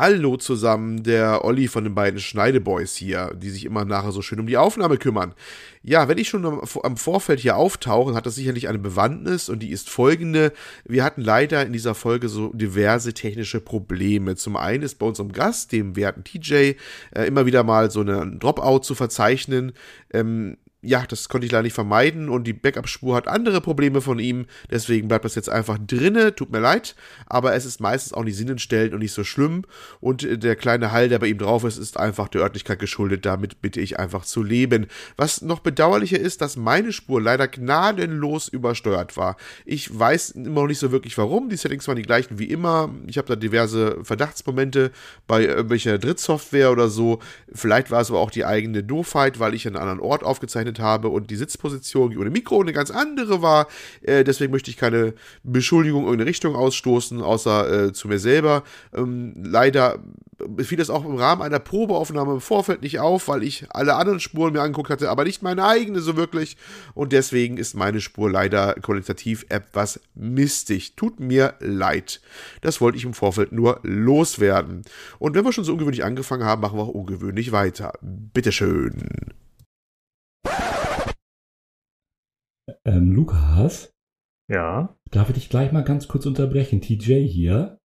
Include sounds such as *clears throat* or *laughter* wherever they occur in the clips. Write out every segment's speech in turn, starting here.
Hallo zusammen, der Olli von den beiden Schneideboys hier, die sich immer nachher so schön um die Aufnahme kümmern. Ja, wenn ich schon am, Vorfeld hier auftauche, hat das sicherlich eine Bewandtnis und die ist folgende. Wir hatten leider in dieser Folge so diverse technische Probleme. Zum einen ist bei unserem Gast, dem werten TJ, äh, immer wieder mal so einen Dropout zu verzeichnen. Ähm, ja, das konnte ich leider nicht vermeiden und die Backup-Spur hat andere Probleme von ihm, deswegen bleibt das jetzt einfach drinne, tut mir leid, aber es ist meistens auch nicht sinnentstellend und nicht so schlimm. Und äh, der kleine Hall, der bei ihm drauf ist, ist einfach der Örtlichkeit geschuldet, damit bitte ich einfach zu leben. Was noch bedauerlicher ist, dass meine Spur leider gnadenlos übersteuert war. Ich weiß immer noch nicht so wirklich warum, die Settings waren die gleichen wie immer, ich habe da diverse Verdachtsmomente bei irgendwelcher Drittsoftware oder so, vielleicht war es aber auch die eigene Doofheit, weil ich an einem anderen Ort aufgezeichnet verwendet habe und die Sitzposition ohne Mikro eine ganz andere war. Äh, deswegen möchte ich keine Beschuldigung in irgendeine Richtung ausstoßen, außer äh, zu mir selber. Ähm, leider fiel das auch im Rahmen einer Probeaufnahme im Vorfeld nicht auf, weil ich alle anderen Spuren mir angeguckt hatte, aber nicht meine eigene so wirklich. Und deswegen ist meine Spur leider qualitativ etwas mistig. Tut mir leid. Das wollte ich im Vorfeld nur loswerden. Und wenn wir schon so ungewöhnlich angefangen haben, machen wir auch ungewöhnlich weiter. Bitteschön. Ähm, Lukas? Ja. Darf ich dich gleich mal ganz kurz unterbrechen? TJ hier.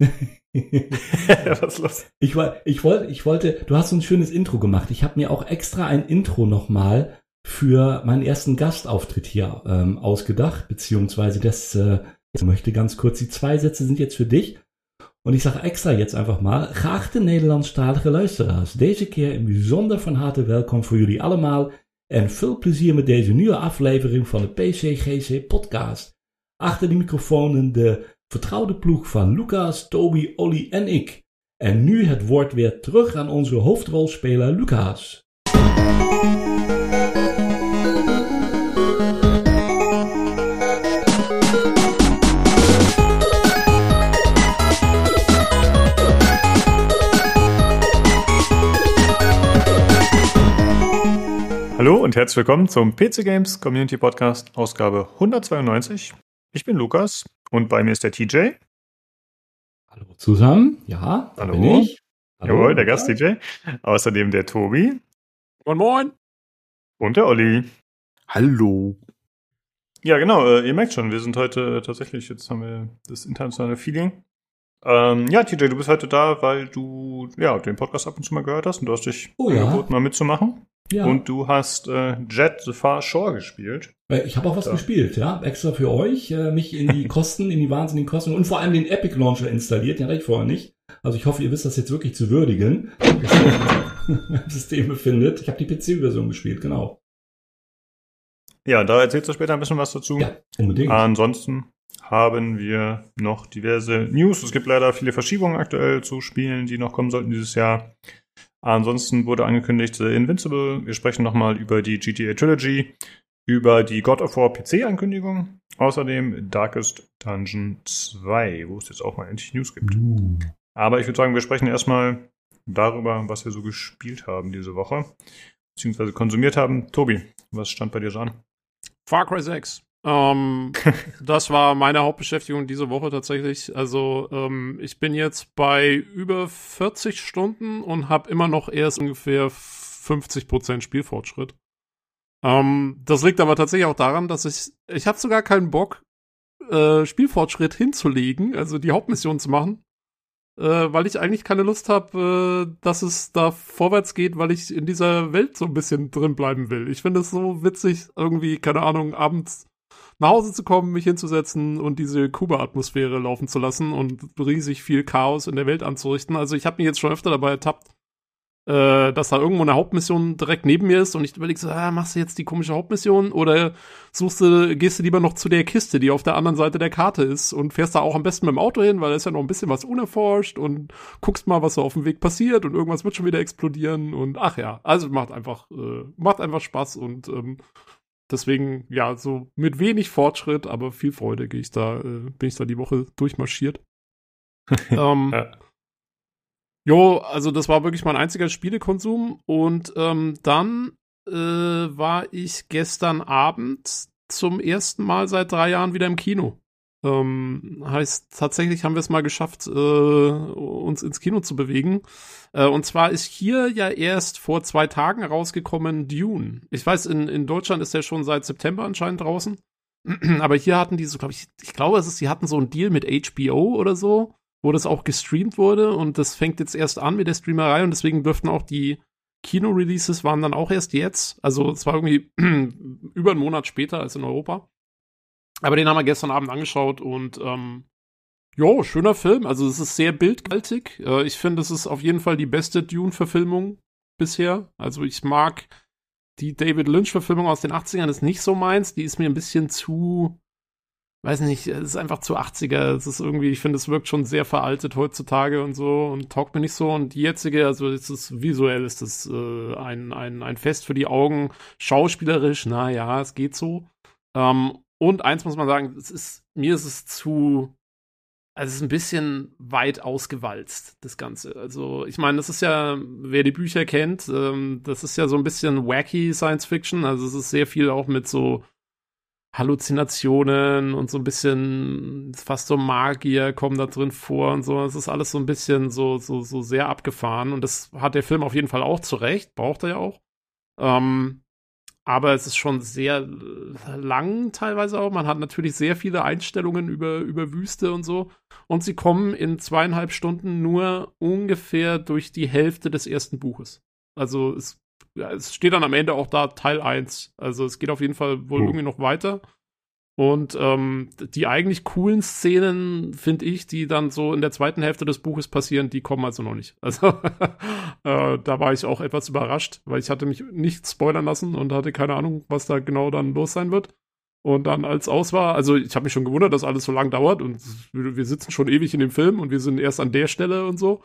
*laughs* Was ist los? Ich, ich, wollte, ich wollte, du hast so ein schönes Intro gemacht. Ich habe mir auch extra ein Intro nochmal für meinen ersten Gastauftritt hier ähm, ausgedacht, beziehungsweise das äh, ich möchte ganz kurz, die zwei Sätze sind jetzt für dich. Und ich sage extra jetzt einfach mal, geachte Nederlandstalige luisteraars, deze keer een bijzonder van harte welkom voor jullie allemaal en veel plezier met deze nieuwe aflevering van de PCGC podcast. Achter de microfoon de vertrouwde ploeg van Lucas, Toby, Olly en ik. En nu het woord weer terug aan onze hoofdrolspeler Lucas. Hallo und herzlich willkommen zum PC Games Community Podcast, Ausgabe 192. Ich bin Lukas und bei mir ist der TJ. Hallo zusammen, ja, da Hallo. bin ich. Hallo. Jawohl, der Gast TJ. Außerdem der Tobi. Moin Moin. Und der Olli. Hallo. Ja, genau, äh, ihr merkt schon, wir sind heute äh, tatsächlich, jetzt haben wir das internationale Feeling. Ähm, ja, TJ, du bist heute da, weil du ja den Podcast ab und zu mal gehört hast und du hast dich oh, ja. angeboten, mal mitzumachen. Ja. Und du hast äh, Jet the Far Shore gespielt. Ich habe auch was ja. gespielt, ja. Extra für euch, äh, mich in die *laughs* Kosten, in die wahnsinnigen Kosten und vor allem den Epic Launcher installiert, den hatte ich vorher nicht. Also ich hoffe, ihr wisst das jetzt wirklich zu würdigen, *laughs* im System befindet. Ich habe die PC-Version gespielt, genau. Ja, da erzählst du später ein bisschen was dazu. Ja, unbedingt. Ansonsten haben wir noch diverse News. Es gibt leider viele Verschiebungen aktuell zu Spielen, die noch kommen sollten dieses Jahr. Ansonsten wurde angekündigt The Invincible. Wir sprechen nochmal über die GTA Trilogy, über die God of War PC-Ankündigung. Außerdem Darkest Dungeon 2, wo es jetzt auch mal endlich News gibt. Uh. Aber ich würde sagen, wir sprechen erstmal darüber, was wir so gespielt haben diese Woche, beziehungsweise konsumiert haben. Tobi, was stand bei dir so an? Far Cry 6. Ähm, *laughs* das war meine Hauptbeschäftigung diese Woche tatsächlich. Also ähm, ich bin jetzt bei über 40 Stunden und habe immer noch erst ungefähr 50% Spielfortschritt. Ähm, das liegt aber tatsächlich auch daran, dass ich, ich habe sogar keinen Bock, äh, Spielfortschritt hinzulegen, also die Hauptmission zu machen, äh, weil ich eigentlich keine Lust habe, äh, dass es da vorwärts geht, weil ich in dieser Welt so ein bisschen drin bleiben will. Ich finde es so witzig, irgendwie, keine Ahnung, abends nach Hause zu kommen, mich hinzusetzen und diese Kuba-Atmosphäre laufen zu lassen und riesig viel Chaos in der Welt anzurichten. Also ich habe mich jetzt schon öfter dabei ertappt, äh, dass da irgendwo eine Hauptmission direkt neben mir ist und ich überlege so, ah, machst du jetzt die komische Hauptmission oder suchst du, gehst du lieber noch zu der Kiste, die auf der anderen Seite der Karte ist und fährst da auch am besten mit dem Auto hin, weil da ist ja noch ein bisschen was unerforscht und guckst mal, was so auf dem Weg passiert und irgendwas wird schon wieder explodieren und ach ja, also macht einfach, äh, macht einfach Spaß und ähm, Deswegen, ja, so mit wenig Fortschritt, aber viel Freude gehe ich da, äh, bin ich da die Woche durchmarschiert. *laughs* ähm, ja. Jo, also das war wirklich mein einziger Spielekonsum. Und ähm, dann äh, war ich gestern Abend zum ersten Mal seit drei Jahren wieder im Kino. Ähm, heißt, tatsächlich haben wir es mal geschafft, äh, uns ins Kino zu bewegen. Äh, und zwar ist hier ja erst vor zwei Tagen rausgekommen Dune. Ich weiß, in, in Deutschland ist der schon seit September anscheinend draußen. *clears throat* Aber hier hatten die so, glaube ich, ich glaube, es ist, sie hatten so einen Deal mit HBO oder so, wo das auch gestreamt wurde und das fängt jetzt erst an mit der Streamerei und deswegen dürften auch die Kino-Releases waren dann auch erst jetzt. Also es war irgendwie *clears throat* über einen Monat später als in Europa. Aber den haben wir gestern Abend angeschaut und ähm, jo, schöner Film. Also es ist sehr bildgaltig. Äh, ich finde, es ist auf jeden Fall die beste Dune-Verfilmung bisher. Also ich mag die David Lynch-Verfilmung aus den 80ern ist nicht so meins. Die ist mir ein bisschen zu, weiß nicht, es ist einfach zu 80er. Es ist irgendwie, ich finde, es wirkt schon sehr veraltet heutzutage und so und taugt mir nicht so. Und die jetzige, also es ist visuell, ist das äh, ein, ein, ein Fest für die Augen. Schauspielerisch, naja, es geht so. Ähm, und eins muss man sagen, es ist, mir ist es zu, also es ist ein bisschen weit ausgewalzt, das Ganze. Also, ich meine, das ist ja, wer die Bücher kennt, ähm, das ist ja so ein bisschen wacky Science Fiction. Also es ist sehr viel auch mit so Halluzinationen und so ein bisschen fast so Magier kommen da drin vor und so. Es ist alles so ein bisschen so, so, so sehr abgefahren. Und das hat der Film auf jeden Fall auch zurecht, braucht er ja auch. Ähm, aber es ist schon sehr äh, lang teilweise auch. Man hat natürlich sehr viele Einstellungen über, über Wüste und so. Und sie kommen in zweieinhalb Stunden nur ungefähr durch die Hälfte des ersten Buches. Also es, ja, es steht dann am Ende auch da Teil 1. Also es geht auf jeden Fall wohl oh. irgendwie noch weiter. Und ähm, die eigentlich coolen Szenen, finde ich, die dann so in der zweiten Hälfte des Buches passieren, die kommen also noch nicht. Also *laughs* äh, da war ich auch etwas überrascht, weil ich hatte mich nicht spoilern lassen und hatte keine Ahnung, was da genau dann los sein wird. Und dann als aus war, also ich habe mich schon gewundert, dass alles so lang dauert und wir sitzen schon ewig in dem Film und wir sind erst an der Stelle und so.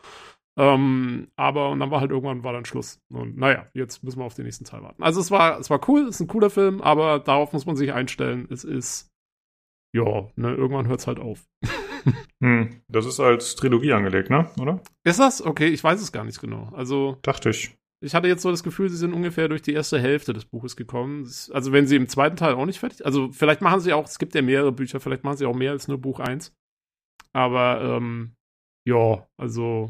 Ähm, aber und dann war halt irgendwann war dann Schluss. Und naja, jetzt müssen wir auf den nächsten Teil warten. Also es war, es war cool, es ist ein cooler Film, aber darauf muss man sich einstellen. Es ist, ja, ne, irgendwann hört es halt auf. *laughs* hm, das ist als Trilogie angelegt, ne? Oder? Ist das? Okay, ich weiß es gar nicht genau. Also. Dachte ich. Ich hatte jetzt so das Gefühl, sie sind ungefähr durch die erste Hälfte des Buches gekommen. Also wenn sie im zweiten Teil auch nicht fertig, also vielleicht machen sie auch, es gibt ja mehrere Bücher, vielleicht machen sie auch mehr als nur Buch 1. Aber ähm, ja, also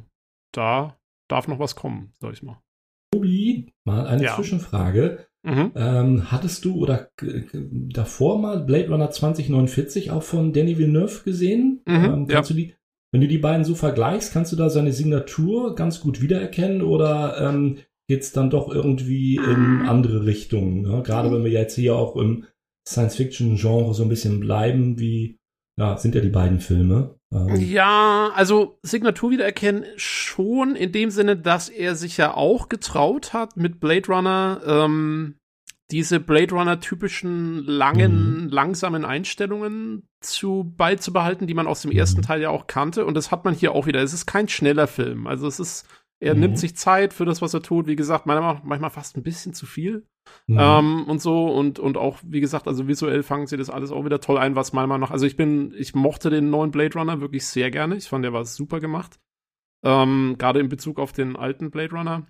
da darf noch was kommen, sag ich mal. Tobi, mal eine ja. Zwischenfrage. Mhm. Ähm, hattest du oder davor mal Blade Runner 2049 auch von Danny Villeneuve gesehen? Mhm, ähm, kannst ja. du die, wenn du die beiden so vergleichst, kannst du da seine Signatur ganz gut wiedererkennen oder ähm, geht es dann doch irgendwie in andere Richtungen? Ne? Gerade wenn wir jetzt hier auch im Science-Fiction-Genre so ein bisschen bleiben, wie ja, sind ja die beiden Filme. Ähm. Ja, also Signatur wiedererkennen schon in dem Sinne, dass er sich ja auch getraut hat, mit Blade Runner ähm, diese Blade Runner typischen langen, mhm. langsamen Einstellungen zu beizubehalten, die man aus dem ersten mhm. Teil ja auch kannte. Und das hat man hier auch wieder. Es ist kein schneller Film. Also es ist, er mhm. nimmt sich Zeit für das, was er tut. Wie gesagt, manchmal, fast ein bisschen zu viel. Mhm. Ähm, und so und, und auch, wie gesagt, also visuell fangen sie das alles auch wieder toll ein, was meiner noch, also ich bin, ich mochte den neuen Blade Runner wirklich sehr gerne. Ich fand, der war super gemacht. Ähm, Gerade in Bezug auf den alten Blade Runner.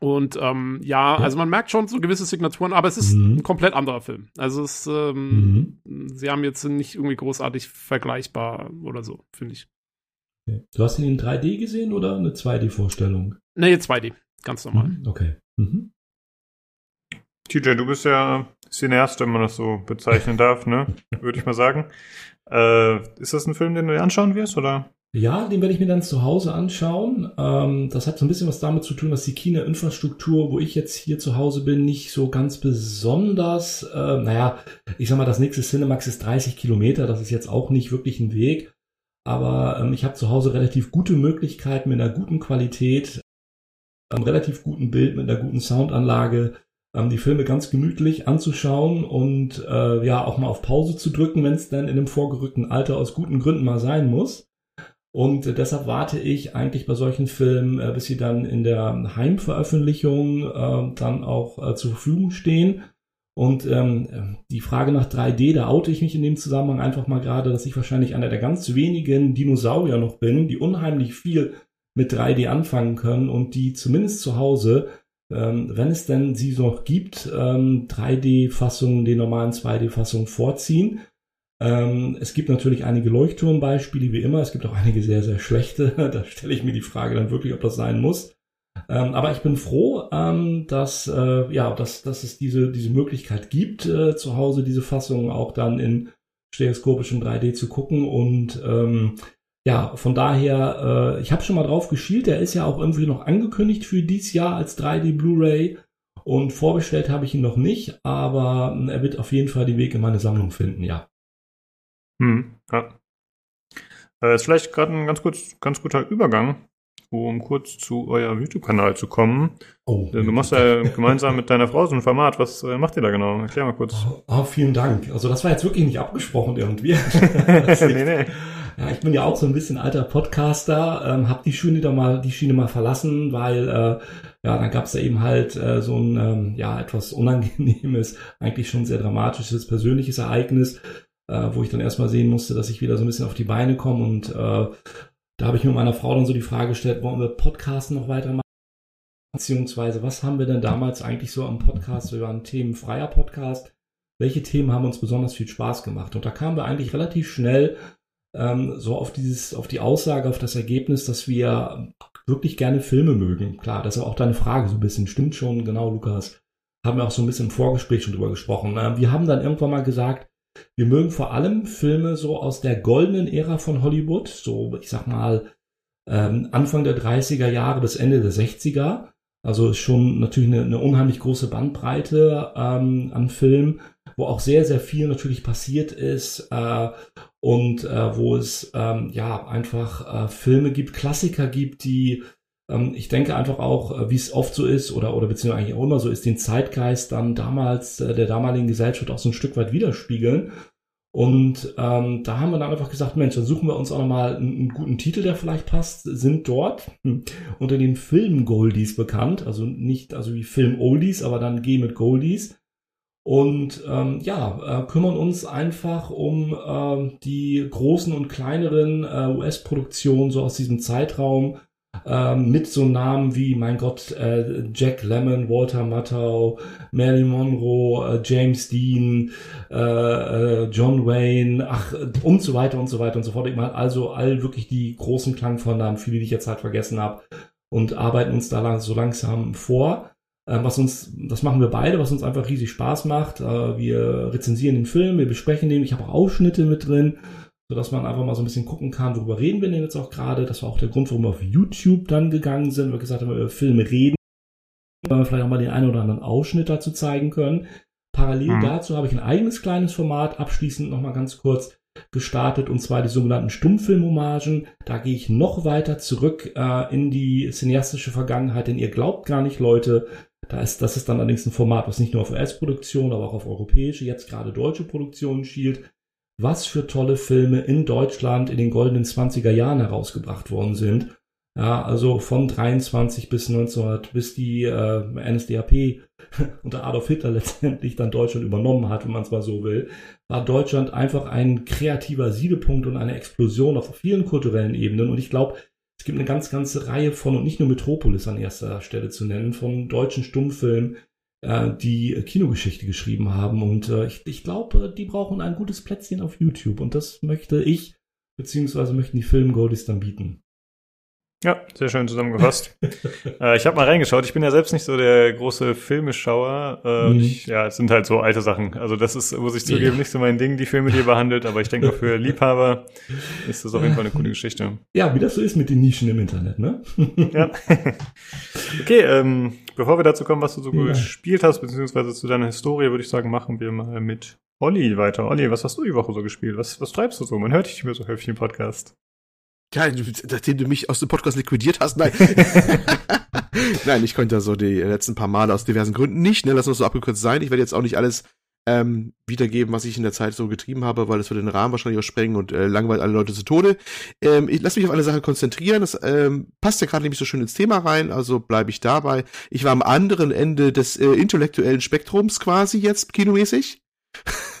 Und ähm, ja, also man merkt schon so gewisse Signaturen, aber es ist mhm. ein komplett anderer Film. Also es, ähm, mhm. sie haben jetzt nicht irgendwie großartig vergleichbar oder so, finde ich. Du hast ihn in 3D gesehen oder eine 2D-Vorstellung? Nee, 2D, ganz normal. Mhm. Okay. Mhm. TJ, du bist ja Cineast, wenn man das so bezeichnen *laughs* darf, ne? Würde ich mal sagen. Äh, ist das ein Film, den du dir anschauen wirst, oder? Ja, den werde ich mir dann zu Hause anschauen. Ähm, das hat so ein bisschen was damit zu tun, dass die China-Infrastruktur, wo ich jetzt hier zu Hause bin, nicht so ganz besonders, äh, naja, ich sag mal, das nächste Cinemax ist 30 Kilometer, das ist jetzt auch nicht wirklich ein Weg. Aber ähm, ich habe zu Hause relativ gute Möglichkeiten mit einer guten Qualität, einem relativ guten Bild, mit einer guten Soundanlage, ähm, die Filme ganz gemütlich anzuschauen und äh, ja auch mal auf Pause zu drücken, wenn es dann in einem vorgerückten Alter aus guten Gründen mal sein muss. Und äh, deshalb warte ich eigentlich bei solchen Filmen, äh, bis sie dann in der Heimveröffentlichung äh, dann auch äh, zur Verfügung stehen. Und ähm, die Frage nach 3D, da oute ich mich in dem Zusammenhang einfach mal gerade, dass ich wahrscheinlich einer der ganz wenigen Dinosaurier noch bin, die unheimlich viel mit 3D anfangen können und die zumindest zu Hause ähm, wenn es denn sie noch gibt, ähm, 3D-Fassungen den normalen 2D-Fassungen vorziehen. Ähm, es gibt natürlich einige Leuchtturmbeispiele, wie immer. Es gibt auch einige sehr, sehr schlechte. *laughs* da stelle ich mir die Frage dann wirklich, ob das sein muss. Ähm, aber ich bin froh, ähm, dass, äh, ja, dass, dass es diese, diese Möglichkeit gibt, äh, zu Hause diese Fassung auch dann in stereoskopischem 3D zu gucken. Und ähm, ja, von daher, äh, ich habe schon mal drauf geschielt. Der ist ja auch irgendwie noch angekündigt für dieses Jahr als 3D Blu-ray. Und vorbestellt habe ich ihn noch nicht, aber äh, er wird auf jeden Fall den Weg in meine Sammlung finden, ja. Hm, ja. Äh, ist vielleicht gerade ein ganz, kurz, ganz guter Übergang, um kurz zu eurem YouTube-Kanal zu kommen. Oh, du machst ja gemeinsam mit deiner Frau so ein Format. Was äh, macht ihr da genau? Erklär mal kurz. Oh, oh, vielen Dank. Also das war jetzt wirklich nicht abgesprochen irgendwie. *laughs* nee, nee. Ja, ich bin ja auch so ein bisschen alter Podcaster, ähm, habe die Schiene da mal, die Schiene mal verlassen, weil äh, ja, dann gab es da eben halt äh, so ein ähm, ja etwas unangenehmes, eigentlich schon sehr dramatisches persönliches Ereignis, äh, wo ich dann erstmal sehen musste, dass ich wieder so ein bisschen auf die Beine komme und äh, da habe ich mit meiner Frau dann so die Frage gestellt, wollen wir Podcasten noch weitermachen? Beziehungsweise, was haben wir denn damals eigentlich so am Podcast? Wir waren themenfreier Podcast. Welche Themen haben uns besonders viel Spaß gemacht? Und da kamen wir eigentlich relativ schnell ähm, so auf dieses, auf die Aussage, auf das Ergebnis, dass wir wirklich gerne Filme mögen. Klar, das ist auch deine Frage so ein bisschen. Stimmt schon, genau, Lukas. Haben wir auch so ein bisschen im Vorgespräch schon drüber gesprochen. Ähm, wir haben dann irgendwann mal gesagt, wir mögen vor allem Filme so aus der goldenen Ära von Hollywood, so ich sag mal ähm, Anfang der 30er Jahre bis Ende der 60er. Also schon natürlich eine, eine unheimlich große Bandbreite ähm, an Filmen, wo auch sehr, sehr viel natürlich passiert ist äh, und äh, wo es ähm, ja einfach äh, Filme gibt, Klassiker gibt, die ich denke einfach auch, äh, wie es oft so ist oder oder beziehungsweise eigentlich auch immer so ist, den Zeitgeist dann damals äh, der damaligen Gesellschaft auch so ein Stück weit widerspiegeln. Und ähm, da haben wir dann einfach gesagt, Mensch, dann suchen wir uns auch nochmal einen, einen guten Titel, der vielleicht passt, sind dort hm, unter den Film Goldies bekannt, also nicht also wie Film Oldies, aber dann G mit Goldies. Und ähm, ja, äh, kümmern uns einfach um äh, die großen und kleineren äh, US-Produktionen so aus diesem Zeitraum äh, mit so Namen wie, mein Gott, äh, Jack Lemmon, Walter Matthau, Marilyn Monroe, äh, James Dean, äh, äh, John Wayne, ach, und so weiter und so weiter und so fort. Ich meine, also all wirklich die großen Klangvornamen, viele, die ich jetzt halt vergessen habe, und arbeiten uns da so langsam vor. Ähm, was uns, das machen wir beide, was uns einfach riesig Spaß macht. Äh, wir rezensieren den Film, wir besprechen den, ich habe auch Ausschnitte mit drin, sodass man einfach mal so ein bisschen gucken kann, worüber reden wir denn jetzt auch gerade. Das war auch der Grund, warum wir auf YouTube dann gegangen sind, weil wir gesagt haben, über Filme reden, weil wir vielleicht auch mal den einen oder anderen Ausschnitt dazu zeigen können. Parallel mhm. dazu habe ich ein eigenes kleines Format, abschließend nochmal ganz kurz gestartet, und zwar die sogenannten Stummfilm-Hommagen. Da gehe ich noch weiter zurück äh, in die cineastische Vergangenheit, denn ihr glaubt gar nicht, Leute, da ist, das ist dann allerdings ein Format, was nicht nur auf US-Produktion, aber auch auf europäische, jetzt gerade deutsche Produktionen schielt. Was für tolle Filme in Deutschland in den goldenen 20er Jahren herausgebracht worden sind. Ja, also von 23 bis 1900, bis die äh, NSDAP *laughs* unter Adolf Hitler letztendlich dann Deutschland übernommen hat, wenn man es mal so will, war Deutschland einfach ein kreativer Siedepunkt und eine Explosion auf vielen kulturellen Ebenen. Und ich glaube, es gibt eine ganz, ganze Reihe von, und nicht nur Metropolis an erster Stelle zu nennen, von deutschen Stummfilmen, die Kinogeschichte geschrieben haben. Und äh, ich, ich glaube, die brauchen ein gutes Plätzchen auf YouTube. Und das möchte ich, beziehungsweise möchten die Film-Goldies dann bieten. Ja, sehr schön zusammengefasst. *laughs* äh, ich habe mal reingeschaut. Ich bin ja selbst nicht so der große Filmeschauer. Äh, mhm. ich, ja, es sind halt so alte Sachen. Also das ist, muss ich zugeben, ja. nicht so mein Ding, die Filme, die ihr behandelt. Aber ich denke, für Liebhaber ist das auf jeden Fall eine coole Geschichte. Ja, wie das so ist mit den Nischen im Internet, ne? ja. *laughs* okay, ähm, bevor wir dazu kommen, was du so ja. gespielt hast, beziehungsweise zu deiner Historie, würde ich sagen, machen wir mal mit Olli weiter. Olli, was hast du die Woche so gespielt? Was, was treibst du so? Man hört dich nicht mehr so häufig im Podcast. Ja, nachdem du mich aus dem Podcast liquidiert hast, nein. *laughs* nein, ich konnte ja so die letzten paar Male aus diversen Gründen nicht, ne, lass uns so abgekürzt sein. Ich werde jetzt auch nicht alles ähm, wiedergeben, was ich in der Zeit so getrieben habe, weil das würde den Rahmen wahrscheinlich auch sprengen und äh, langweilt alle Leute zu Tode. Ähm, ich lass mich auf eine Sache konzentrieren. Das ähm, passt ja gerade nämlich so schön ins Thema rein, also bleibe ich dabei. Ich war am anderen Ende des äh, intellektuellen Spektrums quasi jetzt kinomäßig. *laughs*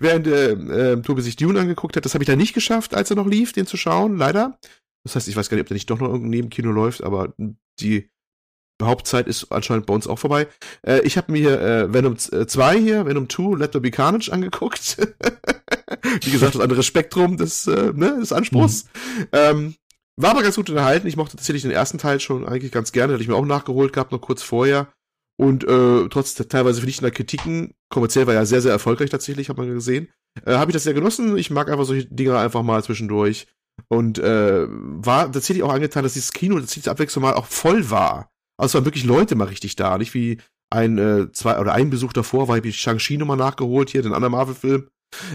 Während äh, äh, Tobi sich Dune angeguckt hat, das habe ich da nicht geschafft, als er noch lief, den zu schauen, leider. Das heißt, ich weiß gar nicht, ob der nicht doch noch irgendein Nebenkino läuft, aber die Hauptzeit ist anscheinend bei uns auch vorbei. Äh, ich habe mir äh, Venom 2 hier, Venom 2, Let There Be Carnage angeguckt. *laughs* Wie gesagt, das andere Spektrum des, äh, ne, des Anspruchs. Mhm. Ähm, war aber ganz gut unterhalten. Ich mochte tatsächlich den ersten Teil schon eigentlich ganz gerne. Hätte ich mir auch nachgeholt gehabt, noch kurz vorher. Und äh, trotz teilweise vernichtender Kritiken, kommerziell war ja sehr, sehr erfolgreich tatsächlich, hat man gesehen, äh, habe ich das sehr genossen. Ich mag einfach solche Dinge einfach mal zwischendurch. Und äh, war tatsächlich auch angetan, dass dieses Kino tatsächlich Abwechslung mal auch voll war. Also es waren wirklich Leute mal richtig da, nicht wie ein, äh, zwei oder ein Besuch davor, war ich Shang-Chi nochmal nachgeholt, hier, den anderen Marvel-Film.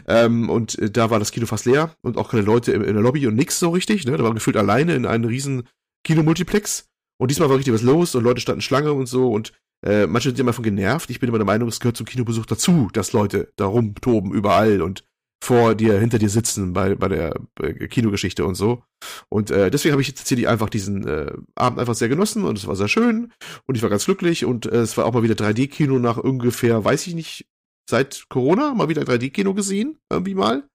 Ähm, und äh, da war das Kino fast leer und auch keine Leute in, in der Lobby und nix so richtig, ne? Da war gefühlt alleine in einem riesen Kinomultiplex. Und diesmal war richtig was los und Leute standen Schlange und so und äh, manche sind immer von genervt. Ich bin immer der Meinung, es gehört zum Kinobesuch dazu, dass Leute da rumtoben überall und vor dir, hinter dir sitzen bei, bei der bei Kinogeschichte und so. Und äh, deswegen habe ich tatsächlich einfach diesen äh, Abend einfach sehr genossen und es war sehr schön und ich war ganz glücklich und äh, es war auch mal wieder 3D-Kino nach ungefähr, weiß ich nicht, seit Corona mal wieder 3D-Kino gesehen, irgendwie mal.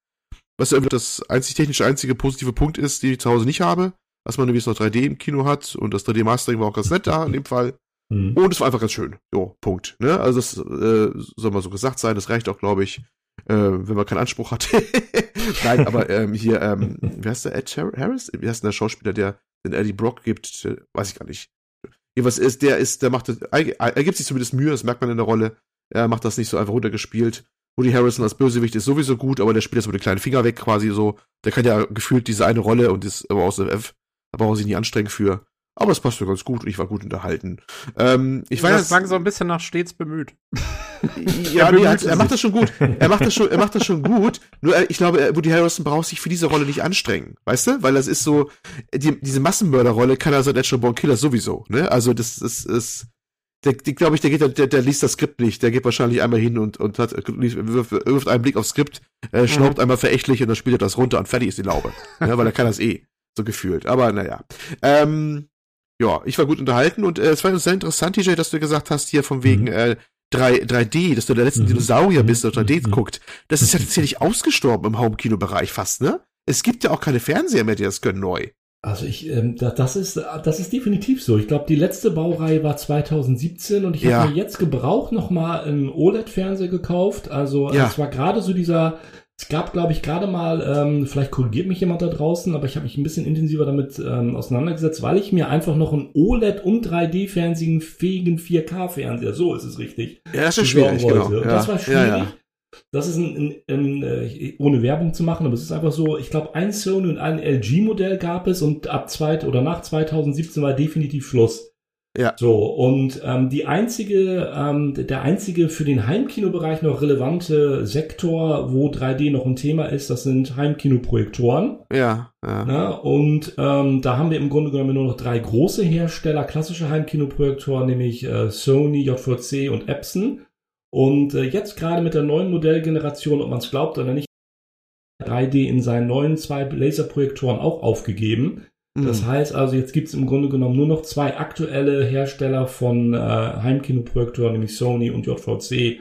Was irgendwie das einzig technisch einzige positive Punkt ist, die ich zu Hause nicht habe, dass man nämlich noch 3D im Kino hat und das 3D-Mastering war auch ganz nett da in dem Fall. Mhm. Und es war einfach ganz schön. Jo, Punkt. Ne? Also das äh, soll mal so gesagt sein, das reicht auch, glaube ich, äh, wenn man keinen Anspruch hat. *laughs* Nein, aber ähm, hier, ähm, wie heißt der Ed Harris? Wie heißt denn der Schauspieler, der den Eddie Brock gibt? Weiß ich gar nicht. Was ist, der ist, der macht das, er gibt sich zumindest Mühe, das merkt man in der Rolle. Er macht das nicht so einfach runtergespielt. Woody Harrison als Bösewicht ist sowieso gut, aber der spielt das mit den kleinen Finger weg quasi so. Der kann ja gefühlt diese eine Rolle und ist aber aus dem F. Da brauchen sie nicht anstrengen für. Aber es passt mir ganz gut und ich war gut unterhalten. Ähm, ich das klang so ein bisschen nach stets bemüht. *laughs* ja, nee, er, er macht das schon gut. Er macht das schon, er macht das schon gut. Nur äh, ich glaube, Woody Harrison braucht sich für diese Rolle nicht anstrengen, weißt du? Weil das ist so, die, diese Massenmörderrolle kann er seit Natural Born Killer sowieso, ne? Also das, das ist, der, die, glaube ich, der geht, der, der liest das Skript nicht. Der geht wahrscheinlich einmal hin und, und hat, wirft, wirft einen Blick aufs Skript, äh, schnaubt mhm. einmal verächtlich und dann spielt er das runter und fertig ist die Laube. ja, weil er kann das eh. So gefühlt. Aber naja. Ähm, ja, ich war gut unterhalten und äh, es war sehr interessant, TJ, dass du gesagt hast, hier von wegen mhm. äh, 3, 3D, dass du der letzte mhm. Dinosaurier bist, der 3D mhm. guckt. Das ist ja tatsächlich ausgestorben im Home-Kino-Bereich fast, ne? Es gibt ja auch keine Fernseher mehr, die das können neu. Also ich, ähm, das ist, das ist definitiv so. Ich glaube, die letzte Baureihe war 2017 und ich ja. habe mir jetzt gebraucht nochmal einen OLED-Fernseher gekauft. Also ja. es war gerade so dieser es gab, glaube ich, gerade mal, ähm, vielleicht korrigiert mich jemand da draußen, aber ich habe mich ein bisschen intensiver damit ähm, auseinandergesetzt, weil ich mir einfach noch einen OLED und 3D-Fernsehen fähigen 4K-Fernseher, so ist es richtig. Ja, das ist schwierig, genau. Ja. Das war schwierig. Ja, ja. Das ist ein, ein, ein, äh, ohne Werbung zu machen, aber es ist einfach so, ich glaube, ein Sony und ein LG-Modell gab es und ab zweit oder nach 2017 war definitiv Schluss. Ja. So, und ähm, die einzige, ähm, der einzige für den Heimkinobereich noch relevante Sektor, wo 3D noch ein Thema ist, das sind Heimkinoprojektoren. Ja. ja. Na, und ähm, da haben wir im Grunde genommen nur noch drei große Hersteller, klassische Heimkinoprojektoren, nämlich äh, Sony, JVC und Epson. Und äh, jetzt gerade mit der neuen Modellgeneration, ob man es glaubt oder nicht, 3D in seinen neuen zwei Laserprojektoren auch aufgegeben. Das mhm. heißt also, jetzt gibt es im Grunde genommen nur noch zwei aktuelle Hersteller von äh, Heimkinoprojektoren, nämlich Sony und JVC,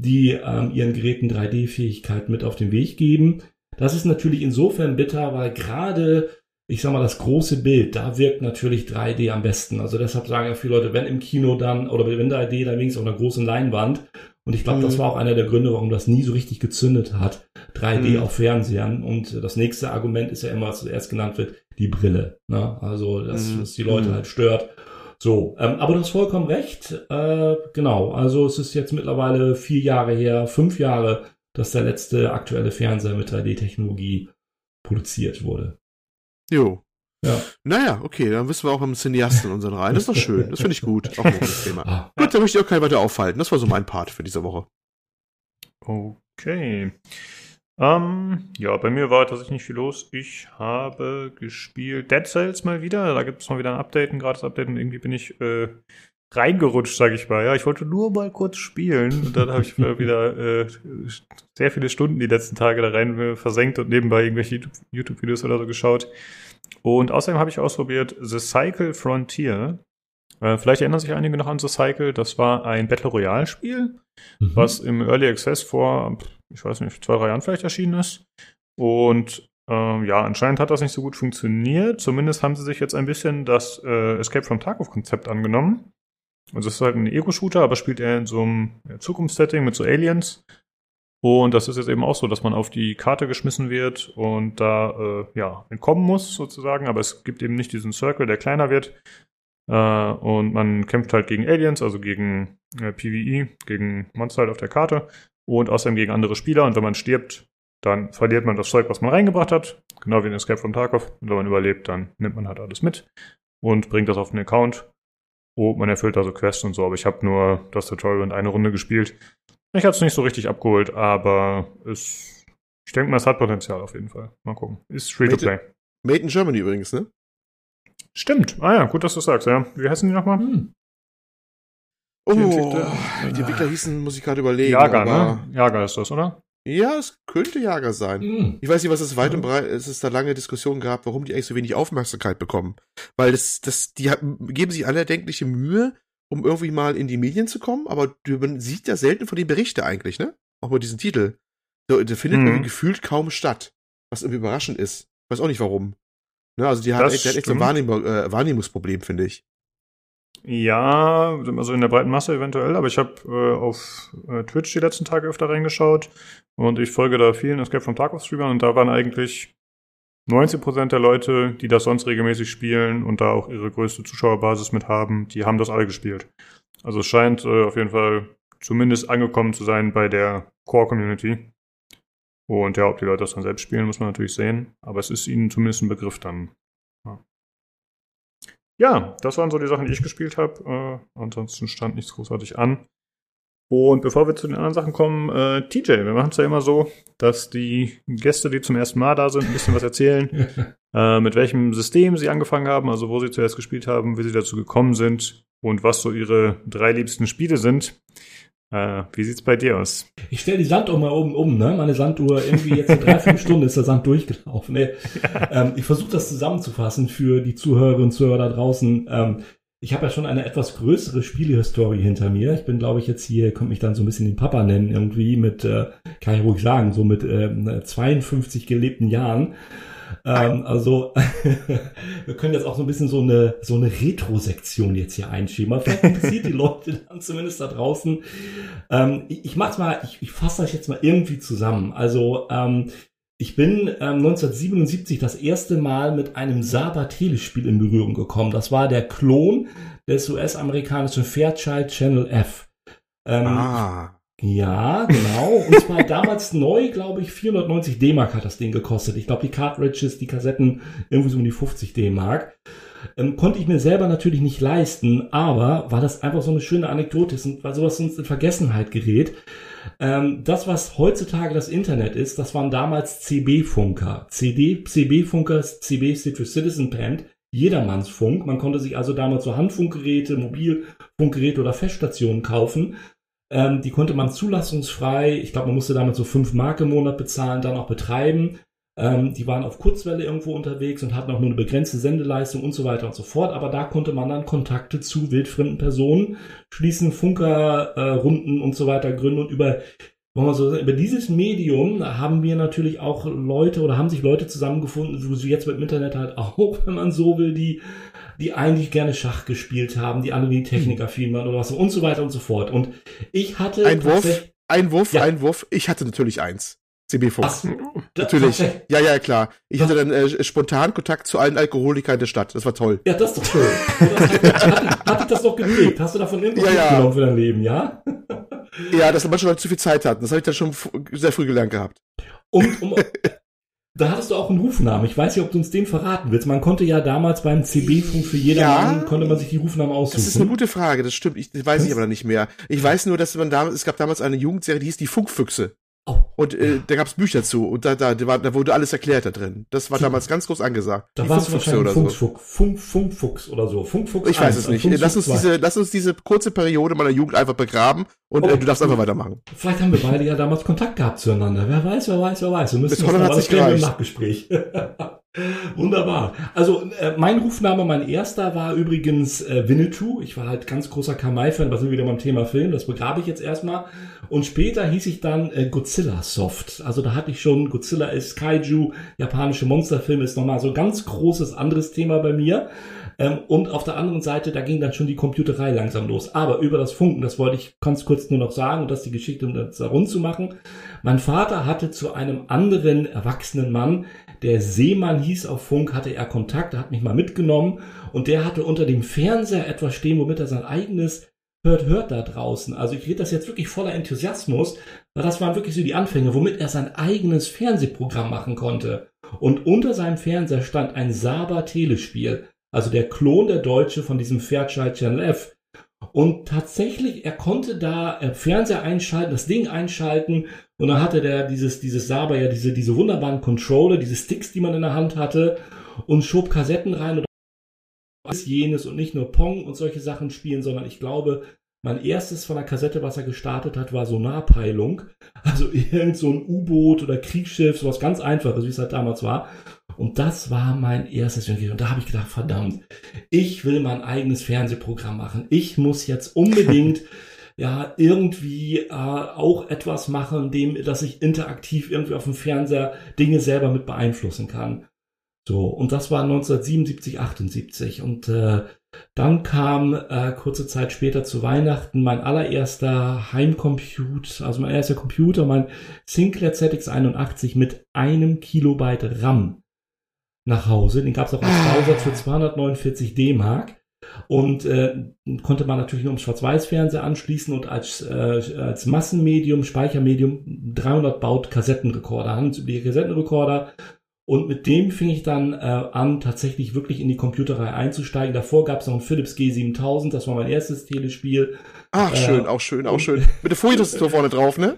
die ähm, ihren Geräten 3D-Fähigkeit mit auf den Weg geben. Das ist natürlich insofern bitter, weil gerade, ich sag mal, das große Bild, da wirkt natürlich 3D am besten. Also deshalb sagen ja viele Leute, wenn im Kino dann, oder wenn 3D, dann wenigstens auf einer großen Leinwand. Und ich glaube, mhm. das war auch einer der Gründe, warum das nie so richtig gezündet hat. 3D mhm. auf Fernsehern. Und das nächste Argument ist ja immer, was zuerst genannt wird, die Brille. Ne? Also, dass, mhm. dass die Leute mhm. halt stört. So, ähm, aber du hast vollkommen recht. Äh, genau, also es ist jetzt mittlerweile vier Jahre her, fünf Jahre, dass der letzte aktuelle Fernseher mit 3D-Technologie produziert wurde. Jo. Ja. Naja, okay, dann wissen wir auch im Cineasten unseren Reihen. Das ist doch schön. Das finde ich gut. Auch ein gutes Thema. Ah. Gut, dann möchte ich auch keinen weiter aufhalten. Das war so mein Part für diese Woche. Okay. Ähm, ja, bei mir war tatsächlich nicht viel los. Ich habe gespielt Dead Cells mal wieder. Da gibt es mal wieder ein Update, ein gratis Update und irgendwie bin ich äh, reingerutscht, sag ich mal. Ja, ich wollte nur mal kurz spielen und dann habe ich *laughs* wieder äh, sehr viele Stunden die letzten Tage da rein äh, versenkt und nebenbei irgendwelche YouTube-Videos oder so geschaut. Und außerdem habe ich ausprobiert The Cycle Frontier. Äh, vielleicht erinnern sich einige noch an The Cycle. Das war ein Battle Royale-Spiel, mhm. was im Early Access vor ich weiß nicht, zwei, drei Jahren vielleicht erschienen ist. Und ähm, ja, anscheinend hat das nicht so gut funktioniert. Zumindest haben sie sich jetzt ein bisschen das äh, Escape from Tarkov-Konzept angenommen. Also es ist halt ein Ego-Shooter, aber spielt eher in so einem Zukunftssetting mit so Aliens. Und das ist jetzt eben auch so, dass man auf die Karte geschmissen wird und da äh, ja entkommen muss sozusagen, aber es gibt eben nicht diesen Circle, der kleiner wird. Äh, und man kämpft halt gegen Aliens, also gegen äh, PvE, gegen Monster halt auf der Karte und außerdem gegen andere Spieler. Und wenn man stirbt, dann verliert man das Zeug, was man reingebracht hat, genau wie in Escape from Tarkov. Und wenn man überlebt, dann nimmt man halt alles mit und bringt das auf den Account. Oh, man erfüllt also Quests und so, aber ich habe nur das Tutorial in eine Runde gespielt. Ich habe es nicht so richtig abgeholt, aber es, ich denke mal, es hat Potenzial auf jeden Fall. Mal gucken. Ist free to play. Made in Germany übrigens, ne? Stimmt. Ah ja, gut, dass du sagst, ja. Wie heißen die nochmal? Hm. Oh, die Entwickler, die Entwickler hießen, muss ich gerade überlegen. Jager, ne? Jager ist das, oder? Ja, es könnte Jager sein. Mhm. Ich weiß nicht, was es weit und breit, es ist da lange Diskussionen gab, warum die eigentlich so wenig Aufmerksamkeit bekommen. Weil das, das, die geben sich alle erdenkliche Mühe, um irgendwie mal in die Medien zu kommen, aber man sieht ja selten von den Berichte eigentlich, ne? Auch mit diesem Titel. Der, der findet mhm. gefühlt kaum statt. Was irgendwie überraschend ist. Weiß auch nicht warum. Ne, also die hat, echt, die hat echt so ein Wahrnehm, äh, Wahrnehmungsproblem, finde ich. Ja, also in der breiten Masse eventuell, aber ich habe äh, auf äh, Twitch die letzten Tage öfter reingeschaut und ich folge da vielen Escape from Tarkov Streamern und da waren eigentlich 90% der Leute, die das sonst regelmäßig spielen und da auch ihre größte Zuschauerbasis mit haben, die haben das alle gespielt. Also es scheint äh, auf jeden Fall zumindest angekommen zu sein bei der Core-Community. Und ja, ob die Leute das dann selbst spielen, muss man natürlich sehen. Aber es ist ihnen zumindest ein Begriff dann. Ja, das waren so die Sachen, die ich gespielt habe. Äh, ansonsten stand nichts großartig an. Und bevor wir zu den anderen Sachen kommen, äh, TJ, wir machen es ja immer so, dass die Gäste, die zum ersten Mal da sind, ein bisschen was erzählen, *laughs* äh, mit welchem System sie angefangen haben, also wo sie zuerst gespielt haben, wie sie dazu gekommen sind und was so ihre drei liebsten Spiele sind. Äh, wie sieht's bei dir aus? Ich stelle die Sanduhr mal oben um, ne? Meine Sanduhr irgendwie jetzt in drei, fünf Stunden ist der Sand durchgelaufen. Ne? *laughs* Ähm, ich versuche das zusammenzufassen für die Zuhörerinnen und Zuhörer da draußen. Ähm, ich habe ja schon eine etwas größere Spielehistorie hinter mir. Ich bin, glaube ich, jetzt hier, kommt mich dann so ein bisschen den Papa nennen, irgendwie mit, äh, kann ich ruhig sagen, so mit äh, 52 gelebten Jahren. Ähm, also *laughs* wir können jetzt auch so ein bisschen so eine so eine Retro-Sektion jetzt hier einschieben. vielleicht interessiert die Leute *laughs* dann zumindest da draußen. Ähm, ich, ich mach's mal, ich, ich fasse das jetzt mal irgendwie zusammen. Also ähm, ich bin ähm, 1977 das erste Mal mit einem Saba-Telespiel in Berührung gekommen. Das war der Klon des US-amerikanischen Fairchild Channel F. Ähm, ah. Ja, genau. Und zwar damals *laughs* neu, glaube ich, 490 D-Mark hat das Ding gekostet. Ich glaube, die Cartridges, die Kassetten, irgendwie so um die 50 D-Mark. Ähm, konnte ich mir selber natürlich nicht leisten, aber war das einfach so eine schöne Anekdote weil sowas sonst in Vergessenheit gerät. Ähm, das, was heutzutage das Internet ist, das waren damals CB-Funker. CD, CB-Funker, CB steht Citizen Band, Jedermannsfunk. Man konnte sich also damals so Handfunkgeräte, Mobilfunkgeräte oder Feststationen kaufen. Ähm, die konnte man zulassungsfrei, ich glaube, man musste damals so fünf Mark im Monat bezahlen, dann auch betreiben. Ähm, die waren auf Kurzwelle irgendwo unterwegs und hatten auch nur eine begrenzte Sendeleistung und so weiter und so fort. Aber da konnte man dann Kontakte zu wildfremden Personen schließen, Funkerrunden äh, und so weiter gründen und über so, über dieses Medium haben wir natürlich auch Leute oder haben sich Leute zusammengefunden, wo sie jetzt mit dem Internet halt *laughs* auch, wenn man so will, die, die eigentlich gerne Schach gespielt haben, die andere die Technikaffin waren oder was und so weiter und so fort. Und ich hatte. Ein Wurf, ein Wurf, ja. ein Wurf. Ich hatte natürlich eins. CB-Fuchs. *laughs* Natürlich. Ja, ja, klar. Ich hatte dann äh, spontan Kontakt zu allen Alkoholikern der Stadt. Das war toll. Ja, das ist doch toll. hat, hat, dich das doch geprägt? Hast du davon irgendwas ja, ja. mitgenommen für dein Leben, ja? ja, dass manche Leute zu viel Zeit hatten. Das habe ich dann schon sehr früh gelernt gehabt. Und, um, *laughs* da hattest du auch einen Rufnamen. Ich weiß nicht, ob du uns den verraten willst. Man konnte ja damals beim CB-Funk für jedermann, ja, konnte man sich die Rufnamen aussuchen. Das ist eine gute Frage, das stimmt. Ich, das weiß ich aber nicht mehr. Ich weiß nur, dass man damals, es gab damals eine Jugendserie, die hieß die Funkfüchse. Oh. Und äh, da gab's Bücher zu und da, da, da, wurde alles erklärt da drin. Das war damals ganz groß angesagt. Da war es wahrscheinlich oder Funkfuchs, so. Funk, Funkfuchs oder so. Funkfuchs ich weiß es nicht. Lass uns, diese, lass uns diese kurze Periode meiner Jugend einfach begraben und oh. äh, du darfst einfach weitermachen. Vielleicht haben wir beide ja damals Kontakt gehabt zueinander. Wer weiß, wer weiß, wer weiß. Wir müssen das mal klären im Nachgespräch. *laughs* Wunderbar. Also äh, mein Rufname, mein erster war übrigens äh, Winnetou. Ich war halt ganz großer Kamai-Fan, was sind wieder beim Thema Film, das begrabe ich jetzt erstmal. Und später hieß ich dann äh, Godzilla Soft. Also da hatte ich schon, Godzilla ist Kaiju, japanische Monsterfilm ist nochmal so ganz großes anderes Thema bei mir. Ähm, und auf der anderen Seite, da ging dann schon die Computerei langsam los. Aber über das Funken, das wollte ich ganz kurz nur noch sagen und das die Geschichte, um das rund zu machen. Mein Vater hatte zu einem anderen erwachsenen Mann, der Seemann hieß auf Funk, hatte er Kontakt, er hat mich mal mitgenommen und der hatte unter dem Fernseher etwas stehen, womit er sein eigenes hört, hört da draußen. Also ich rede das jetzt wirklich voller Enthusiasmus, weil das waren wirklich so die Anfänge, womit er sein eigenes Fernsehprogramm machen konnte. Und unter seinem Fernseher stand ein Saba Telespiel, also der Klon der Deutsche von diesem Fairchild Channel F. Und tatsächlich, er konnte da äh, Fernseher einschalten, das Ding einschalten und dann hatte der dieses, dieses Saba ja diese, diese wunderbaren Controller, diese Sticks, die man in der Hand hatte und schob Kassetten rein und alles jenes und nicht nur Pong und solche Sachen spielen, sondern ich glaube, mein erstes von der Kassette, was er gestartet hat, war Sonarpeilung. Also *laughs* irgend so ein U-Boot oder Kriegsschiff, sowas ganz einfaches, wie es halt damals war. Und das war mein erstes Und da habe ich gedacht, verdammt, ich will mein eigenes Fernsehprogramm machen. Ich muss jetzt unbedingt *laughs* ja irgendwie äh, auch etwas machen, dem, dass ich interaktiv irgendwie auf dem Fernseher Dinge selber mit beeinflussen kann. So, und das war 1977, 78. Und äh, dann kam äh, kurze Zeit später zu Weihnachten mein allererster Heimcomputer, also mein erster Computer, mein Sinclair ZX81 mit einem Kilobyte RAM nach Hause. Den gab es auch als ah. Bausatz für 249 D-Mark. Und äh, konnte man natürlich nur im Schwarz-Weiß-Fernseher anschließen und als, äh, als Massenmedium, Speichermedium 300 Baut Kassettenrekorder, handelsübliche Kassettenrekorder und mit dem fing ich dann äh, an, tatsächlich wirklich in die Computerei einzusteigen. Davor gab es noch ein Philips G7000, das war mein erstes Telespiel. Ach, äh, schön, auch schön, auch schön. Mit der Folientastatur vorne drauf, ne?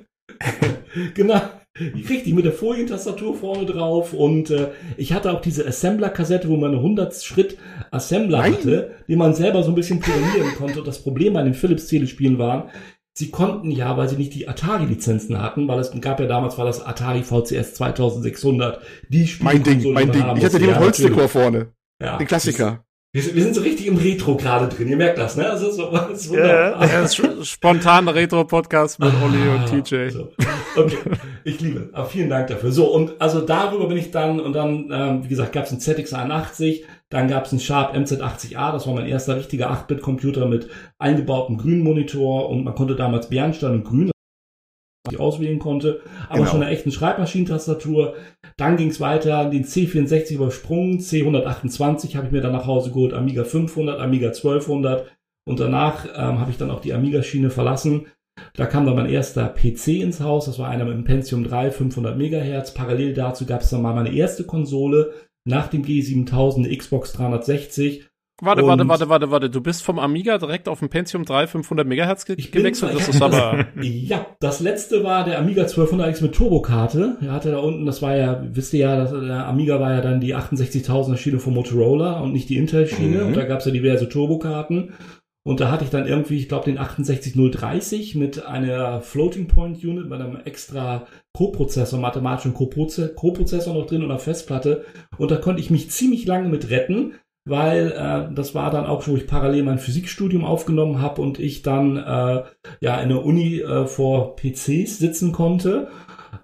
*laughs* genau. Richtig, mit der Folientastatur vorne drauf. Und äh, ich hatte auch diese Assembler-Kassette, wo man eine 100-Schritt-Assembler hatte, die man selber so ein bisschen programmieren *laughs* konnte. Und das Problem an den Philips-Telespielen war, Sie konnten ja, weil sie nicht die Atari-Lizenzen hatten, weil es gab ja damals war das Atari VCS 2600, die Spiele. Mein Ding, mein Ding. Ich hatte den ja, Holzdekor vorne. Ja. Den Klassiker. Wir sind, wir sind so richtig im Retro gerade drin, ihr merkt das, ne? Also so, *laughs* das ist wunderbar. Ja, ja, spontan Retro-Podcast mit ah, Olli und TJ. So. Okay, ich liebe. Aber vielen Dank dafür. So, und also darüber bin ich dann, und dann, ähm, wie gesagt, gab es einen ZX81, dann gab es einen Sharp MZ80A, das war mein erster richtiger 8-Bit-Computer mit eingebautem Grünmonitor und man konnte damals Bernstein und Grün ich auswählen konnte, aber genau. schon eine echten Schreibmaschinentastatur. Dann ging es weiter, den C64 übersprungen, C128 habe ich mir dann nach Hause geholt, Amiga 500, Amiga 1200 und danach ähm, habe ich dann auch die Amiga-Schiene verlassen. Da kam dann mein erster PC ins Haus, das war einer mit einem Pentium 3, 500 Megahertz. Parallel dazu gab es dann mal meine erste Konsole nach dem G7000, eine Xbox 360 Warte, warte, warte, warte, warte. Du bist vom Amiga direkt auf den Pentium 3 500 Megahertz ge gewechselt. Das ist aber. *laughs* ja, das letzte war der Amiga 1200X mit Turbokarte. Er hatte da unten, das war ja, wisst ihr ja, das, der Amiga war ja dann die 68.000er Schiene von Motorola und nicht die Intel-Schiene. Mhm. Und da gab's ja diverse Turbokarten. Und da hatte ich dann irgendwie, ich glaube, den 68030 mit einer Floating Point Unit, mit einem extra Co-Prozessor, mathematischen Co-Prozessor noch drin und einer Festplatte. Und da konnte ich mich ziemlich lange mit retten weil äh, das war dann auch, wo ich parallel mein Physikstudium aufgenommen habe und ich dann äh, ja in der Uni äh, vor PCs sitzen konnte.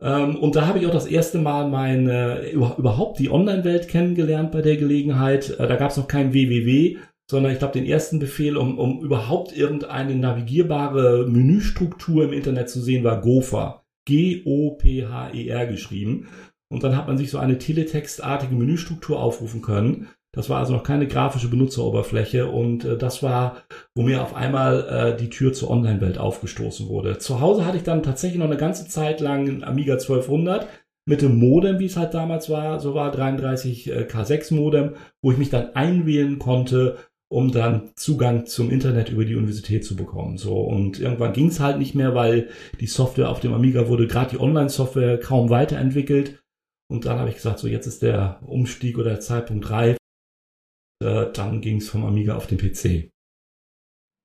Ähm, und da habe ich auch das erste Mal meine überhaupt die Online-Welt kennengelernt bei der Gelegenheit. Äh, da gab es noch kein www, sondern ich glaube den ersten Befehl, um, um überhaupt irgendeine navigierbare Menüstruktur im Internet zu sehen, war Gopher. G-O-P-H-E-R geschrieben. Und dann hat man sich so eine teletextartige Menüstruktur aufrufen können. Das war also noch keine grafische Benutzeroberfläche und äh, das war, wo mir auf einmal äh, die Tür zur Online-Welt aufgestoßen wurde. Zu Hause hatte ich dann tatsächlich noch eine ganze Zeit lang ein Amiga 1200 mit dem Modem, wie es halt damals war, so war 33K6 äh, Modem, wo ich mich dann einwählen konnte, um dann Zugang zum Internet über die Universität zu bekommen. So und irgendwann ging es halt nicht mehr, weil die Software auf dem Amiga wurde, gerade die Online-Software, kaum weiterentwickelt. Und dann habe ich gesagt, so jetzt ist der Umstieg oder der Zeitpunkt reif äh, dann ging es vom Amiga auf den PC.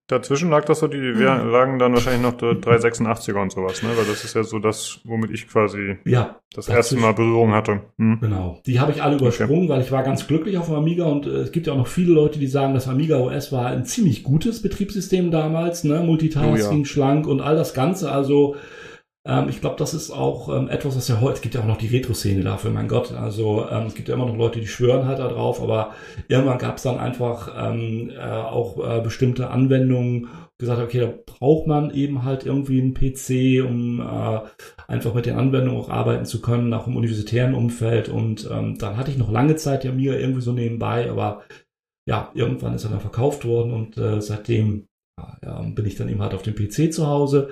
Dazwischen lag das so, die mhm. lagen dann wahrscheinlich noch der 386er und sowas, ne? Weil das ist ja so das, womit ich quasi ja, das erste Mal Berührung hatte. Hm. Genau. Die habe ich alle übersprungen, okay. weil ich war ganz glücklich auf dem Amiga und äh, es gibt ja auch noch viele Leute, die sagen, das Amiga OS war ein ziemlich gutes Betriebssystem damals, ne? Multitasking, oh, ja. schlank und all das Ganze. Also Ähm, ich glaube, das ist auch ähm, etwas, was ja heute, es gibt ja auch noch die Retro-Szene dafür, mein Gott. Also ähm, es gibt ja immer noch Leute, die schwören halt da drauf, aber irgendwann gab es dann einfach ähm, äh, auch äh, bestimmte Anwendungen, gesagt, okay, da braucht man eben halt irgendwie einen PC, um äh, einfach mit den Anwendungen auch arbeiten zu können, auch im universitären Umfeld. Und ähm, dann hatte ich noch lange Zeit ja mir irgendwie so nebenbei, aber ja, irgendwann ist er dann verkauft worden und äh, seitdem ja, bin ich dann eben halt auf dem PC zu Hause.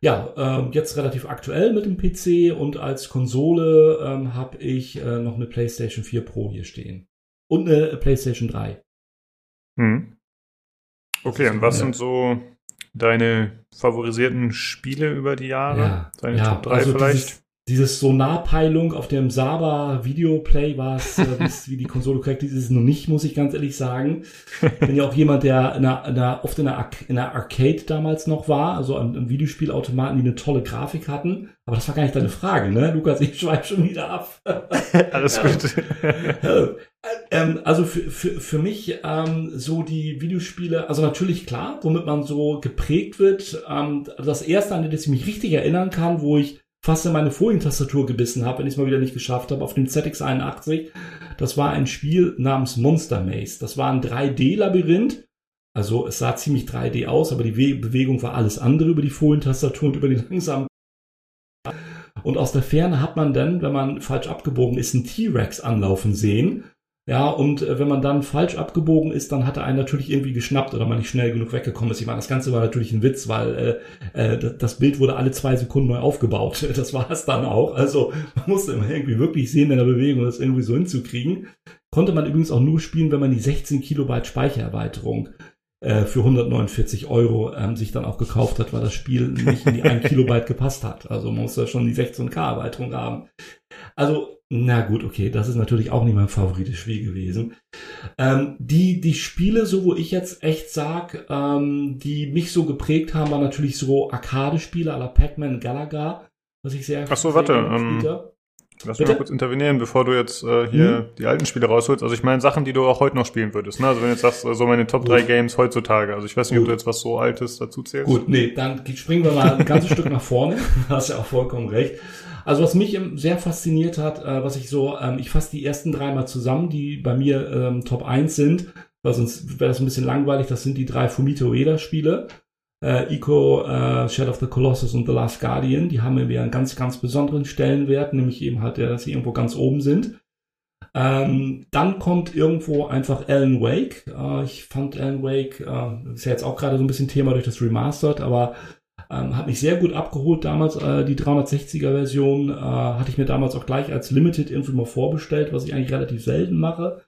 Ja, äh, jetzt relativ aktuell mit dem PC und als Konsole ähm, habe ich äh, noch eine PlayStation 4 Pro hier stehen. Und eine PlayStation 3. Hm. Okay, und was ja. sind so deine favorisierten Spiele über die Jahre? Ja, Deine ja, Top 3 also vielleicht? Dieses, dieses Sonarpeilung auf dem Saba Videoplay war es, äh, *laughs* wie die Konsole korrekt ist, ist es noch nicht, muss ich ganz ehrlich sagen. Bin ja auch jemand, der in einer, in einer, oft in einer, in einer Arcade damals noch war, also an, an Videospielautomaten, die eine tolle Grafik hatten. Aber das war gar nicht deine Frage, ne? Lukas, ich schweife schon wieder ab. *laughs* Alles gut. ähm, also für, für, für mich ähm, so die Videospiele, also natürlich klar, womit man so geprägt wird. Ähm, das erste, an das ich mich richtig erinnern kann, wo ich fast in meine Folientastatur gebissen habe, wenn ich es mal wieder nicht geschafft habe, auf dem ZX81. Das war ein Spiel namens Monster Maze. Das war ein 3D-Labyrinth. Also es sah ziemlich 3D aus, aber die Bewegung war alles andere über die Folientastatur und über die langsamen. Und aus der Ferne hat man dann, wenn man falsch abgebogen ist, einen T-Rex anlaufen sehen. Ja, und äh, wenn man dann falsch abgebogen ist, dann hat er einen natürlich irgendwie geschnappt oder man nicht schnell genug weggekommen ist. Ich meine, das Ganze war natürlich ein Witz, weil äh, äh, das Bild wurde alle zwei Sekunden neu aufgebaut. *laughs* Das war es dann auch. Also man musste immer irgendwie wirklich sehen in der Bewegung, das irgendwie so hinzukriegen. Konnte man übrigens auch nur spielen, wenn man die 16 Kilobyte Speichererweiterung äh, für 149 Euro ähm, sich dann auch gekauft hat, weil das Spiel nicht in die 1 *laughs* Kilobyte gepasst hat. Also man muss da schon die 16K Erweiterung haben. Also na gut, okay, das ist natürlich auch nicht mein favorites Spiel gewesen. Ähm, die, die Spiele, so wo ich jetzt echt sag, ähm, die mich so geprägt haben, waren natürlich so Arcade-Spiele à la Pac-Man Galaga, was ich sehr Ach so, warte, ähm, Lass mich mal kurz intervenieren, bevor du jetzt äh, hier hm? die alten Spiele rausholst. Also ich meine Sachen, die du auch heute noch spielen würdest. Ne? Also wenn du jetzt sagst, so meine Top 3 Games heutzutage. Also ich weiß nicht, Gut. ob du jetzt was so Altes dazu zählst. Gut, nee, dann springen wir mal ein ganzes *laughs* Stück nach vorne. Du hast ja auch vollkommen recht. Also was mich sehr fasziniert hat, äh, was ich so, ähm, ich fasse die ersten drei mal zusammen, die bei mir ähm, Top 1 sind, weil sonst wäre das ein bisschen langweilig, das sind die drei Fumito Ueda-Spiele. Äh, Ico, äh, Shadow of the Colossus und The Last Guardian, die haben mir einen ganz, ganz besonderen Stellenwert, nämlich eben halt, dass sie irgendwo ganz oben sind. Ähm, dann kommt irgendwo einfach Alan Wake. Äh, ich fand Alan Wake, äh, ist ja jetzt auch gerade so ein bisschen Thema durch das Remastered, aber ähm, hat mich sehr gut abgeholt damals. Äh, die 360er Version äh, hatte ich mir damals auch gleich als Limited irgendwie mal vorbestellt, was ich eigentlich relativ selten mache.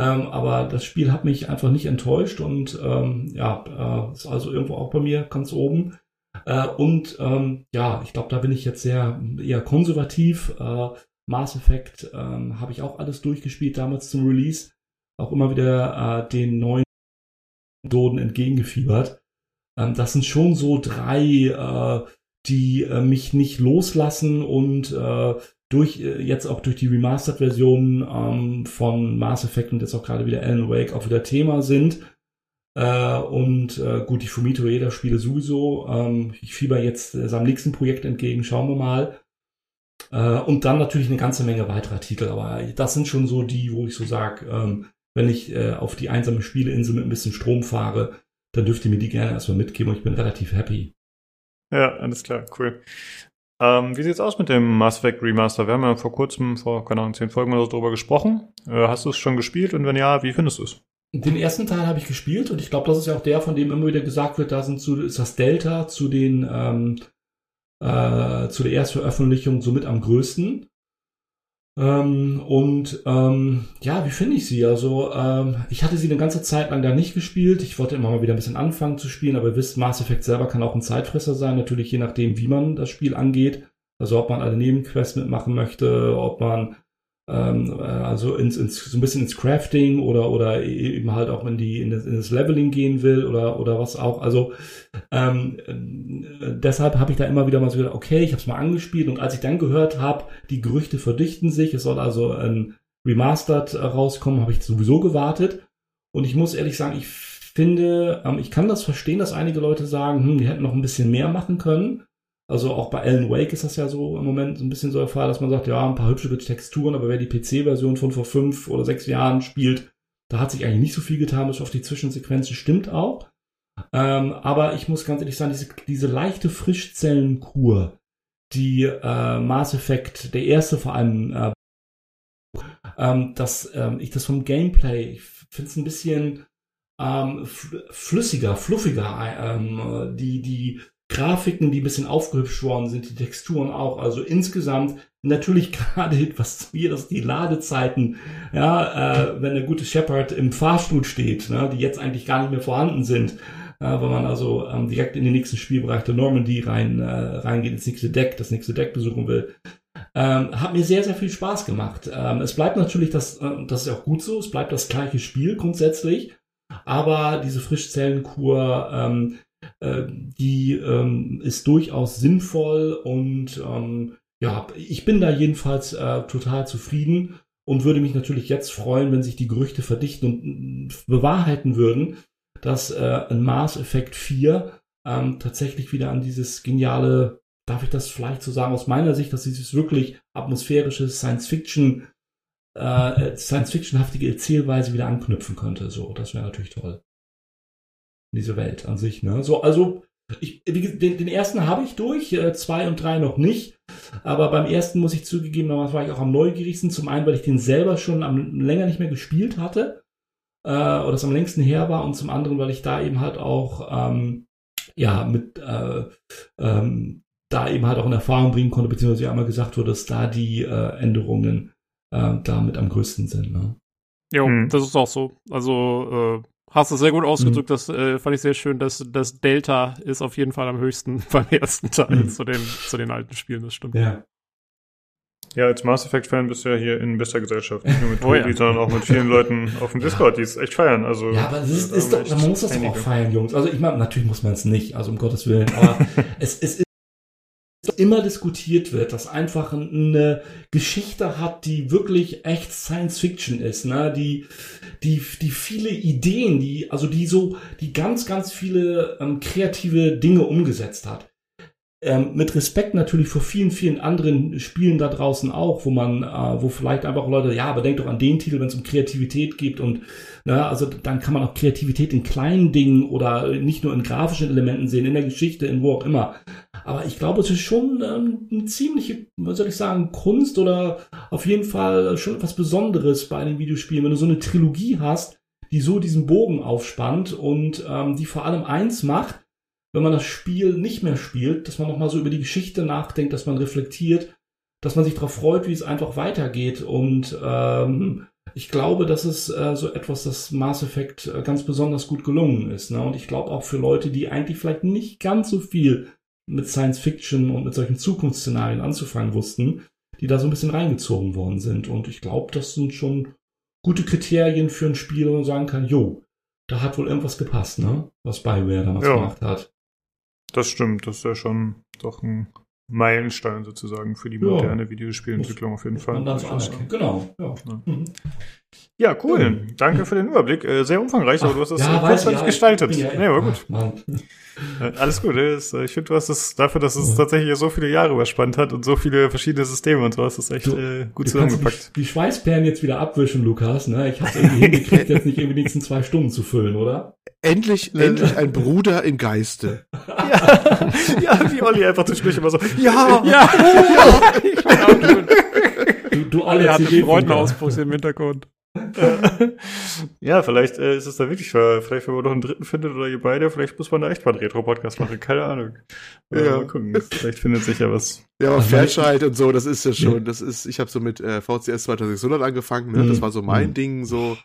Ähm, aber das Spiel hat mich einfach nicht enttäuscht und ähm, ja, äh, ist also irgendwo auch bei mir ganz oben. Äh, und ähm, ja, ich glaube, da bin ich jetzt sehr eher konservativ. Äh, Mass Effect ähm, habe ich auch alles durchgespielt damals zum Release. Auch immer wieder äh, den neuen Doden entgegengefiebert. Ähm, das sind schon so drei, äh, die äh, mich nicht loslassen und äh, durch äh, jetzt auch durch die Remastered-Version ähm, von Mass Effect und jetzt auch gerade wieder Alan Wake auch wieder Thema sind. Äh, und äh, gut, die Fumito Ueda Spiele sowieso. Ähm, ich fieber jetzt äh, seinem nächsten Projekt entgegen, schauen wir mal. Äh, und dann natürlich eine ganze Menge weiterer Titel, aber das sind schon so die, wo ich so sage, ähm, wenn ich äh, auf die einsame Spieleinsel mit ein bisschen Strom fahre, dann dürft ihr mir die gerne erstmal mitgeben und ich bin relativ happy. Ja, alles klar, cool. Ähm, wie sieht's aus mit dem Mass Effect Remaster? Wir haben ja vor kurzem, vor, keine Ahnung, zehn Folgen oder so drüber gesprochen. Äh, hast du es schon gespielt und wenn ja, wie findest du es? Den ersten Teil habe ich gespielt und ich glaube, das ist ja auch der, von dem immer wieder gesagt wird, da sind zu, ist das Delta zu den ähm, äh, zu der Erstveröffentlichung somit am größten. Ähm, und ähm, ja, wie finde ich sie? Also, ähm, ich hatte sie eine ganze Zeit lang da nicht gespielt. Ich wollte immer mal wieder ein bisschen anfangen zu spielen, aber ihr wisst, Mass Effect selber kann auch ein Zeitfresser sein, natürlich je nachdem, wie man das Spiel angeht. Also ob man alle Nebenquests mitmachen möchte, ob man also ins, ins, so ein bisschen ins Crafting oder, oder e-, eben halt auch in, die, in, das, in das Leveling gehen will oder, oder was auch. Also ähm, äh, deshalb habe ich da immer wieder mal so gedacht, okay, ich habe es mal angespielt und als ich dann gehört habe, die Gerüchte verdichten sich, es soll also ein Remastered rauskommen, habe ich sowieso gewartet. Und ich muss ehrlich sagen, ich finde, ähm, ich kann das verstehen, dass einige Leute sagen, hm, die hätten noch ein bisschen mehr machen können. Also auch bei Alan Wake ist das ja so im Moment so ein bisschen so der Fall, dass man sagt, ja, ein paar hübsche Texturen, aber wer die PC-Version von vor fünf oder sechs Jahren spielt, da hat sich eigentlich nicht so viel getan, bis auf die Zwischensequenzen stimmt auch. Ähm, aber ich muss ganz ehrlich sagen, diese, diese leichte Frischzellenkur, die äh, Mass Effect, der erste vor allem, äh, ähm, dass ähm, ich das vom Gameplay, ich finde es ein bisschen ähm, flüssiger, fluffiger, ähm, die, die Grafiken, die ein bisschen aufgehübscht worden sind, die Texturen auch. Also insgesamt natürlich *laughs* gerade was wir das die Ladezeiten, ja, äh, wenn der gute Shepard im Fahrstuhl steht, ne, die jetzt eigentlich gar nicht mehr vorhanden sind, äh, wenn man also ähm, direkt in den nächsten Spielbereich der Normandy rein äh, reingeht, ins nächste Deck, das nächste Deck besuchen will. Ähm, hat mir sehr, sehr viel Spaß gemacht. Ähm, es bleibt natürlich das, äh, das ist auch gut so, es bleibt das gleiche Spiel grundsätzlich, aber diese Frischzellenkur, ähm, äh, die ähm, ist durchaus sinnvoll und ähm, ja, ich bin da jedenfalls äh, total zufrieden und würde mich natürlich jetzt freuen, wenn sich die Gerüchte verdichten und bewahrheiten würden, dass äh, ein Mars Effect 4 ähm, tatsächlich wieder an dieses geniale, darf ich das vielleicht so sagen, aus meiner Sicht, dass dieses wirklich atmosphärische Science-Fiction, äh, Science-Fiction-haftige Erzählweise wieder anknüpfen könnte. So, das wäre natürlich toll diese Welt an sich. Ne? So, also ich, den, den ersten habe ich durch, äh, zwei und drei noch nicht. Aber beim ersten muss ich zugegeben, damals war ich auch am neugierigsten. Zum einen, weil ich den selber schon am, länger nicht mehr gespielt hatte. Äh, oder es am längsten her war. Und zum anderen, weil ich da eben halt auch, ähm, ja, mit, äh, ähm, da eben halt auch in Erfahrung bringen konnte, beziehungsweise ja einmal gesagt wurde, dass da die äh, Änderungen äh, damit am größten sind. Ne? Jo, hm. das ist auch so. Also, äh, Hast du sehr gut ausgedrückt, mhm. das äh, fand ich sehr schön, dass das Delta ist auf jeden Fall am höchsten *laughs* beim ersten Teil mhm. zu, den, zu den alten Spielen, das stimmt. Ja. Ja, als Mass Effect-Fan bist du ja hier in bester Gesellschaft. Nicht nur mit Tobi, *laughs* oh, ja. sondern auch mit vielen Leuten auf dem Discord, die es echt feiern. Also, ja, aber es ist, ist doch, man muss das doch auch feiern, Jungs. Also ich meine, natürlich muss man es nicht, also um Gottes Willen, aber *laughs* es, es ist immer diskutiert wird, dass einfach eine Geschichte hat, die wirklich echt Science Fiction ist, ne? Die, die, die viele Ideen, die, also die so, die ganz, ganz viele ähm, kreative Dinge umgesetzt hat. Ähm, mit Respekt natürlich vor vielen, vielen anderen Spielen da draußen auch, wo man, äh, wo vielleicht einfach Leute, ja, aber denkt doch an den Titel, wenn es um Kreativität geht und, ne, also dann kann man auch Kreativität in kleinen Dingen oder nicht nur in grafischen Elementen sehen, in der Geschichte, in wo auch immer. Aber ich glaube, es ist schon ähm, eine ziemliche, was soll ich sagen, Kunst oder auf jeden Fall schon etwas Besonderes bei einem Videospiel, wenn du so eine Trilogie hast, die so diesen Bogen aufspannt und ähm, die vor allem eins macht, wenn man das Spiel nicht mehr spielt, dass man nochmal so über die Geschichte nachdenkt, dass man reflektiert, dass man sich darauf freut, wie es einfach weitergeht. Und ähm, ich glaube, das ist äh, so etwas, das Mass Effect äh, ganz besonders gut gelungen ist. Ne? Und ich glaube auch für Leute, die eigentlich vielleicht nicht ganz so viel mit Science Fiction und mit solchen Zukunftsszenarien anzufangen wussten, die da so ein bisschen reingezogen worden sind. Und ich glaube, das sind schon gute Kriterien für ein Spiel, wo man sagen kann, jo, da hat wohl irgendwas gepasst, ne? Was Bioware damals ja. gemacht hat. Das stimmt, das ist ja schon doch ein Meilenstein sozusagen für die moderne ja. Videospielentwicklung auf jeden Fall. Und dann genau. Ja. Ja. Mhm. ja. cool. Danke für den Überblick. Äh, sehr umfangreich, aber du hast es ja, kurzweilig gestaltet. Ja, nee, aber gut. Ach, äh, alles gut. Äh, ich finde, du hast es dafür, dass es tatsächlich so viele Jahre überspannt hat und so viele verschiedene Systeme und so, hast es echt du, äh, gut du zusammengepackt. Die, die Schweißperlen jetzt wieder abwischen, Lukas. Ne? Ich habe irgendwie hingekriegt, *laughs* jetzt nicht irgendwie die nächsten zwei Stunden zu füllen, oder? Endlich, endlich ein Bruder im Geiste. *laughs* ja, ja, wie Olli einfach zwischendurch immer so, ja, ja, ja. Ich du, du alle hatte Freudenausbruch im Hintergrund. *laughs* ja, vielleicht äh, ist es da wirklich, vielleicht wenn man noch einen dritten findet oder ihr beide, vielleicht muss man da echt mal einen Retro-Podcast machen, keine Ahnung. Ja. Mal gucken, vielleicht findet sich ja was. Ja, aber Fairchild und so, das ist ja schon, das ist, ich habe so mit äh, VCS 2600 angefangen, ne? das mhm. war so mein mhm. Ding, so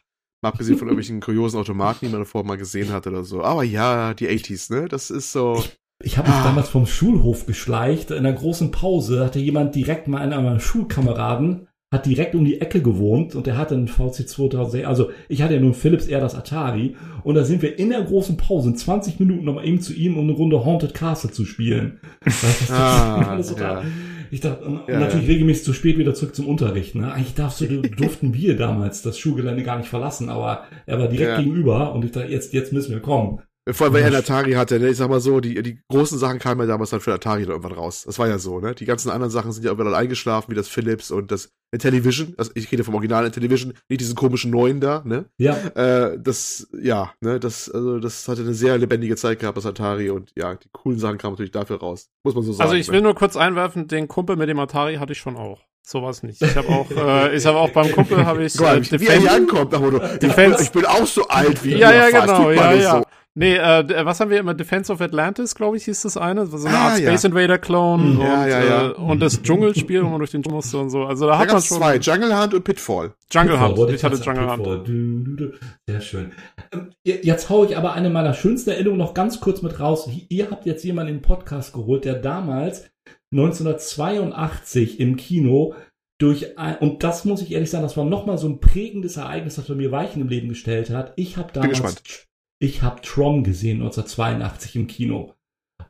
Mal abgesehen von irgendwelchen kuriosen Automaten, die man davor mal gesehen hat oder so. Aber ja, die 80s, ne? Das ist so. Ich habe mich ah. damals vom Schulhof geschleicht. In einer großen Pause hatte jemand direkt mal einer meiner Schulkameraden hat direkt um die Ecke gewohnt und der hatte einen VC 2000. Also ich hatte ja nun Philips eher das Atari und da sind wir in der großen Pause in 20 Minuten nochmal eben zu ihm, um eine Runde Haunted Castle zu spielen. Das, ah, *laughs* ja. Ich dachte, und ja, natürlich ja. regelmäßig zu spät wieder zurück zum Unterricht. Ne? Eigentlich darfst du, *laughs* durften wir damals das Schulgelände gar nicht verlassen, aber er war direkt ja. gegenüber und ich dachte, jetzt, jetzt müssen wir kommen. Vor allem, weil er einen Atari hatte, ne? Ich sag mal so, die, die großen Sachen kamen ja damals dann für Atari dann irgendwann raus. Das war ja so, ne? Die ganzen anderen Sachen sind ja irgendwann eingeschlafen, wie das Philips und das Intellivision. Also ich rede vom originalen Intellivision, nicht diesen komischen neuen da, ne? Ja. Äh, das, ja, ne, das, also das hatte eine sehr lebendige Zeit gehabt, das Atari und ja, die coolen Sachen kamen natürlich dafür raus. Muss man so sagen. Also ich will nur kurz einwerfen, den Kumpel mit dem Atari hatte ich schon auch. Sowas nicht. Ich habe auch, *laughs* äh, ich habe auch beim Kumpel habe ich Guck mal, wie er hier ankommt, nach Motto, ich, ich bin auch so alt wie Ja, ihr, ja, genau, ja, nicht ja. So. Nee, äh, d- was haben wir immer? Defense of Atlantis, glaube ich, hieß das eine. So eine Ah, Art ja. Space Invader Clone Mhm. und, Ja, ja, ja. Äh, und das Dschungelspiel, wo man durch den Dschungel musste und so. Also da Da hat man schon zwei, Jungle Hunt und Pitfall. Jungle Pitfall, Hunt. Ich hatte Jungle Hunt. Sehr schön. Ähm, Jetzt haue ich aber eine meiner schönsten Erinnerungen noch ganz kurz mit raus. Ihr habt jetzt jemanden in den Podcast geholt, der damals 1982 im Kino durch ein, und das muss ich ehrlich sagen, das war nochmal so ein prägendes Ereignis, das bei mir Weichen im Leben gestellt hat. Ich habe damals, gespannt. Ich habe Tron gesehen 1982 im Kino.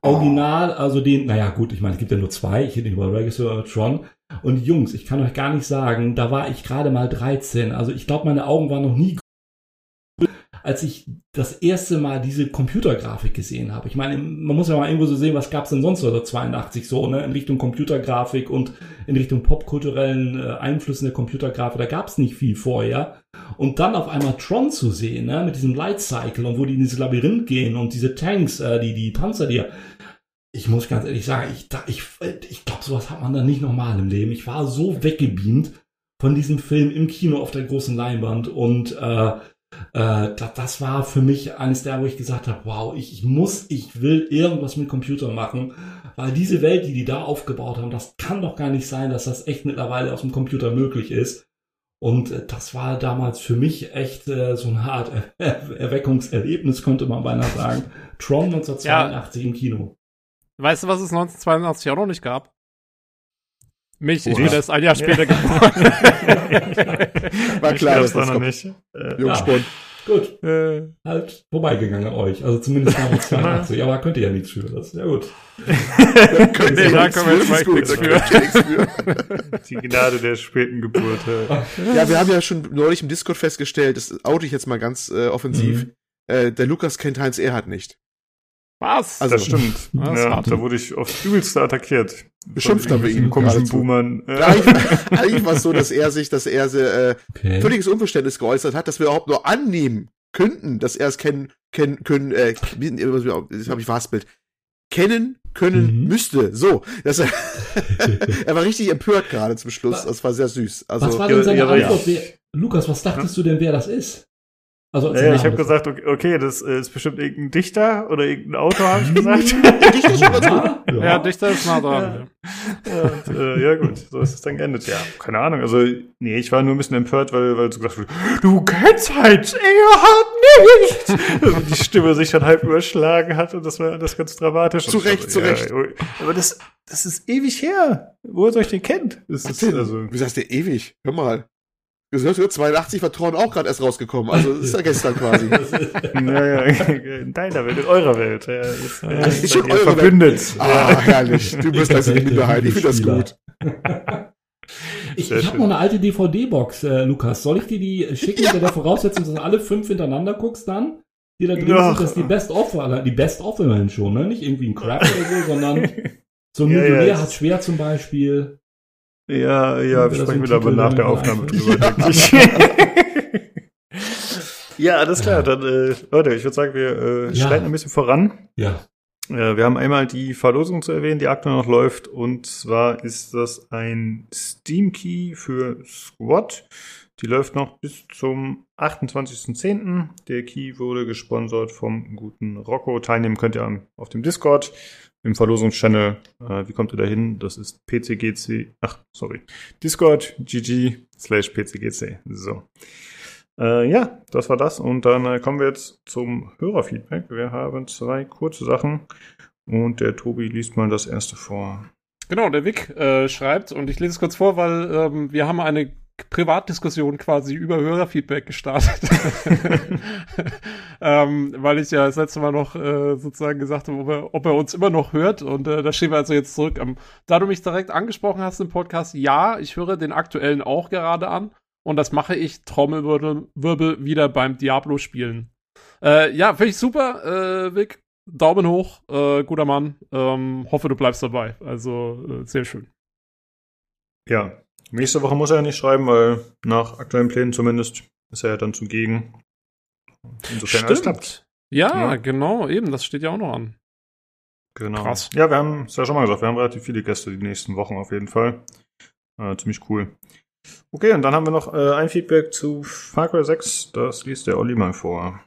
Original, also den, naja gut, ich meine, es gibt ja nur zwei, ich rede nicht über Regisseur oder Tron. Und Jungs, ich kann euch gar nicht sagen, da war ich gerade mal 13. Also ich glaube, meine Augen waren noch nie als ich das erste Mal diese Computergrafik gesehen habe. Ich meine, man muss ja mal irgendwo so sehen, was gab's denn sonst 1982 so, ne? In Richtung Computergrafik und in Richtung popkulturellen äh, Einflüssen der Computergrafik, da gab's nicht viel vorher. Und dann auf einmal Tron zu sehen, ne? Mit diesem Light Cycle und wo die in dieses Labyrinth gehen und diese Tanks, äh, die, die Panzer, die ich muss ganz ehrlich sagen, ich, ich, ich glaube, sowas hat man dann nicht normal im Leben. Ich war so weggebeamt von diesem Film im Kino auf der großen Leinwand und äh, äh, das, das war für mich eines der, wo ich gesagt habe, wow, ich, ich muss, ich will irgendwas mit Computer machen, weil diese Welt, die die da aufgebaut haben, das kann doch gar nicht sein, dass das echt mittlerweile aus dem Computer möglich ist. Und äh, das war damals für mich echt äh, so eine Art er *laughs* Erweckungserlebnis, könnte man beinahe sagen. Tron 1982 im Kino. Weißt du, was es 1982 auch noch nicht gab? Mich, ich Oha. bin erst ein Jahr später *laughs* geboren. War Ich klar, dass das noch kommt. nicht. Äh, Jungspund. Gut, Äh, halt vorbeigegangen an euch. Also zumindest *laughs* damals 82, aber könnt ihr ja nichts für. Das ist ja gut. Nee, Sie da nichts *laughs* können wir für, jetzt mal nichts könnt ihr *laughs* die Gnade der späten Geburt. äh. Ja, wir haben ja schon neulich im Discord festgestellt, das oute ich jetzt mal ganz äh, offensiv, Mhm. äh, der Lukas kennt Heinz Erhardt nicht. Was? Also- Das stimmt. Das ja, da wurde ich aufs Übelste attackiert. Beschimpft wir ihn komischen. Boomern. Ja, eigentlich, war es so, dass er sich, dass er äh, Okay. völliges Unverständnis geäußert hat, dass wir überhaupt nur annehmen könnten, dass er es kennen, kennen können, äh, das habe ich verhaspelt, kennen können Mhm. müsste. So, dass *laughs* er, er war richtig empört gerade zum Schluss. Das war sehr süß. Also was war denn seine ihre- Antwort? Wer, Lukas, was dachtest du denn, wer das ist? Also, als ja, der ich habe gesagt, okay, okay, das äh, ist bestimmt irgendein Dichter oder irgendein Autor, habe ich gesagt. ich das schon ganz gut. Ja, Ja, Dichter ist nah dran. Ja. Und, äh, ja gut, so ist es dann geendet. Ja, keine Ahnung. Also, nee, ich war nur ein bisschen empört, weil, weil so gesagt wurde, du kennst Heinz Erhard nicht! *laughs* Also die Stimme sich dann halb überschlagen hat und das war das ganz dramatisch. Zu Und Recht, zu ja, Aber das, das ist ewig her. Woher soll ich den kennen? Das ist, also, Wie sagst du ewig? Hör mal. Sagst, 82 war Tron auch gerade erst rausgekommen. Also das ist ja gestern quasi. *laughs* naja, in deiner Welt, in eurer Welt. Ja, ist, äh, ist schon eure verbündet. Ah, herrlich. Du bist also die Minderheit. Ich finde das gut. *laughs* Ich, Sehr ich habe noch eine alte DVD-Box, äh, Lukas. Soll ich dir die schicken Ja. unter der Voraussetzung, dass du alle fünf hintereinander guckst dann? Die da drin Ja. sind, das ist die Best-of, die Best-of immerhin schon, ne? Nicht irgendwie ein Crap oder so, sondern *laughs* so ein Ja, ja, Millionär es- hat schwer zum Beispiel. Ja, ja, sprechen wir aber nach der Aufnahme drüber, *laughs* denke ich. *laughs* ja, alles klar. Dann, äh, Leute, ich würde sagen, wir äh, Ja. schreiten ein bisschen voran. Ja. Äh, wir haben einmal die Verlosung zu erwähnen, die aktuell noch läuft. Und zwar ist das ein Steam Key für Squad. Die läuft noch bis zum 28.10. Der Key wurde gesponsert vom guten Rocco. Teilnehmen könnt ihr auf dem Discord im Verlosungschannel. Äh, wie kommt ihr da hin? Das ist pcgc, ach, sorry, Discord gg slash pcgc. So. Äh, ja, das war das. Und dann äh, kommen wir jetzt zum Hörerfeedback. Wir haben zwei kurze Sachen. Und der Tobi liest mal das erste vor. Genau, der Vic äh, schreibt, und ich lese es kurz vor, weil ähm, wir haben eine Privatdiskussion quasi über Hörerfeedback gestartet. *laughs* *laughs* ähm, weil ich ja das letzte Mal noch äh, sozusagen gesagt habe, ob er, ob er uns immer noch hört. Und äh, da schrieb er also jetzt zurück. Ähm, da du mich direkt angesprochen hast im Podcast, ja, ich höre den aktuellen auch gerade an. Und das mache ich Trommelwirbel Wirbel wieder beim Diablo-Spielen. Äh, ja, finde ich super, äh, Vic. Daumen hoch, äh, guter Mann. Ähm, hoffe, du bleibst dabei. Also äh, sehr schön. Ja, nächste Woche muss er ja nicht schreiben, weil nach aktuellen Plänen zumindest ist er ja dann zugegen. Insofern alles klappt. Ja, ja, genau, eben, das steht ja auch noch an. Genau. Krass. Ja, wir haben es ja schon mal gesagt, wir haben relativ viele Gäste die nächsten Wochen auf jeden Fall. Äh, ziemlich cool. Okay, und dann haben wir noch äh, ein Feedback zu Far Cry 6. Das liest der Olli mal vor.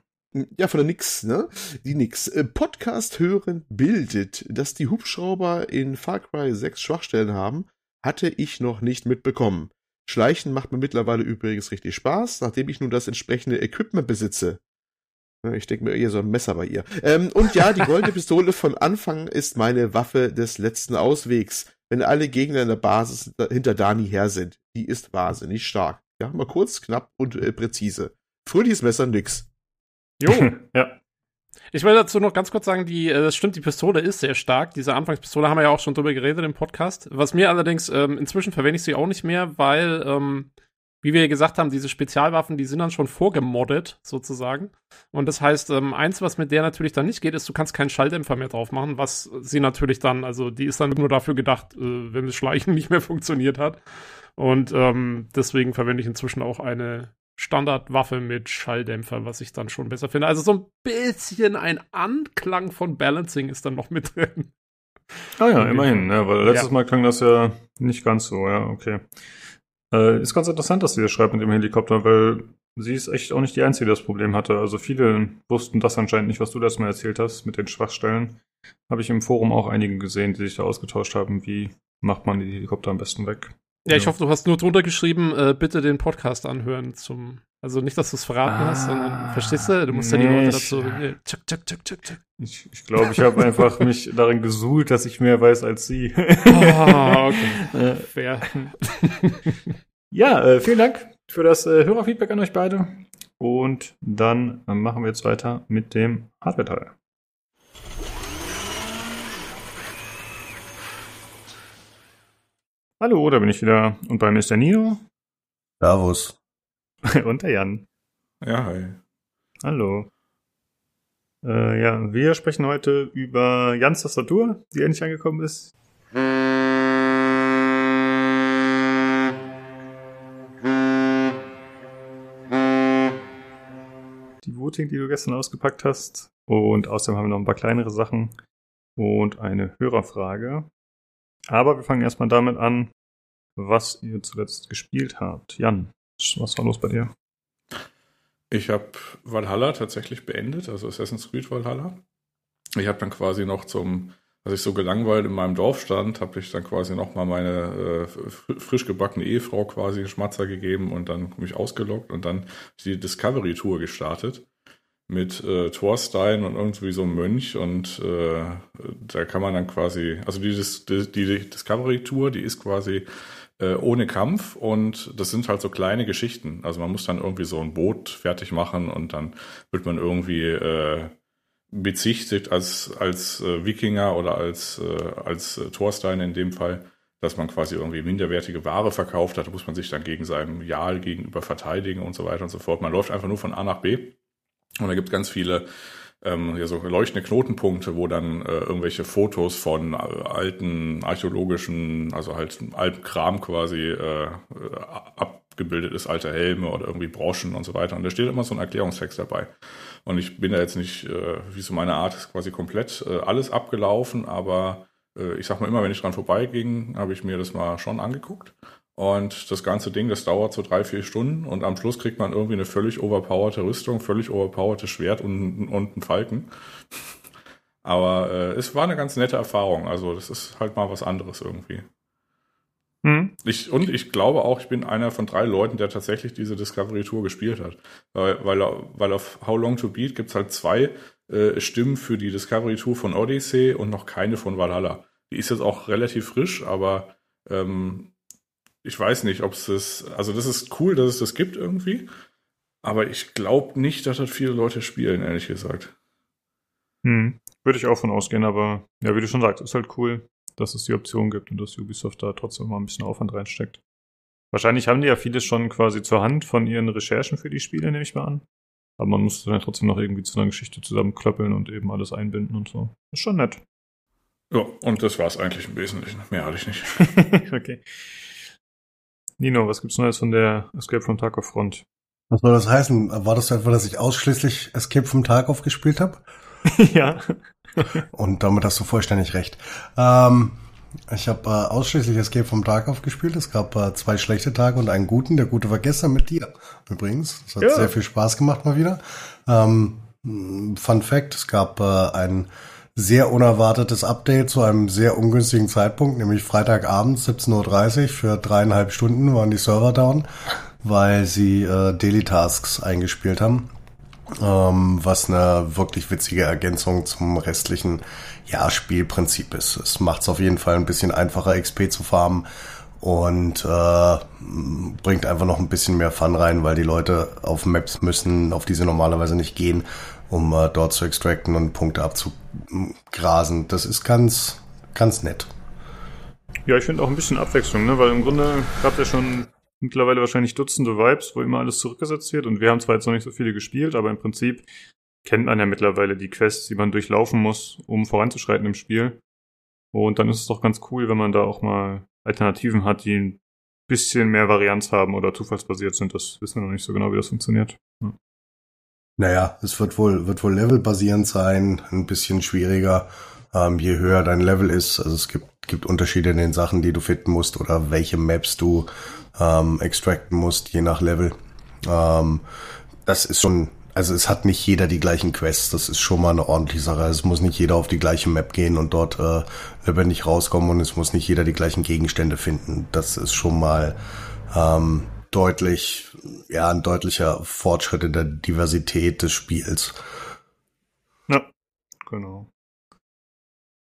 Ja, von der Nix, ne? Die Nix. Äh, Podcast hören bildet, dass die Hubschrauber in Far Cry 6 Schwachstellen haben, hatte ich noch nicht mitbekommen. Schleichen macht mir mittlerweile übrigens richtig Spaß, nachdem ich nun das entsprechende Equipment besitze. Ich denke mir eher so ein Messer bei ihr. Ähm, und ja, die goldene *laughs* Pistole von Anfang ist meine Waffe des letzten Auswegs, wenn alle Gegner in der Basis hinter Dani her sind. Die ist wahnsinnig stark. Ja, mal kurz, knapp und äh, präzise. Fröhliches Messer nix. Jo, *laughs* ja. Ich will dazu noch ganz kurz sagen, die, äh, das stimmt, die Pistole ist sehr stark. Diese Anfangspistole haben wir ja auch schon drüber geredet im Podcast. Was mir allerdings, ähm, inzwischen verwende ich sie auch nicht mehr, weil, ähm, wie wir gesagt haben, diese Spezialwaffen, die sind dann schon vorgemoddet, sozusagen. Und das heißt, ähm, eins, was mit der natürlich dann nicht geht, ist, du kannst keinen Schalldämpfer mehr drauf machen, was sie natürlich dann, also die ist dann nur dafür gedacht, äh, wenn das Schleichen *laughs* nicht mehr funktioniert hat. Und ähm, deswegen verwende ich inzwischen auch eine Standardwaffe mit Schalldämpfer, was ich dann schon besser finde. Also so ein bisschen ein Anklang von Balancing ist dann noch mit *laughs* drin. Ah ja, immerhin, ja, weil letztes ja. Mal klang das ja nicht ganz so, ja, okay. Äh, ist ganz interessant, dass sie das schreibt mit dem Helikopter, weil sie ist echt auch nicht die Einzige, die das Problem hatte. Also viele wussten das anscheinend nicht, was du das mal erzählt hast mit den Schwachstellen. Habe ich im Forum auch einige gesehen, die sich da ausgetauscht haben, wie macht man die Helikopter am besten weg. Ja, ich hoffe, du hast nur drunter geschrieben, äh, bitte den Podcast anhören zum. Also nicht, dass du es verraten ah, hast, sondern ah, verstehst du? Du musst nee, ja die Leute dazu. Äh, tschak, tschak, tschak, tschak, tschak. Ich ich, glaube, ich habe einfach *laughs* mich darin gesuhlt, dass ich mehr weiß als sie. oh, okay. *laughs* Fair. *laughs* ja, äh, vielen Dank für das äh, Hörerfeedback an euch beide. Und dann machen wir jetzt weiter mit dem Hardware-Teil. Hallo, da bin ich wieder. Und bei mir ist der Nio. Servus. *laughs* Und der Jan. Ja, hi. Hallo. Äh, ja, wir sprechen heute über Jans Tastatur, die endlich angekommen ist. Die Voting, die du gestern ausgepackt hast. Und außerdem haben wir noch ein paar kleinere Sachen und eine Hörerfrage. Aber wir fangen erstmal damit an, was ihr zuletzt gespielt habt. Jan, was war los bei dir? Ich habe Valhalla tatsächlich beendet, also Assassin's Creed Valhalla. Ich habe dann quasi noch zum, als ich so gelangweilt in meinem Dorf stand, habe ich dann quasi nochmal meine äh, frisch gebackene Ehefrau quasi Schmatzer gegeben und dann mich ausgelockt und dann die Discovery Tour gestartet mit äh, Thorstein und irgendwie so einem Mönch und äh, da kann man dann quasi, also die, die, die Discovery Tour, die ist quasi äh, ohne Kampf und das sind halt so kleine Geschichten. Also man muss dann irgendwie so ein Boot fertig machen und dann wird man irgendwie äh, bezichtigt als, als äh, Wikinger oder als, äh, als äh, Thorstein in dem Fall, dass man quasi irgendwie minderwertige Ware verkauft hat. Da muss man sich dann gegen seinem Jahl gegenüber verteidigen und so weiter und so fort. Man läuft einfach nur von A nach B und da gibt ganz viele ähm, ja, so leuchtende Knotenpunkte, wo dann äh, irgendwelche Fotos von äh, alten archäologischen, also halt alten Kram quasi äh, abgebildet ist, alte Helme oder irgendwie Broschen und so weiter. Und da steht immer so ein Erklärungstext dabei. Und ich bin da jetzt nicht, äh, wie so meine Art ist, quasi komplett äh, alles abgelaufen, aber äh, ich sag mal immer, wenn ich dran vorbeiging, habe ich mir das mal schon angeguckt. Und das ganze Ding, das dauert so drei, vier Stunden und am Schluss kriegt man irgendwie eine völlig overpowerte Rüstung, völlig overpowerte Schwert und, und einen Falken. *laughs* Aber äh, es war eine ganz nette Erfahrung. Also das ist halt mal was anderes irgendwie. Hm. Ich, und ich glaube auch, ich bin einer von drei Leuten, der tatsächlich diese Discovery Tour gespielt hat. Weil, weil, weil auf How Long to Beat gibt es halt zwei äh, Stimmen für die Discovery Tour von Odyssey und noch keine von Valhalla. Die ist jetzt auch relativ frisch, aber ähm, ich weiß nicht, ob es das, also das ist cool, dass es das gibt irgendwie, aber ich glaube nicht, dass das viele Leute spielen, ehrlich gesagt. Hm. Würde ich auch von ausgehen, aber ja, wie du schon sagst, ist halt cool, dass es die Option gibt und dass Ubisoft da trotzdem mal ein bisschen Aufwand reinsteckt. Wahrscheinlich haben die ja vieles schon quasi zur Hand von ihren Recherchen für die Spiele, nehme ich mal an. Aber man muss dann trotzdem noch irgendwie zu einer Geschichte zusammenklöppeln und eben alles einbinden und so. Ist schon nett. Ja, und das war es eigentlich im Wesentlichen. Mehr hatte ich nicht. *laughs* okay. Nino, was gibt's Neues von der Escape from Tarkov Front? Was soll das heißen? War das etwa, dass ich ausschließlich Escape from Tarkov gespielt habe? *laughs* ja. Und damit hast du vollständig recht. Ähm, ich habe äh, ausschließlich Escape vom Tarkov gespielt. Es gab äh, zwei schlechte Tage und einen guten. Der gute war gestern mit dir übrigens. Es hat Ja. sehr viel Spaß gemacht mal wieder. Ähm, Fun Fact, es gab äh, ein sehr unerwartetes Update zu einem sehr ungünstigen Zeitpunkt, nämlich Freitagabend 17.30 Uhr für dreieinhalb Stunden waren die Server down, weil sie äh, Daily Tasks eingespielt haben ähm, was eine wirklich witzige Ergänzung zum restlichen ja, Spielprinzip ist. Es macht es auf jeden Fall ein bisschen einfacher, XP zu farmen und äh, bringt einfach noch ein bisschen mehr Fun rein, weil die Leute auf Maps müssen, auf die sie normalerweise nicht gehen, um äh, dort zu extracten und Punkte abzugrasen. Das ist ganz, ganz nett. Ja, ich finde auch ein bisschen Abwechslung, ne? weil im Grunde habt ihr schon mittlerweile wahrscheinlich Dutzende Vibes, wo immer alles zurückgesetzt wird. Und wir haben zwar jetzt noch nicht so viele gespielt, aber im Prinzip kennt man ja mittlerweile die Quests, die man durchlaufen muss, um voranzuschreiten im Spiel. Und dann ist es doch ganz cool, wenn man da auch mal Alternativen hat, die ein bisschen mehr Varianz haben oder zufallsbasiert sind. Das wissen wir noch nicht so genau, wie das funktioniert. Ja. Naja, es wird wohl, wird wohl levelbasierend sein, ein bisschen schwieriger, ähm, je höher dein Level ist. Also es gibt, gibt Unterschiede in den Sachen, die du finden musst oder welche Maps du ähm, extracten musst, je nach Level. Ähm, das ist schon, also es hat nicht jeder die gleichen Quests, das ist schon mal eine ordentliche Sache. Es muss nicht jeder auf die gleiche Map gehen und dort äh, lebendig rauskommen und es muss nicht jeder die gleichen Gegenstände finden. Das ist schon mal ähm, deutlich, ja, ein deutlicher Fortschritt in der Diversität des Spiels. Ja, genau.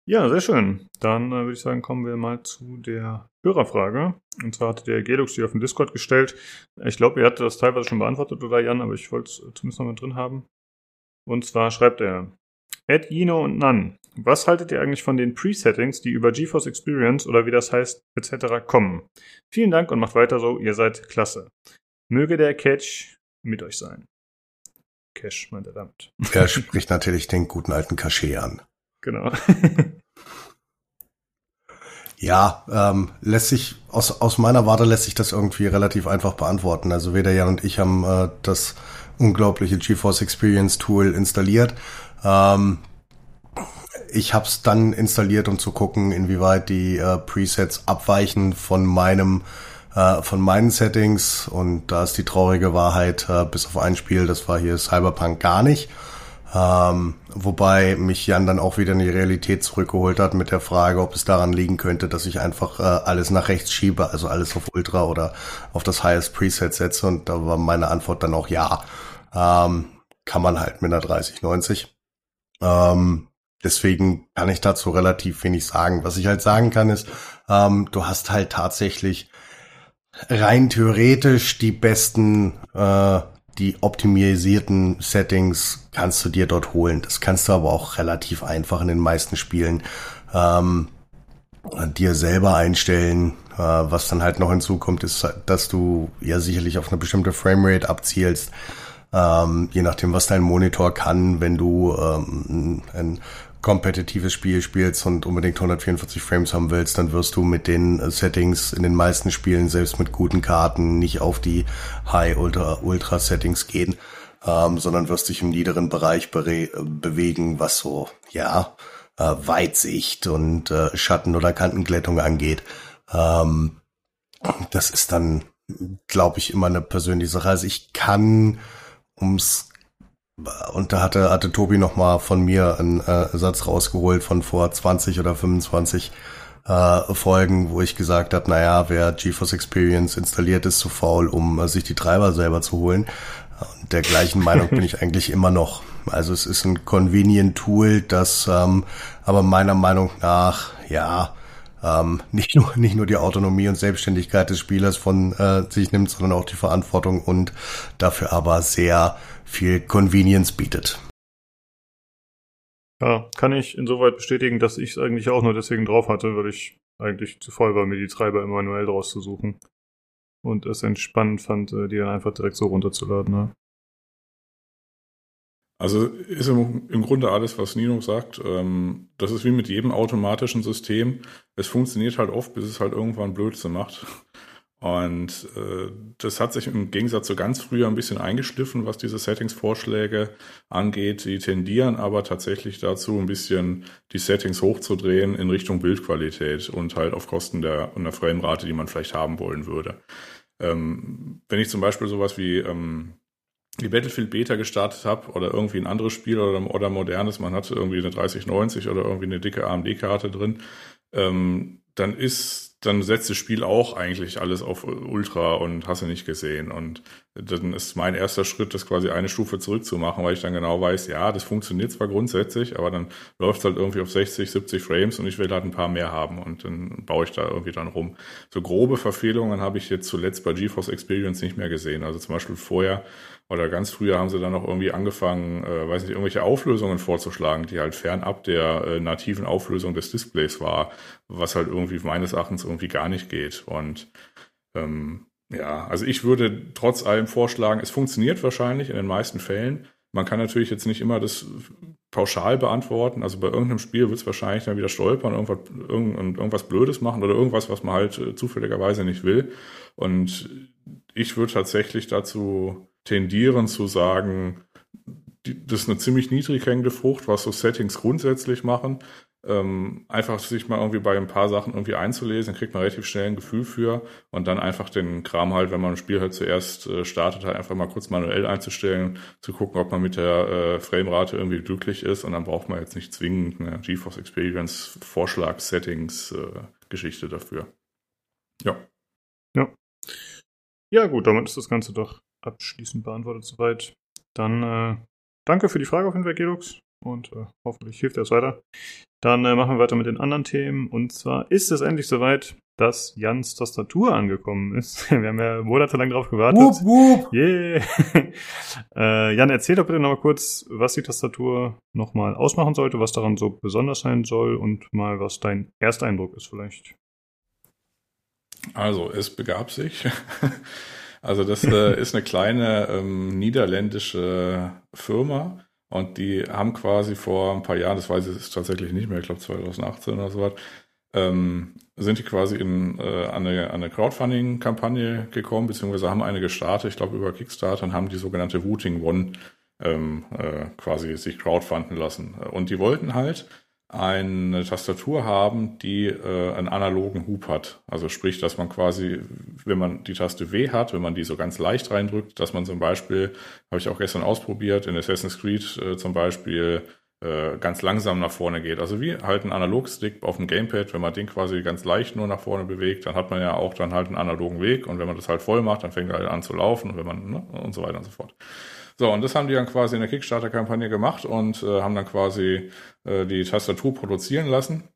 Ja, sehr schön. Dann äh, würde ich sagen, kommen wir mal zu der Hörerfrage. Und zwar hatte der Gelux die auf dem Discord gestellt. Ich glaube, ihr hattet das teilweise schon beantwortet, oder Jan, aber ich wollte es zumindest noch mal drin haben. Und zwar schreibt er, Ed, Jino und Nan, was haltet ihr eigentlich von den Presettings, die über GeForce Experience oder wie das heißt, etc. kommen? Vielen Dank und macht weiter so, ihr seid klasse. Möge der Catch mit euch sein. Cash, meint er damit. Er spricht natürlich den guten alten Cachet an. Genau. *laughs* Ja, ähm, lässt sich, aus, aus meiner Warte lässt sich das irgendwie relativ einfach beantworten. Also weder Jan und ich haben äh, das unglaubliche GeForce Experience Tool installiert. Ähm, ich habe es dann installiert, um zu gucken, inwieweit die äh, Presets abweichen von meinem äh, von meinen Settings. Und da ist die traurige Wahrheit, äh, bis auf ein Spiel, das war hier Cyberpunk gar nicht. Ähm, wobei mich Jan dann auch wieder in die Realität zurückgeholt hat mit der Frage, ob es daran liegen könnte, dass ich einfach äh, alles nach rechts schiebe, also alles auf Ultra oder auf das Highest Preset setze. Und da war meine Antwort dann auch ja. Ähm, kann man halt mit einer 3090. Ähm, deswegen kann ich dazu relativ wenig sagen. Was ich halt sagen kann ist, ähm, du hast halt tatsächlich rein theoretisch die besten äh, die optimisierten Settings kannst du dir dort holen. Das kannst du aber auch relativ einfach in den meisten Spielen ähm, dir selber einstellen. Äh, was dann halt noch hinzukommt, ist, dass du ja sicherlich auf eine bestimmte Framerate abzielst. Ähm, je nachdem, was dein Monitor kann, wenn du ähm, ein kompetitives Spiel spielst und unbedingt 144 Frames haben willst, dann wirst du mit den Settings in den meisten Spielen, selbst mit guten Karten, nicht auf die High Ultra Ultra Settings gehen, ähm, sondern wirst dich im niederen Bereich be bewegen, was so ja äh, Weitsicht und äh, Schatten- oder Kantenglättung angeht. Ähm, das ist dann, glaube ich, immer eine persönliche Sache. Also ich kann ums und da hatte, hatte Tobi noch mal von mir einen äh, Satz rausgeholt von vor 20 oder 25 äh, Folgen, wo ich gesagt habe, naja, wer GeForce Experience installiert, ist zu faul, um äh, sich die Treiber selber zu holen. Und der gleichen *laughs* Meinung bin ich eigentlich immer noch. Also es ist ein convenient Tool, das ähm, aber meiner Meinung nach, ja, ähm, nicht nur nicht nur die Autonomie und Selbstständigkeit des Spielers von äh, sich nimmt, sondern auch die Verantwortung und dafür aber sehr viel Convenience bietet. Ja, kann ich insoweit bestätigen, dass ich es eigentlich auch nur deswegen drauf hatte, weil ich eigentlich zu voll war, mir die Treiber immer manuell draus zu suchen. Und es entspannend fand, die dann einfach direkt so runterzuladen. Ne? Also ist im, im Grunde alles, was Nino sagt. Ähm, das ist wie mit jedem automatischen System. Es funktioniert halt oft, bis es halt irgendwann Blödsinn macht. Und äh, das hat sich im Gegensatz zu ganz früher ein bisschen eingeschliffen, was diese Settings-Vorschläge angeht. Die tendieren aber tatsächlich dazu, ein bisschen die Settings hochzudrehen in Richtung Bildqualität und halt auf Kosten der, der Framerate, die man vielleicht haben wollen würde. Ähm, wenn ich zum Beispiel sowas wie ähm, die Battlefield Beta gestartet habe oder irgendwie ein anderes Spiel oder, oder modernes, man hat irgendwie eine 3090 oder irgendwie eine dicke AMD-Karte drin, ähm, dann ist dann setzt das Spiel auch eigentlich alles auf Ultra und hast du nicht gesehen. Und dann ist mein erster Schritt, das quasi eine Stufe zurückzumachen, weil ich dann genau weiß, ja, das funktioniert zwar grundsätzlich, aber dann läuft es halt irgendwie auf 60, 70 Frames und ich will halt ein paar mehr haben und dann baue ich da irgendwie dann rum. So grobe Verfehlungen habe ich jetzt zuletzt bei GeForce Experience nicht mehr gesehen. Also zum Beispiel vorher oder ganz früher haben sie dann auch irgendwie angefangen, äh, weiß nicht, irgendwelche Auflösungen vorzuschlagen, die halt fernab der äh, nativen Auflösung des Displays war, was halt irgendwie meines Erachtens irgendwie gar nicht geht. Und ähm, ja, also ich würde trotz allem vorschlagen, es funktioniert wahrscheinlich in den meisten Fällen. Man kann natürlich jetzt nicht immer das pauschal beantworten. Also bei irgendeinem Spiel wird es wahrscheinlich dann wieder stolpern, irgendwas, irgend, irgendwas Blödes machen oder irgendwas, was man halt äh, zufälligerweise nicht will. Und ich würde tatsächlich dazu tendieren zu sagen, die, das ist eine ziemlich niedrig hängende Frucht, was so Settings grundsätzlich machen. Ähm, einfach sich mal irgendwie bei ein paar Sachen irgendwie einzulesen, dann kriegt man relativ schnell ein Gefühl für und dann einfach den Kram halt, wenn man ein Spiel halt zuerst äh, startet, halt einfach mal kurz manuell einzustellen, zu gucken, ob man mit der äh, Framerate irgendwie glücklich ist und dann braucht man jetzt nicht zwingend eine GeForce Experience Vorschlag Settings äh, Geschichte dafür. Ja. Ja. Ja, gut, damit ist das Ganze doch abschließend beantwortet soweit. Dann äh, danke für die Frage auf jeden Fall, Gelux. Und äh, hoffentlich hilft er es weiter. Dann äh, machen wir weiter mit den anderen Themen. Und zwar ist es endlich soweit, dass Jans Tastatur angekommen ist. *laughs* Wir haben ja monatelang darauf gewartet. Wup, wup. Yeah. *laughs* äh, Jan, erzähl doch bitte nochmal kurz, was die Tastatur nochmal ausmachen sollte, was daran so besonders sein soll und mal, was dein Ersteindruck ist vielleicht. Also, es begab sich. *laughs* Also das äh, *laughs* ist eine kleine ähm, niederländische Firma und die haben quasi vor ein paar Jahren, das weiß ich tatsächlich nicht mehr, ich glaube 2018 oder so was, ähm, sind die quasi in äh, eine, eine Crowdfunding-Kampagne gekommen, beziehungsweise haben eine gestartet, ich glaube über Kickstarter, und haben die sogenannte Routing One ähm, äh, quasi sich crowdfunden lassen. Und die wollten halt eine Tastatur haben, die äh, einen analogen Hub hat. Also sprich, dass man quasi, wenn man die Taste W hat, wenn man die so ganz leicht reindrückt, dass man zum Beispiel, habe ich auch gestern ausprobiert, in Assassin's Creed äh, zum Beispiel äh, ganz langsam nach vorne geht. Also wie halt ein Analogstick auf dem Gamepad, wenn man den quasi ganz leicht nur nach vorne bewegt, dann hat man ja auch dann halt einen analogen Weg und wenn man das halt voll macht, dann fängt er halt an zu laufen und wenn man, ne, und so weiter und so fort. So, und das haben die dann quasi in der Kickstarter-Kampagne gemacht und äh, haben dann quasi äh, die Tastatur produzieren lassen.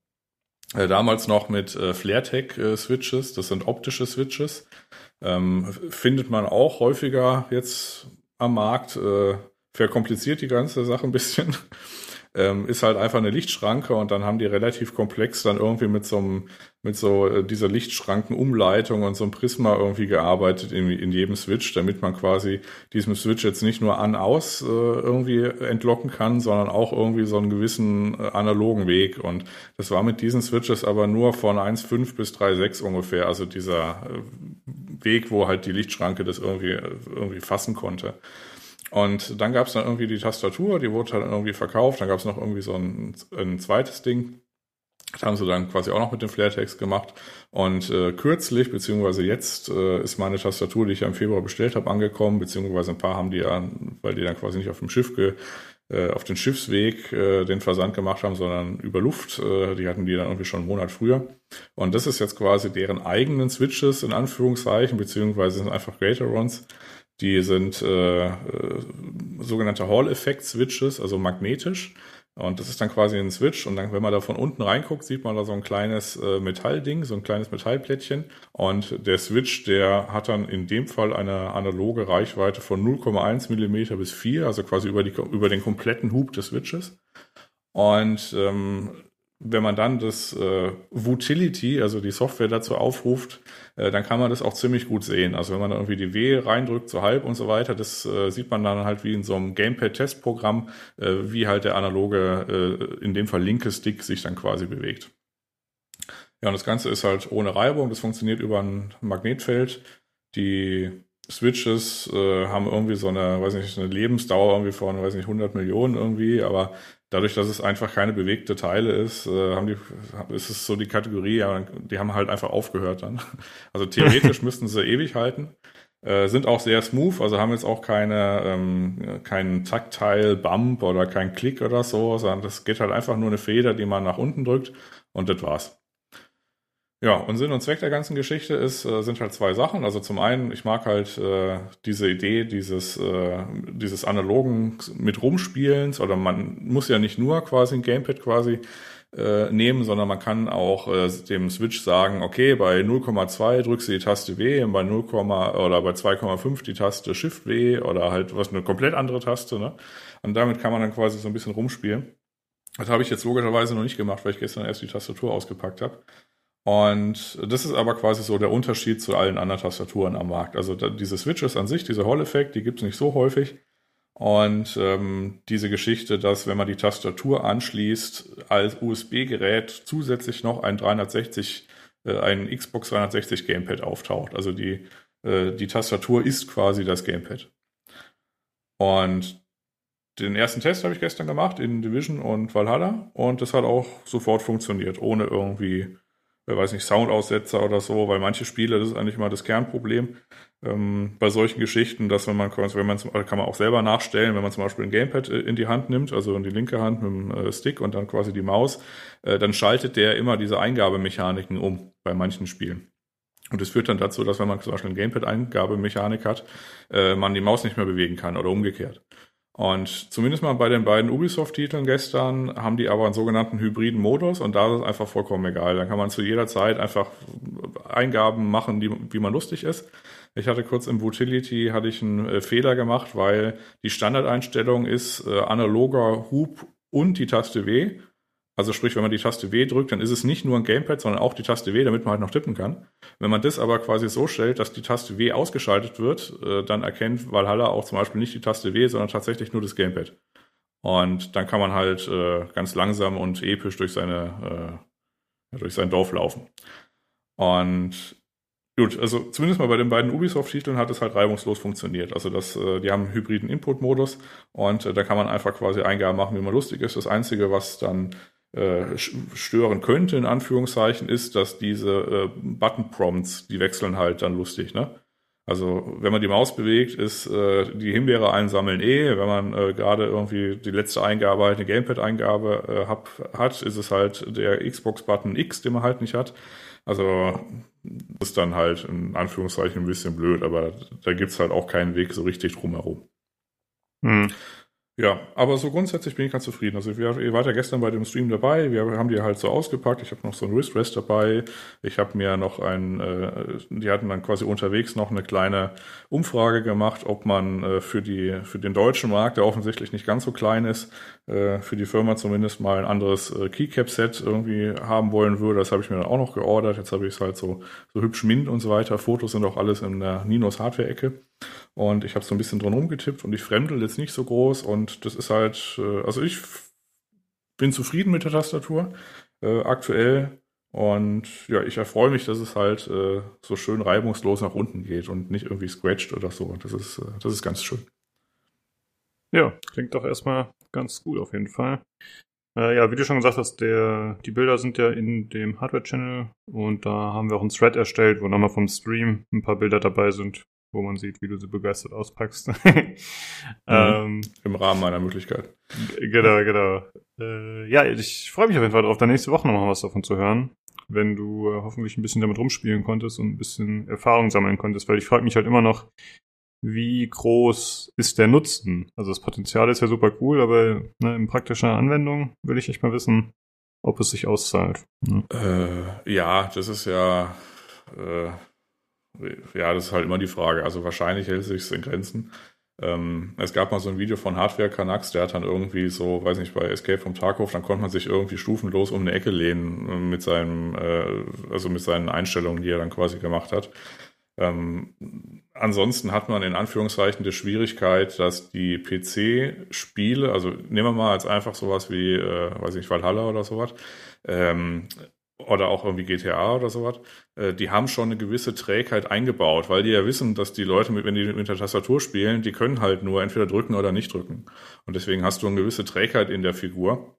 Äh, damals noch mit äh, FlareTech-Switches, das sind optische Switches. Ähm, findet man auch häufiger jetzt am Markt. Äh, verkompliziert die ganze Sache ein bisschen ähm, ist halt einfach eine Lichtschranke und dann haben die relativ komplex dann irgendwie mit so einem, mit so äh, dieser Lichtschrankenumleitung und so einem Prisma irgendwie gearbeitet in, in jedem Switch, damit man quasi diesem Switch jetzt nicht nur an-aus äh, irgendwie entlocken kann, sondern auch irgendwie so einen gewissen äh, analogen Weg. Und das war mit diesen Switches aber nur von 1.5 bis 3.6 ungefähr, also dieser äh, Weg, wo halt die Lichtschranke das irgendwie, äh, irgendwie fassen konnte. Und dann gab es dann irgendwie die Tastatur, die wurde dann irgendwie verkauft. Dann gab es noch irgendwie so ein, ein zweites Ding. Das haben sie dann quasi auch noch mit dem Flairtext gemacht. Und äh, kürzlich, beziehungsweise jetzt, äh, ist meine Tastatur, die ich ja im Februar bestellt habe, angekommen, beziehungsweise ein paar haben die ja, weil die dann quasi nicht auf dem Schiff ge, äh, auf den Schiffsweg äh, den Versand gemacht haben, sondern über Luft. Äh, die hatten die dann irgendwie schon einen Monat früher. Und das ist jetzt quasi deren eigenen Switches in Anführungszeichen, beziehungsweise sind einfach Gatorons. Die sind äh, äh, sogenannte Hall-Effekt-Switches, also magnetisch. Und das ist dann quasi ein Switch. Und dann, wenn man da von unten reinguckt, sieht man da so ein kleines äh, Metallding, so ein kleines Metallplättchen. Und der Switch, der hat dann in dem Fall eine analoge Reichweite von 0,1 Millimeter bis 4, also quasi über, die, über den kompletten Hub des Switches. Und ähm, wenn man dann das äh, Vutility, also die Software dazu aufruft, äh, dann kann man das auch ziemlich gut sehen. Also wenn man irgendwie die W reindrückt, so halb und so weiter, das äh, sieht man dann halt wie in so einem Gamepad-Testprogramm, äh, wie halt der analoge, äh, in dem Fall linke Stick sich dann quasi bewegt. Ja, und das Ganze ist halt ohne Reibung, das funktioniert über ein Magnetfeld. Die Switches äh, haben irgendwie so eine, weiß nicht, eine Lebensdauer irgendwie von, weiß nicht, 100 Millionen irgendwie, aber dadurch, dass es einfach keine bewegte Teile ist, äh, haben die, ist es so die Kategorie, ja, die haben halt einfach aufgehört dann. *laughs* Also theoretisch *laughs* müssten sie ewig halten. Äh, sind auch sehr smooth, also haben jetzt auch keine, ähm, keinen Taktile Bump oder keinen Klick oder so, sondern das geht halt einfach nur eine Feder, die man nach unten drückt und das war's. Ja, und Sinn und Zweck der ganzen Geschichte ist, äh, sind halt zwei Sachen. Also zum einen, ich mag halt äh, diese Idee dieses, äh, dieses analogen mit Rumspielens oder man muss ja nicht nur quasi ein Gamepad quasi äh, nehmen, sondern man kann auch äh, dem Switch sagen, okay, bei 0,2 drückst du die Taste W, bei 0, oder bei 2,5 die Taste Shift W oder halt was eine komplett andere Taste, ne? Und damit kann man dann quasi so ein bisschen rumspielen. Das habe ich jetzt logischerweise noch nicht gemacht, weil ich gestern erst die Tastatur ausgepackt habe. Und das ist aber quasi so der Unterschied zu allen anderen Tastaturen am Markt. Also diese Switches an sich, dieser Hall-Effekt, die gibt es nicht so häufig. Und ähm, diese Geschichte, dass wenn man die Tastatur anschließt, als USB-Gerät zusätzlich noch ein 360, äh, ein Xbox 360 Gamepad auftaucht. Also die, äh, die Tastatur ist quasi das Gamepad. Und den ersten Test habe ich gestern gemacht in Division und Valhalla und das hat auch sofort funktioniert, ohne irgendwie weiß nicht, Soundaussetzer oder so, weil manche Spiele, das ist eigentlich mal das Kernproblem ähm, bei solchen Geschichten, dass wenn man, wenn man, kann man auch selber nachstellen, wenn man zum Beispiel ein Gamepad äh, in die Hand nimmt, also in die linke Hand mit dem äh, Stick und dann quasi die Maus, äh, dann schaltet der immer diese Eingabemechaniken um bei manchen Spielen. Und das führt dann dazu, dass wenn man zum Beispiel ein Gamepad-Eingabemechanik hat, äh, man die Maus nicht mehr bewegen kann oder umgekehrt. Und zumindest mal bei den beiden Ubisoft-Titeln gestern haben die aber einen sogenannten hybriden Modus und da ist es einfach vollkommen egal. Da kann man zu jeder Zeit einfach Eingaben machen, die, wie man lustig ist. Ich hatte kurz im Utility hatte ich einen äh, Fehler gemacht, weil die Standardeinstellung ist äh, analoger Hub und die Taste W. Also sprich, wenn man die Taste W drückt, dann ist es nicht nur ein Gamepad, sondern auch die Taste W, damit man halt noch tippen kann. Wenn man das aber quasi so stellt, dass die Taste W ausgeschaltet wird, äh, dann erkennt Valhalla auch zum Beispiel nicht die Taste W, sondern tatsächlich nur das Gamepad. Und dann kann man halt äh, ganz langsam und episch durch seine äh, durch sein Dorf laufen. Und Gut, also zumindest mal bei den beiden Ubisoft-Titeln hat es halt reibungslos funktioniert. Also das, die haben einen hybriden Input-Modus und da kann man einfach quasi Eingaben machen, wie man lustig ist. Das Einzige, was dann stören könnte, in Anführungszeichen, ist, dass diese äh, Button-Prompts, die wechseln halt dann lustig, ne? Also wenn man die Maus bewegt, ist äh, die Himbeere einsammeln eh. Wenn man äh, gerade irgendwie die letzte Eingabe halt eine Gamepad-Eingabe äh, hat, ist es halt der Xbox-Button X, den man halt nicht hat. Also ist dann halt in Anführungszeichen ein bisschen blöd, aber da gibt's halt auch keinen Weg so richtig drumherum. Hm. Ja, aber so grundsätzlich bin ich ganz zufrieden. Also ihr wart ja gestern bei dem Stream dabei, wir haben die halt so ausgepackt. Ich habe noch so ein Wristrest dabei. Ich habe mir noch ein, äh, die hatten dann quasi unterwegs noch eine kleine Umfrage gemacht, ob man äh, für die für den deutschen Markt, der offensichtlich nicht ganz so klein ist, äh, für die Firma zumindest mal ein anderes äh, Keycap-Set irgendwie haben wollen würde. Das habe ich mir dann auch noch geordert. Jetzt habe ich es halt so so hübsch mint und so weiter. Fotos sind auch alles in der Ninos Hardware-Ecke. Und ich habe so ein bisschen drin rumgetippt und ich fremdel jetzt nicht so groß und das ist halt, äh, also ich bin zufrieden mit der Tastatur äh, aktuell und ja, ich erfreue mich, dass es halt äh, so schön reibungslos nach unten geht und nicht irgendwie scratcht oder so. Das ist, äh, das ist ganz schön. Ja, klingt doch erstmal ganz gut auf jeden Fall. Äh, ja, wie du schon gesagt hast, der, die Bilder sind ja in dem Hardware-Channel und da haben wir auch einen Thread erstellt, wo nochmal vom Stream ein paar Bilder dabei sind, wo man sieht, wie du sie begeistert auspackst. *laughs* mhm. ähm, Im Rahmen meiner Möglichkeit. Genau, genau. Äh, ja, ich freue mich auf jeden Fall darauf, da nächste Woche nochmal was davon zu hören, wenn du äh, hoffentlich ein bisschen damit rumspielen konntest und ein bisschen Erfahrung sammeln konntest, weil ich frage mich halt immer noch, wie groß ist der Nutzen? Also das Potenzial ist ja super cool, aber ne, in praktischer Anwendung will ich echt mal wissen, ob es sich auszahlt. Ne? Äh, ja, das ist ja äh, ja, das ist halt immer die Frage. Also wahrscheinlich hält es sich in Grenzen. Ähm, es gab mal so ein Video von Hardware Canucks, der hat dann irgendwie so, weiß nicht, bei Escape vom Tarkov, dann konnte man sich irgendwie stufenlos um eine Ecke lehnen äh, mit seinem, äh, also mit seinen Einstellungen, die er dann quasi gemacht hat. Ähm, ansonsten hat man in Anführungszeichen die Schwierigkeit, dass die PC-Spiele, also nehmen wir mal als einfach sowas wie, äh, weiß ich nicht, Valhalla oder sowas, ähm, oder auch irgendwie GTA oder sowas, äh, die haben schon eine gewisse Trägheit eingebaut, weil die ja wissen, dass die Leute, mit, wenn die mit der Tastatur spielen, die können halt nur entweder drücken oder nicht drücken. Und deswegen hast du eine gewisse Trägheit in der Figur.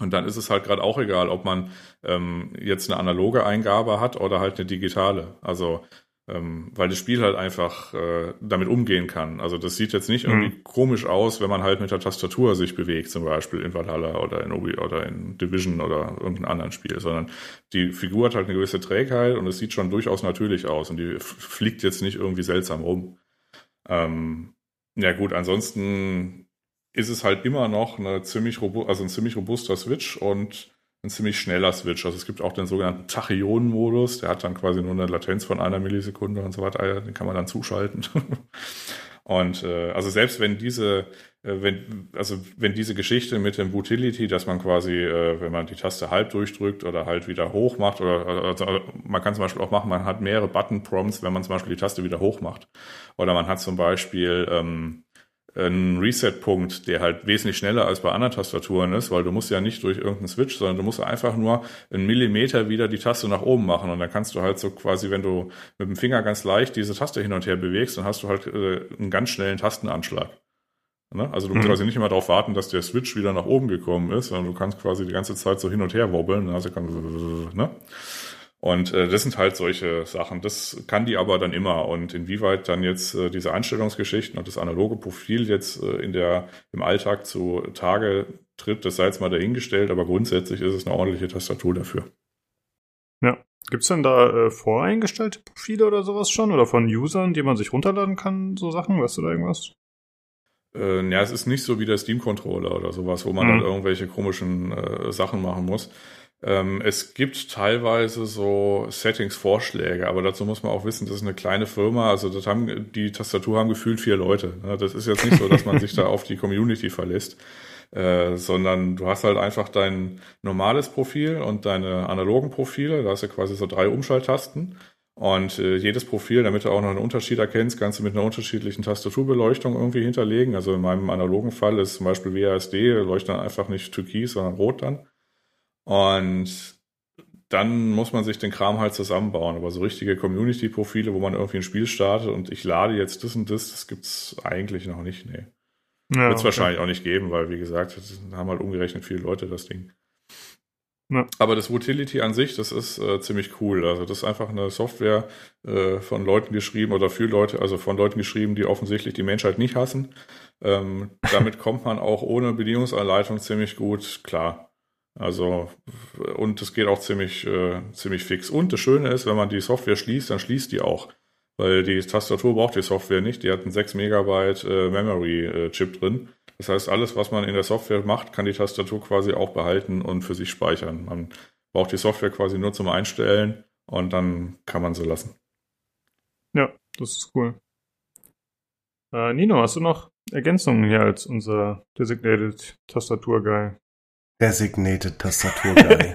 Und dann ist es halt gerade auch egal, ob man ähm, jetzt eine analoge Eingabe hat oder halt eine digitale. Also ähm, weil das Spiel halt einfach äh, damit umgehen kann. Also das sieht jetzt nicht irgendwie mhm. komisch aus, wenn man halt mit der Tastatur sich bewegt, zum Beispiel in Valhalla oder in Obi oder in Division oder irgendeinem anderen Spiel, sondern die Figur hat halt eine gewisse Trägheit und es sieht schon durchaus natürlich aus und die fliegt jetzt nicht irgendwie seltsam rum. Ähm, ja gut, ansonsten ist es halt immer noch eine ziemlich robu also ein ziemlich robuster Switch und ein ziemlich schneller Switch. Also es gibt auch den sogenannten Tachyonen-Modus, der hat dann quasi nur eine Latenz von einer Millisekunde und so weiter, den kann man dann zuschalten. *laughs* und äh, also selbst wenn diese, äh, wenn, also wenn diese Geschichte mit dem Utility, dass man quasi, äh, wenn man die Taste halb durchdrückt oder halt wieder hoch macht, oder also man kann zum Beispiel auch machen, man hat mehrere Button-Prompts, wenn man zum Beispiel die Taste wieder hoch macht. Oder man hat zum Beispiel ähm, ein Reset-Punkt, der halt wesentlich schneller als bei anderen Tastaturen ist, weil du musst ja nicht durch irgendeinen Switch, sondern du musst einfach nur einen Millimeter wieder die Taste nach oben machen und dann kannst du halt so quasi, wenn du mit dem Finger ganz leicht diese Taste hin und her bewegst, dann hast du halt äh, einen ganz schnellen Tastenanschlag. Ne? Also du musst mhm. quasi nicht immer darauf warten, dass der Switch wieder nach oben gekommen ist, sondern du kannst quasi die ganze Zeit so hin und her wobbeln. Also kannst, ne? Und äh, das sind halt solche Sachen. Das kann die aber dann immer. Und inwieweit dann jetzt äh, diese Einstellungsgeschichten und das analoge Profil jetzt äh, in der, im Alltag zu Tage tritt, das sei jetzt mal dahingestellt, aber grundsätzlich ist es eine ordentliche Tastatur dafür. Ja. Gibt's denn da äh, voreingestellte Profile oder sowas schon? Oder von Usern, die man sich runterladen kann, so Sachen? Weißt du da irgendwas? Äh, ja, es ist nicht so wie der Steam-Controller oder sowas, wo man mhm. dann irgendwelche komischen äh, Sachen machen muss. Ähm, es gibt teilweise so Settings-Vorschläge, aber dazu muss man auch wissen, das ist eine kleine Firma, also das haben, die Tastatur haben gefühlt vier Leute. Ne? Das ist jetzt nicht so, dass man sich da auf die Community verlässt. Äh, sondern du hast halt einfach dein normales Profil und deine analogen Profile. Da hast du quasi so drei Umschalttasten. Und äh, jedes Profil, damit du auch noch einen Unterschied erkennst, kannst du mit einer unterschiedlichen Tastaturbeleuchtung irgendwie hinterlegen. Also in meinem analogen Fall ist zum Beispiel WASD, leuchtet dann einfach nicht türkis, sondern rot dann. Und dann muss man sich den Kram halt zusammenbauen. Aber so richtige Community-Profile, wo man irgendwie ein Spiel startet und ich lade jetzt das und das, das gibt's eigentlich noch nicht, nee. Ja, Wird es okay. wahrscheinlich auch nicht geben, weil, wie gesagt, haben halt umgerechnet viele Leute das Ding. Ja. Aber das Utility an sich, das ist äh, ziemlich cool. Also das ist einfach eine Software äh, von Leuten geschrieben oder für Leute, also von Leuten geschrieben, die offensichtlich die Menschheit nicht hassen. Ähm, damit kommt man auch ohne Bedienungsanleitung ziemlich gut klar. Also, und es geht auch ziemlich, äh, ziemlich fix. Und das Schöne ist, wenn man die Software schließt, dann schließt die auch. Weil die Tastatur braucht die Software nicht. Die hat einen 6 Megabyte äh, Memory-Chip äh, drin. Das heißt, alles, was man in der Software macht, kann die Tastatur quasi auch behalten und für sich speichern. Man braucht die Software quasi nur zum Einstellen und dann kann man sie lassen. Ja, das ist cool. Äh, Nino, hast du noch Ergänzungen hier als unser Designated Tastatur-Guy? Designated Tastaturguy.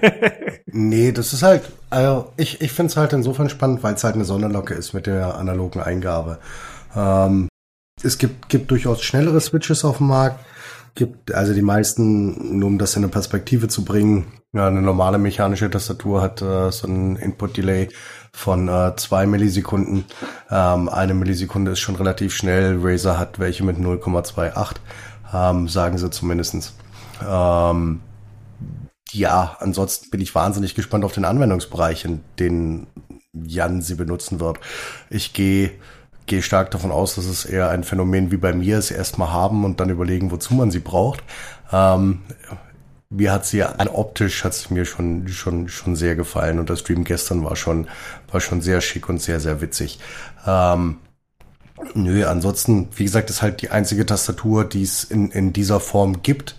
*laughs* nee, das ist halt, also ich, ich finde es halt insofern spannend, weil es halt eine Sonderlocke ist mit der analogen Eingabe. Ähm, es gibt, gibt durchaus schnellere Switches auf dem Markt. Gibt, also die meisten, nur um das in eine Perspektive zu bringen, ja, eine normale mechanische Tastatur hat äh, so ein Input-Delay von äh, zwei Millisekunden. Ähm, eine Millisekunde ist schon relativ schnell. Razer hat welche mit 0,28, ähm, sagen sie zumindestens. Ähm, ja, ansonsten bin ich wahnsinnig gespannt auf den Anwendungsbereich, in den Jan sie benutzen wird. Ich gehe gehe stark davon aus, dass es eher ein Phänomen wie bei mir ist, erstmal haben und dann überlegen, wozu man sie braucht. Ähm, mir hat sie an optisch hat sie mir schon schon schon sehr gefallen und das Stream gestern war schon war schon sehr schick und sehr sehr witzig. Ähm, nö, ansonsten wie gesagt ist halt die einzige Tastatur, die es in in dieser Form gibt.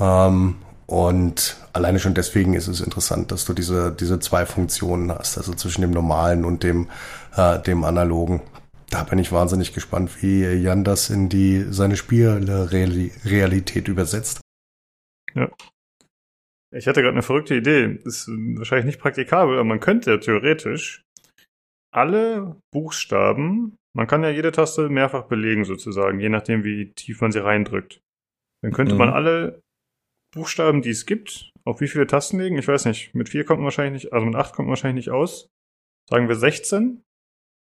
Ähm, und alleine schon deswegen ist es interessant, dass du diese, diese zwei Funktionen hast, also zwischen dem normalen und dem, äh, dem analogen. da bin ich wahnsinnig gespannt, wie Jan das in die seine Spielrealität übersetzt. Ja. Ich hatte gerade eine verrückte Idee. Ist wahrscheinlich nicht praktikabel, aber man könnte ja theoretisch alle Buchstaben, man kann ja jede Taste mehrfach belegen sozusagen, je nachdem wie tief man sie reindrückt. Dann könnte mhm. man alle Buchstaben, die es gibt, auf wie viele Tasten legen? Ich weiß nicht. Mit vier kommt man wahrscheinlich nicht, also mit acht kommt man wahrscheinlich nicht aus. Sagen wir 16.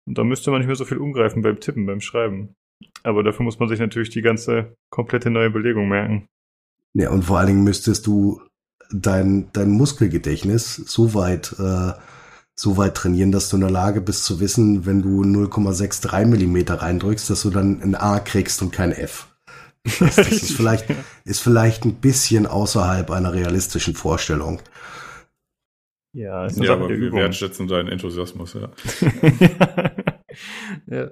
Und dann müsste man nicht mehr so viel umgreifen beim Tippen, beim Schreiben. Aber dafür muss man sich natürlich die ganze komplette neue Belegung merken. Ja, und vor allen Dingen müsstest du dein, dein Muskelgedächtnis so weit, äh, so weit trainieren, dass du in der Lage bist zu wissen, wenn du 0,63 Millimeter reindrückst, dass du dann ein A kriegst und kein F. Das, das *laughs* ist vielleicht, ist vielleicht ein bisschen außerhalb einer realistischen Vorstellung. Ja, ist ja aber wir Übung. wertschätzen deinen Enthusiasmus, ja. *laughs* ja.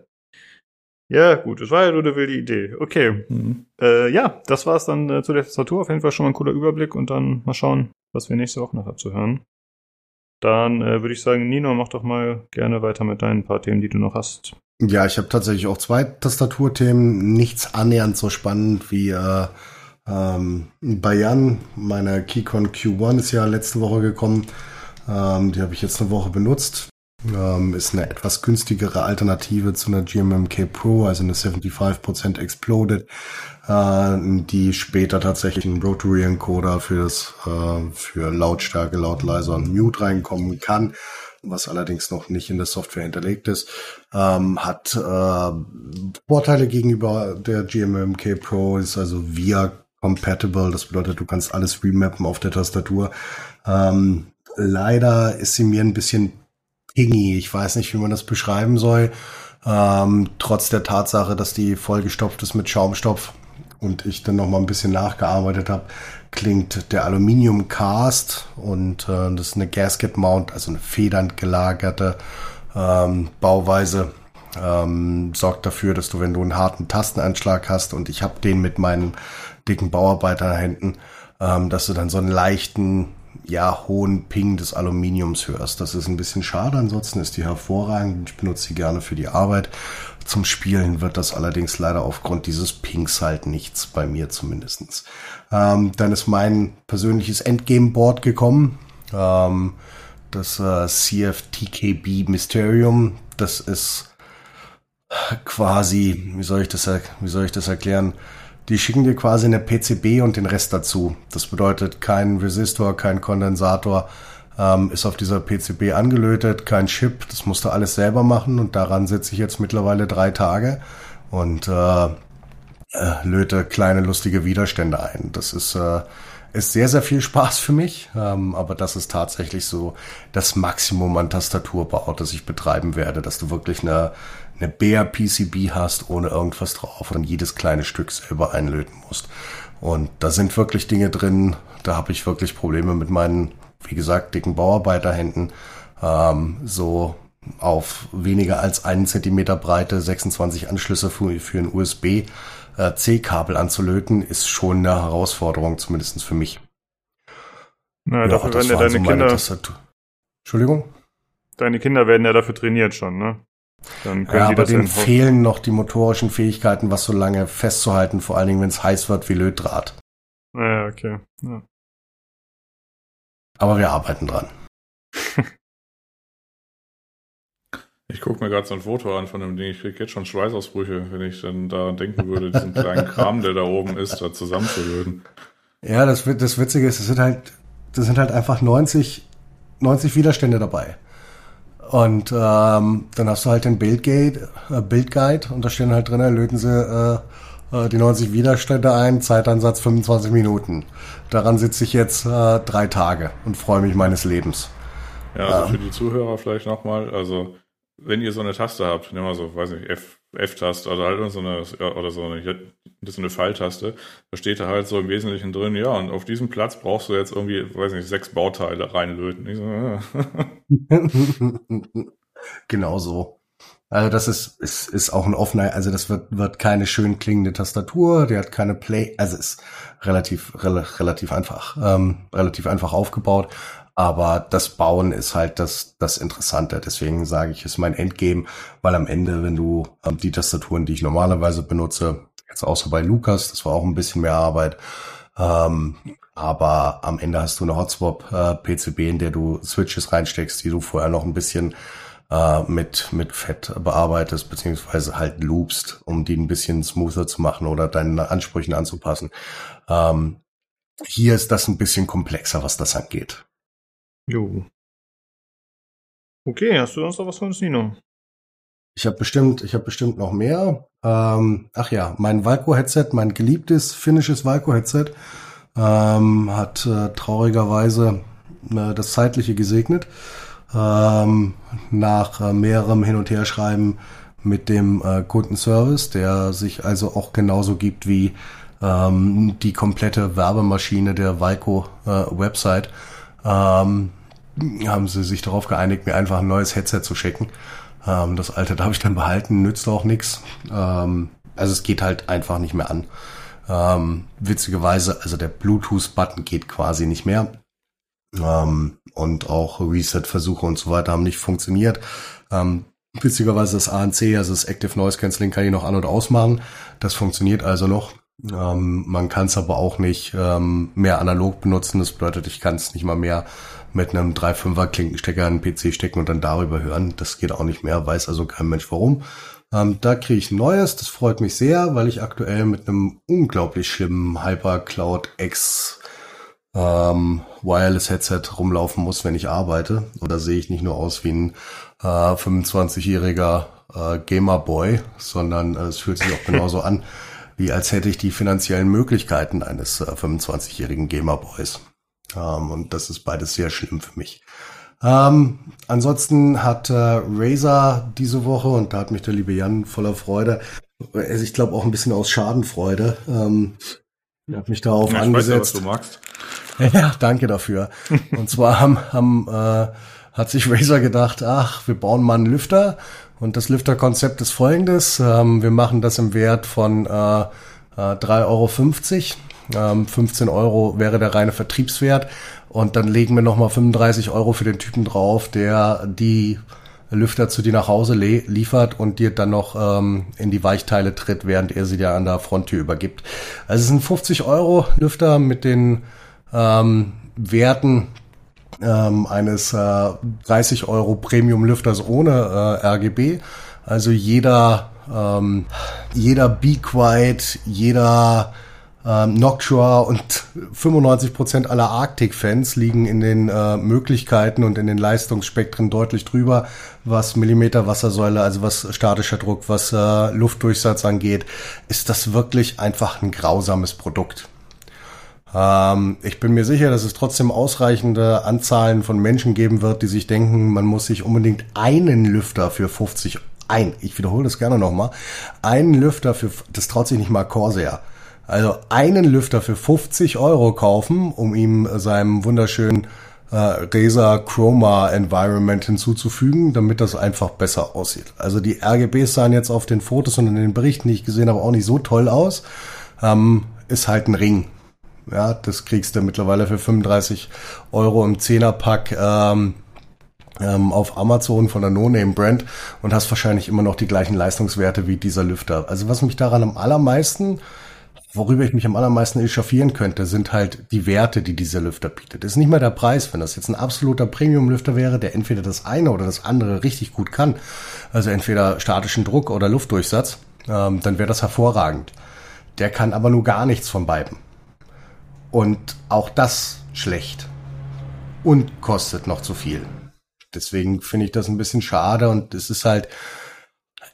Ja, gut, das war ja nur eine wilde Idee. Okay. Mhm. Äh, ja, das war's dann äh, zu der Tastatur. Auf jeden Fall schon mal ein cooler Überblick und dann mal schauen, was wir nächste Woche noch abzuhören. Dann äh, würde ich sagen, Nino, mach doch mal gerne weiter mit deinen paar Themen, die du noch hast. Ja, ich habe tatsächlich auch zwei Tastaturthemen. Nichts annähernd so spannend wie äh, ähm, Jan. Meine Keycon Q1 ist ja letzte Woche gekommen. Ähm, die habe ich jetzt eine Woche benutzt. Ähm, ist eine etwas günstigere Alternative zu einer GMMK Pro, also eine 75% Exploded, äh, die später tatsächlich einen Rotary Encoder für das, äh, für Lautstärke, laut, leiser und Mute reinkommen kann was allerdings noch nicht in der Software hinterlegt ist, ähm, hat äh, Vorteile gegenüber der GMMK Pro, ist also VIA compatible, das bedeutet, du kannst alles remappen auf der Tastatur. Ähm, leider ist sie mir ein bisschen pingy. Ich weiß nicht, wie man das beschreiben soll. Ähm, trotz der Tatsache, dass die vollgestopft ist mit Schaumstoff und ich dann noch mal ein bisschen nachgearbeitet habe, klingt der Aluminium Cast und äh, das ist eine Gasket Mount, also eine federnd gelagerte ähm, Bauweise. Ähm, sorgt dafür, dass du, wenn du einen harten Tastenanschlag hast und ich habe den mit meinen dicken Bauarbeiterhänden, ähm, dass du dann so einen leichten ja, hohen Ping des Aluminiums hörst. Das ist ein bisschen schade, ansonsten ist die hervorragend. Ich benutze sie gerne für die Arbeit. Zum Spielen wird das allerdings leider aufgrund dieses Pings halt nichts, bei mir zumindestens. Ähm, dann ist mein persönliches Endgame-Board gekommen. Ähm, das äh, CFTKB Mysterium. Das ist quasi, wie soll ich das, wie soll ich das erklären? Die schicken dir quasi eine PCB und den Rest dazu. Das bedeutet kein Resistor, kein Kondensator, ähm, ist auf dieser PCB angelötet, kein Chip. Das musst du alles selber machen und daran sitze ich jetzt mittlerweile drei Tage und äh, äh, löte kleine lustige Widerstände ein. Das ist äh, ist sehr, sehr viel Spaß für mich, ähm, aber das ist tatsächlich so das Maximum an Tastaturbau, das ich betreiben werde, dass du wirklich eine, eine Bare PCB hast, ohne irgendwas drauf und jedes kleine Stück selber einlöten musst. Und da sind wirklich Dinge drin, da habe ich wirklich Probleme mit meinen, wie gesagt, dicken Bauarbeiterhänden, ähm, so auf weniger als einen Zentimeter breite 26 Anschlüsse für, für ein USB äh, anzulöten, ist schon eine Herausforderung, zumindest für mich. Na, ja, dafür werden ja deine so Kinder. Entschuldigung? Deine Kinder werden ja dafür trainiert schon, ne? Dann können ja, aber denen fehlen noch die motorischen Fähigkeiten, was so lange festzuhalten, vor allen Dingen, wenn es heiß wird wie Lötdraht. Ja, okay. Ja. Aber wir arbeiten dran. *laughs* ich gucke mir gerade so ein Foto an von dem Ding. Ich kriege jetzt schon Schweißausbrüche, wenn ich dann daran denken würde, diesen kleinen Kram, der da oben ist, da zusammenzulöten. Ja, das, das Witzige ist, es sind halt, das sind halt einfach 90, 90 Widerstände dabei. Und ähm, dann hast du halt den Bildguide, äh, Bildguide und da stehen halt drin, löten sie äh, äh, die 90 Widerstände ein, Zeitansatz 25 Minuten. Daran sitze ich jetzt äh, drei Tage und freue mich meines Lebens. Ja, also ähm, für die Zuhörer vielleicht nochmal, also wenn ihr so eine Taste habt, nehmen wir so, weiß nicht, F, F-Taste oder halt so eine, oder so eine, das ist eine Pfeiltaste, da steht da halt so im Wesentlichen drin, ja, und auf diesem Platz brauchst du jetzt irgendwie, weiß nicht, sechs Bauteile reinlöten. Ich so, ja. *laughs* genau so. Also das ist, ist, ist auch ein offener, also das wird, wird keine schön klingende Tastatur, die hat keine Play, also ist relativ, re relativ einfach, ähm, relativ einfach aufgebaut. Aber das Bauen ist halt das, das Interessante. Deswegen sage ich, ist mein Endgame, weil am Ende, wenn du ähm, die Tastaturen, die ich normalerweise benutze, jetzt außer bei Lukas, das war auch ein bisschen mehr Arbeit, ähm, aber am Ende hast du eine Hotspot-PCB, äh, in der du Switches reinsteckst, die du vorher noch ein bisschen äh, mit, mit Fett bearbeitest, beziehungsweise halt loopst, um die ein bisschen smoother zu machen oder deinen Ansprüchen anzupassen. Ähm, hier ist das ein bisschen komplexer, was das angeht. Jo. Okay, hast du sonst noch was von uns, Nino? Ich habe bestimmt, ich habe bestimmt noch mehr. Ähm, ach ja, mein Valco-Headset, mein geliebtes finnisches Valco-Headset, ähm, hat äh, traurigerweise äh, das Zeitliche gesegnet. Ähm, nach äh, mehrerem Hin- und Herschreiben mit dem äh, Kundenservice, der sich also auch genauso gibt wie ähm, die komplette Werbemaschine der Valco äh, Website. Ähm, haben sie sich darauf geeinigt, mir einfach ein neues Headset zu schicken. Ähm, das alte darf ich dann behalten, nützt auch nichts. Ähm, also es geht halt einfach nicht mehr an. Ähm, witzigerweise, also der Bluetooth-Button geht quasi nicht mehr. Ähm, und auch Reset-Versuche und so weiter haben nicht funktioniert. Ähm, witzigerweise das ANC, also das Active Noise Cancelling, kann ich noch an- und ausmachen. Das funktioniert also noch. Ähm, man kann es aber auch nicht ähm, mehr analog benutzen. Das bedeutet, ich kann es nicht mal mehr mit einem 3.5er Klinkenstecker an den PC stecken und dann darüber hören. Das geht auch nicht mehr, weiß also kein Mensch warum. Ähm, da kriege ich ein neues, das freut mich sehr, weil ich aktuell mit einem unglaublich schlimmen Hypercloud X ähm, Wireless Headset rumlaufen muss, wenn ich arbeite. Oder sehe ich nicht nur aus wie ein äh, 25-jähriger äh, Gamer-Boy, sondern äh, es fühlt sich auch genauso an, wie als hätte ich die finanziellen Möglichkeiten eines äh, 25-jährigen Gamer-Boys. Ähm, und das ist beides sehr schlimm für mich. Ähm, ansonsten hat äh, Razer diese Woche, und da hat mich der liebe Jan voller Freude, also ich glaube auch ein bisschen aus Schadenfreude, ähm, hat mich darauf ja, angesetzt. Weiß ja, was du magst. *laughs* Ja, danke dafür. Und zwar haben, haben äh, hat sich Razer gedacht, ach, wir bauen mal einen Lüfter. Und das Lüfterkonzept ist folgendes. Ähm, wir machen das im Wert von äh, äh, 3,50 Euro. Ähm, 15 Euro wäre der reine Vertriebswert. Und dann legen wir nochmal 35 Euro für den Typen drauf, der die Lüfter zu dir nach Hause liefert und dir dann noch ähm, in die Weichteile tritt, während er sie dir an der Fronttür übergibt. Also es sind 50 Euro Lüfter mit den ähm, Werten ähm, eines äh, 30 Euro Premium Lüfters ohne äh, RGB. Also jeder ähm, jeder Be Quiet, jeder ähm, Noctua und 95% aller Arctic-Fans liegen in den äh, Möglichkeiten und in den Leistungsspektren deutlich drüber, was Millimeter Wassersäule, also was statischer Druck, was äh, Luftdurchsatz angeht, ist das wirklich einfach ein grausames Produkt. Ähm, ich bin mir sicher, dass es trotzdem ausreichende Anzahlen von Menschen geben wird, die sich denken, man muss sich unbedingt einen Lüfter für 50 ein, ich wiederhole das gerne nochmal, einen Lüfter für, das traut sich nicht mal Corsair, also einen Lüfter für 50 Euro kaufen, um ihm seinem wunderschönen äh, Razer Chroma Environment hinzuzufügen, damit das einfach besser aussieht. Also die RGBs sahen jetzt auf den Fotos und in den Berichten, die ich gesehen habe, auch nicht so toll aus. Ähm, ist halt ein Ring. Ja, das kriegst du mittlerweile für 35 Euro im Zehnerpack ähm, ähm, auf Amazon von der No-Name-Brand und hast wahrscheinlich immer noch die gleichen Leistungswerte wie dieser Lüfter. Also was mich daran am allermeisten Worüber ich mich am allermeisten echauffieren könnte, sind halt die Werte, die dieser Lüfter bietet. Ist nicht mal der Preis. Wenn das jetzt ein absoluter Premium-Lüfter wäre, der entweder das eine oder das andere richtig gut kann, also entweder statischen Druck oder Luftdurchsatz, ähm, dann wäre das hervorragend. Der kann aber nur gar nichts von beiden. Und auch das schlecht. Und kostet noch zu viel. Deswegen finde ich das ein bisschen schade und es ist halt,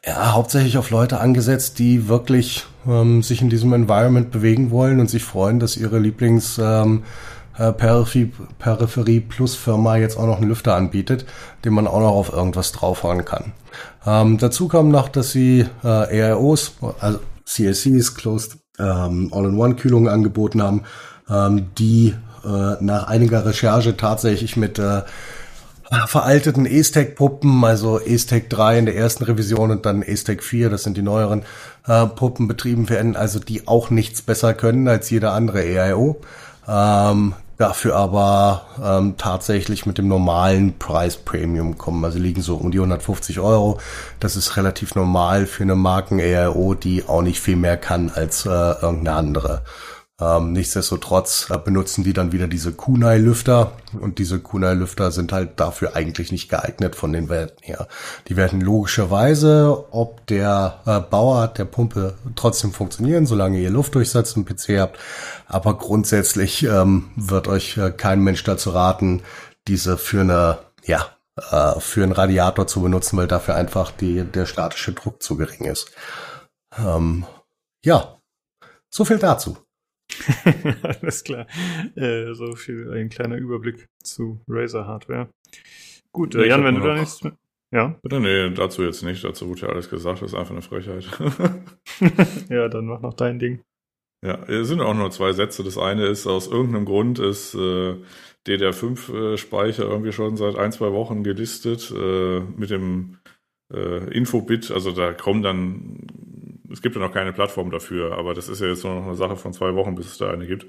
ja, hauptsächlich auf Leute angesetzt, die wirklich ähm, sich in diesem Environment bewegen wollen und sich freuen, dass ihre Lieblings ähm, äh, Peripherie, Peripherie Plus Firma jetzt auch noch einen Lüfter anbietet, den man auch noch auf irgendwas draufhauen kann. Ähm, dazu kommt noch, dass sie äh, AIOs, also CLCs, Closed ähm, All-in-One-Kühlungen angeboten haben, ähm, die äh, nach einiger Recherche tatsächlich mit äh, veralteten E-Stack-Puppen, also E-Stack 3 in der ersten Revision und dann E-Stack 4, das sind die neueren äh, Puppen betrieben werden, also die auch nichts besser können als jeder andere EIO. Ähm, dafür aber ähm, tatsächlich mit dem normalen Preis Premium kommen. Also liegen so um die 150 Euro. Das ist relativ normal für eine Marken AIO, die auch nicht viel mehr kann als äh, irgendeine andere. Ähm, nichtsdestotrotz äh, benutzen die dann wieder diese Kunai-Lüfter und diese Kunai-Lüfter sind halt dafür eigentlich nicht geeignet von den Werten her. Die werden logischerweise, ob der äh, Bauer der Pumpe trotzdem funktionieren, solange ihr Luftdurchsatz im PC habt. Aber grundsätzlich ähm, wird euch äh, kein Mensch dazu raten, diese für eine, ja, äh, für einen Radiator zu benutzen, weil dafür einfach die, der statische Druck zu gering ist. Ähm, ja, so viel dazu. *laughs* Alles klar. Äh, so viel ein kleiner Überblick zu Razer Hardware. Gut, äh, Jan, wenn du da nichts mehr. Ja? Bitte, nee, dazu jetzt nicht. Dazu wurde ja alles gesagt. Das ist einfach eine Frechheit. *laughs* ja, dann mach noch dein Ding. Ja, es sind auch nur zwei Sätze. Das eine ist, aus irgendeinem Grund ist äh, DDR5-Speicher äh, irgendwie schon seit ein, zwei Wochen gelistet äh, mit dem äh, Infobit. Also da kommen dann es gibt ja noch keine Plattform dafür, aber das ist ja jetzt nur noch eine Sache von zwei Wochen, bis es da eine gibt.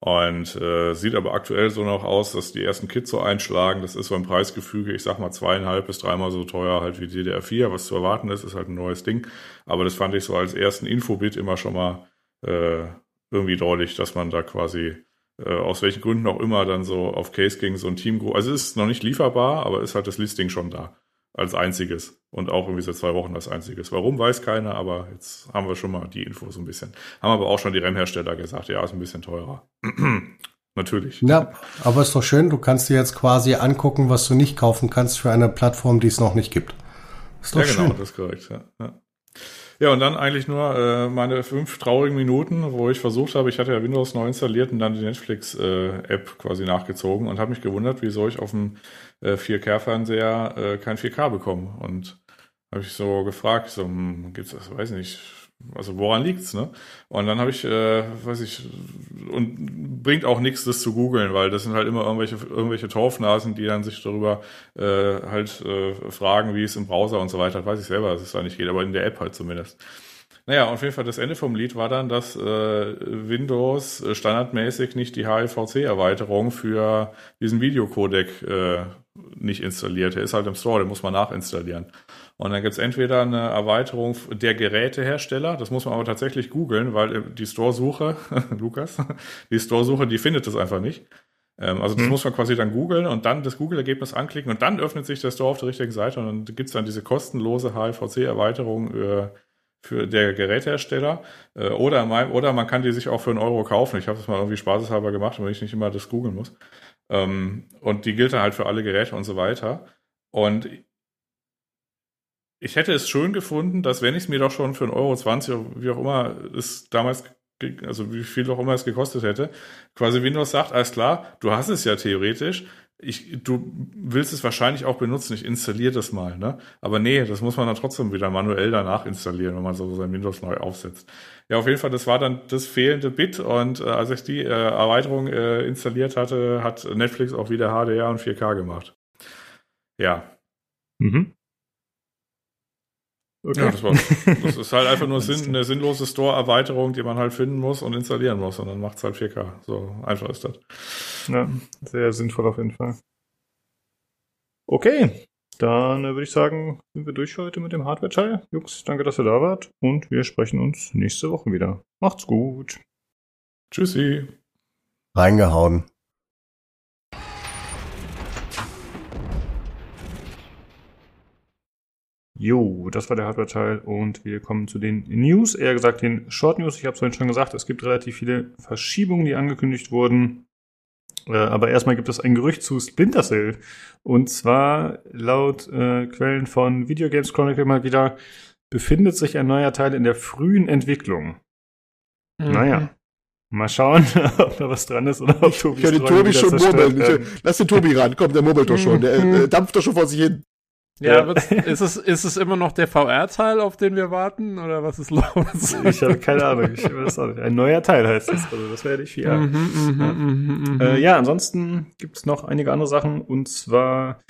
Und äh, sieht aber aktuell so noch aus, dass die ersten Kits so einschlagen. Das ist so ein Preisgefüge, ich sag mal zweieinhalb bis dreimal so teuer halt wie DDR4. Was zu erwarten ist, ist halt ein neues Ding. Aber das fand ich so als ersten Infobit immer schon mal äh, irgendwie deutlich, dass man da quasi äh, aus welchen Gründen auch immer dann so auf Case ging, so ein Team. Also es ist noch nicht lieferbar, aber ist halt das Listing schon da als einziges und auch irgendwie seit zwei Wochen als einziges. Warum weiß keiner, aber jetzt haben wir schon mal die Info so ein bisschen. Haben aber auch schon die RAM-Hersteller gesagt, ja, ist ein bisschen teurer. *clears throat* Natürlich. Ja, aber ist doch schön, du kannst dir jetzt quasi angucken, was du nicht kaufen kannst für eine Plattform, die es noch nicht gibt. Ist doch ja, genau, schön. das ist korrekt. Ja, ja. Ja, und dann eigentlich nur äh, meine fünf traurigen Minuten, wo ich versucht habe, ich hatte ja Windows neu installiert und dann die Netflix-App äh, quasi nachgezogen und habe mich gewundert, wieso ich auf dem äh, 4K-Fernseher äh, kein 4K bekomme. Und habe ich so gefragt, so, hm, gibt's das, weiß nicht, also woran liegt's, ne? Und dann habe ich, äh, weiß ich, und bringt auch nichts, das zu googeln, weil das sind halt immer irgendwelche irgendwelche Torfnasen, die dann sich darüber äh, halt äh, fragen, wie es im Browser und so weiter. Das weiß ich selber, dass es da nicht geht, aber in der App halt zumindest. Naja, auf jeden Fall das Ende vom Lied war dann, dass äh, Windows standardmäßig nicht die HLVC-Erweiterung für diesen Videocodec äh, nicht installiert. Der ist halt im Store, den muss man nachinstallieren. Und dann gibt es entweder eine Erweiterung der Gerätehersteller, das muss man aber tatsächlich googeln, weil äh, die Store-Suche, *laughs* Lukas, die Store-Suche, die findet das einfach nicht. Ähm, also das hm. muss man quasi dann googeln und dann das Google-Ergebnis anklicken und dann öffnet sich der Store auf der richtigen Seite und dann gibt es dann diese kostenlose HLVC-Erweiterung äh, für der Gerätehersteller. Äh, oder, mein, oder man kann die sich auch für einen Euro kaufen. Ich habe das mal irgendwie spaßeshalber gemacht, damit ich nicht immer das googeln muss. Ähm, und die gilt dann halt für alle Geräte und so weiter. Und ich hätte es schön gefunden, dass wenn ich es mir doch schon für 1,20 Euro, 20, wie auch immer es damals, also wie viel auch immer es gekostet hätte, quasi Windows sagt, alles klar, du hast es ja theoretisch, ich, du willst es wahrscheinlich auch benutzen, ich installiere das mal, ne? Aber nee, das muss man dann trotzdem wieder manuell danach installieren, wenn man so sein Windows neu aufsetzt. Ja, auf jeden Fall, das war dann das fehlende Bit und äh, als ich die äh, Erweiterung äh, installiert hatte, hat Netflix auch wieder HDR und 4K gemacht. Ja. Mhm. Okay. Ja, das, war, das ist halt einfach nur *laughs* Sinn, eine sinnlose Store-Erweiterung, die man halt finden muss und installieren muss. Und dann macht es halt 4K. So einfach ist das. Ja, sehr sinnvoll auf jeden Fall. Okay, dann äh, würde ich sagen, sind wir durch heute mit dem Hardware-Teil. Jungs, danke, dass ihr da wart. Und wir sprechen uns nächste Woche wieder. Macht's gut. Tschüssi. Reingehauen. Jo, das war der Hardware-Teil und wir kommen zu den News, eher gesagt den Short News. Ich habe es vorhin schon gesagt, es gibt relativ viele Verschiebungen, die angekündigt wurden. Äh, aber erstmal gibt es ein Gerücht zu Splinter Cell. Und zwar laut äh, Quellen von Video Games Chronicle mal wieder befindet sich ein neuer Teil in der frühen Entwicklung. Mhm. Naja. Mal schauen, *laughs* ob da was dran ist oder ob Tobi. Ich höre den Tobi schon murmeln. Lass den Tobi ran. Komm, der murmelt doch schon. Der äh, dampft doch schon vor sich hin. Ja, ja. ist, es, ist es immer noch der VR-Teil, auf den wir warten, oder was ist los? Ich habe keine Ahnung, ich weiß auch nicht. Ein neuer Teil heißt das, also das werde ich VR. Mhm, ja. Mhm, mhm, äh, ja, ansonsten gibt es noch einige andere Sachen, und zwar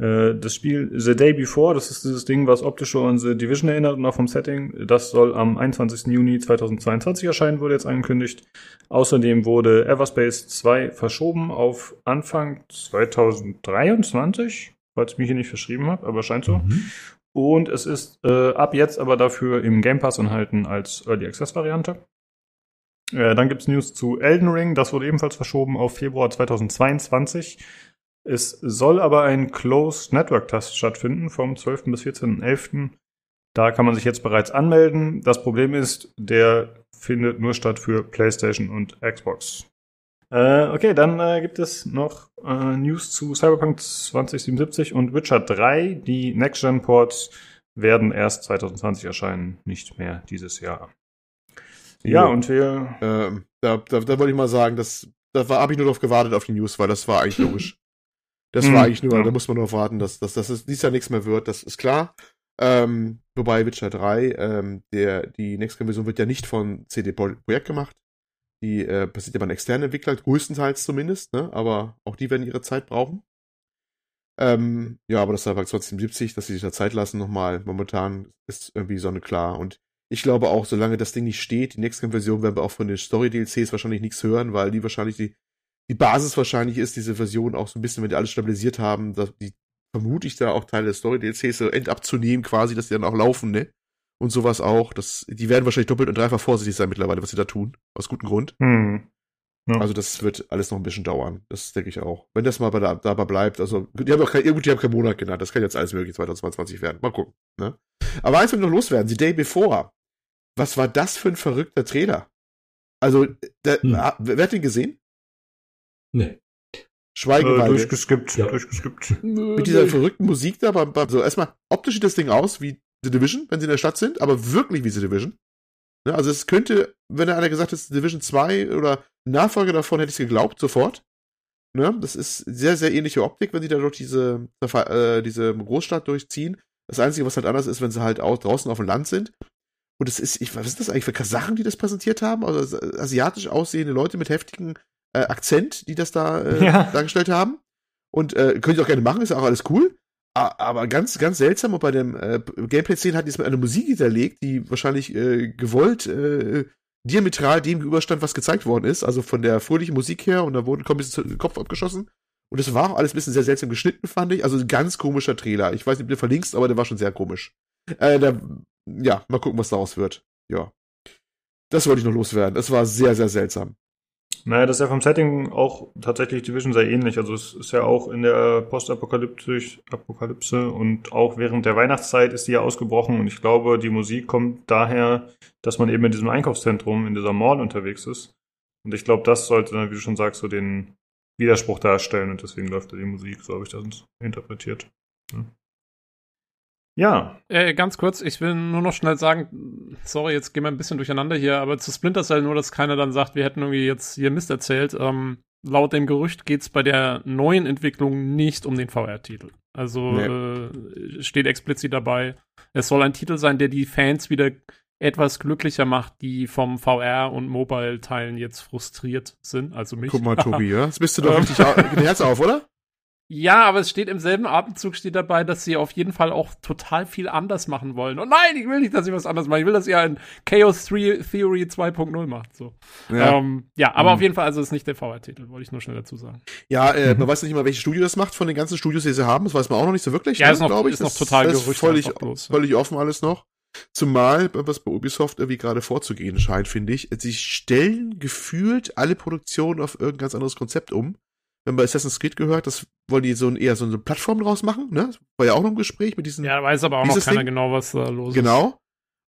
Äh, das Spiel The Day Before, das ist dieses Ding, was optisch schon an The Division erinnert und auch vom Setting. Das soll am 21. Juni 2022 erscheinen, wurde jetzt angekündigt. Außerdem wurde Everspace 2 verschoben auf Anfang 2023, falls ich mich hier nicht verschrieben habe, aber scheint so. Mhm. Und es ist äh, ab jetzt aber dafür im Game Pass enthalten als Early Access Variante. Äh, dann gibt's News zu Elden Ring, das wurde ebenfalls verschoben auf Februar 2022. Es soll aber ein Closed Network Test stattfinden vom 12. bis 14.11. Da kann man sich jetzt bereits anmelden. Das Problem ist, der findet nur statt für PlayStation und Xbox. Äh, okay, dann äh, gibt es noch äh, News zu Cyberpunk 2077 und Witcher 3. Die Next-Gen-Ports werden erst 2020 erscheinen, nicht mehr dieses Jahr. Ja, ja und wir. Ähm, da, da, da wollte ich mal sagen, das, da habe ich nur darauf gewartet auf die News, weil das war eigentlich *laughs* logisch. Das war hm, eigentlich nur, ja. da muss man nur warten, dass, dass, dass das dies Jahr nichts mehr wird, das ist klar. Ähm, wobei Witcher 3, ähm, der, die Next-Gen-Version wird ja nicht von CD Projekt gemacht. Die äh, passiert ja bei einem externen Entwickler, größtenteils zumindest, ne? aber auch die werden ihre Zeit brauchen. Ähm, ja, aber das Cyberpunk 2070, dass sie sich da Zeit lassen nochmal, momentan ist irgendwie Sonne klar. Und ich glaube auch, solange das Ding nicht steht, die Next-Gen-Version werden wir auch von den Story-DLCs wahrscheinlich nichts hören, weil die wahrscheinlich die die Basis wahrscheinlich ist, diese Version auch so ein bisschen, wenn die alles stabilisiert haben, dass die vermute ich da auch Teile des Story-DLCs so endabzunehmen, quasi, dass die dann auch laufen, ne? Und sowas auch. Das, die werden wahrscheinlich doppelt und dreifach vorsichtig sein mittlerweile, was sie da tun. Aus gutem Grund. Hm. Ja. Also das wird alles noch ein bisschen dauern. Das denke ich auch. Wenn das mal bei der, dabei bleibt, also die haben auch kein, gut, die haben keinen Monat genannt. Das kann jetzt alles möglich 2022 werden. Mal gucken. Ne? Aber eins will noch loswerden. The Day Before. Was war das für ein verrückter Trailer? Also, der, hm. wer hat den gesehen? Nee. Schweigeweide. Äh, durchgeskippt, ja. durchgeskippt. Mit dieser verrückten Musik da, beim, beim, so erstmal, optisch sieht das Ding aus wie The Division, wenn sie in der Stadt sind, aber wirklich wie The Division. Ja, also es könnte, wenn einer gesagt hätte, Division 2 oder Nachfolger davon, hätte ich es geglaubt, sofort. Ne? Das ist sehr, sehr ähnliche Optik, wenn sie da durch diese, äh, diese Großstadt durchziehen. Das Einzige, was halt anders ist, wenn sie halt auch draußen auf dem Land sind. Und es ist, ich, was ist das eigentlich für Kasachen, die das präsentiert haben? Also asiatisch aussehende Leute mit heftigen äh, Akzent, die das da äh, ja. dargestellt haben. Und äh, könnt ihr auch gerne machen, ist auch alles cool. Aber ganz, ganz seltsam, und bei dem äh, Gameplay-Szenen hat jetzt mal eine Musik hinterlegt, die wahrscheinlich äh, gewollt äh, diametral dem gegenüberstand, was gezeigt worden ist. Also von der fröhlichen Musik her und da wurden kommt ein bisschen Kopf abgeschossen. Und das war auch alles ein bisschen sehr seltsam geschnitten, fand ich. Also ein ganz komischer Trailer. Ich weiß nicht, ob du verlinkst, aber der war schon sehr komisch. Äh, da, ja, mal gucken, was daraus wird. Ja. Das wollte ich noch loswerden. Es war sehr, sehr seltsam. Naja, das ist ja vom Setting auch tatsächlich Division sehr ähnlich. Also es ist ja auch in der Postapokalypse und auch während der Weihnachtszeit ist die ja ausgebrochen und ich glaube, die Musik kommt daher, dass man eben in diesem Einkaufszentrum, in dieser Mall unterwegs ist. Und ich glaube, das sollte dann, wie du schon sagst, so den Widerspruch darstellen und deswegen läuft da die Musik, so habe ich das interpretiert. Ja. Äh, ganz kurz, ich will nur noch schnell sagen, sorry, jetzt gehen wir ein bisschen durcheinander hier, aber zu Splinter Cell nur, dass keiner dann sagt, wir hätten irgendwie jetzt hier Mist erzählt. Ähm, laut dem Gerücht geht es bei der neuen Entwicklung nicht um den VR-Titel. Also nee. äh, steht explizit dabei, es soll ein Titel sein, der die Fans wieder etwas glücklicher macht, die vom VR und Mobile-Teilen jetzt frustriert sind, also mich. Guck mal, Tobi, *laughs* ja? Jetzt bist du doch ähm. richtig Herz auf, oder? Ja, aber es steht im selben Atemzug steht dabei, dass sie auf jeden Fall auch total viel anders machen wollen. Und nein, ich will nicht, dass sie was anders machen. Ich will, dass ihr ein Chaos Theory 2.0 macht. So. Ja, ähm, ja aber mhm. auf jeden Fall, also ist nicht der VR-Titel, wollte ich nur schnell dazu sagen. Ja, äh, mhm. man weiß nicht mal, welches Studio das macht von den ganzen Studios, die sie haben. Das weiß man auch noch nicht so wirklich. Ja, ne, ist noch, ich. ist noch total das ist völlig, bloß, völlig offen alles noch. Zumal, was bei Ubisoft irgendwie gerade vorzugehen scheint, finde ich. Sie stellen gefühlt alle Produktionen auf irgendein ganz anderes Konzept um wenn bei Assassin's Creed gehört, das wollen die so ein, eher so eine Plattform draus machen, ne? War ja auch noch ein Gespräch mit diesen. Ja, da weiß aber auch noch keiner Ding. genau, was da los ist. Genau.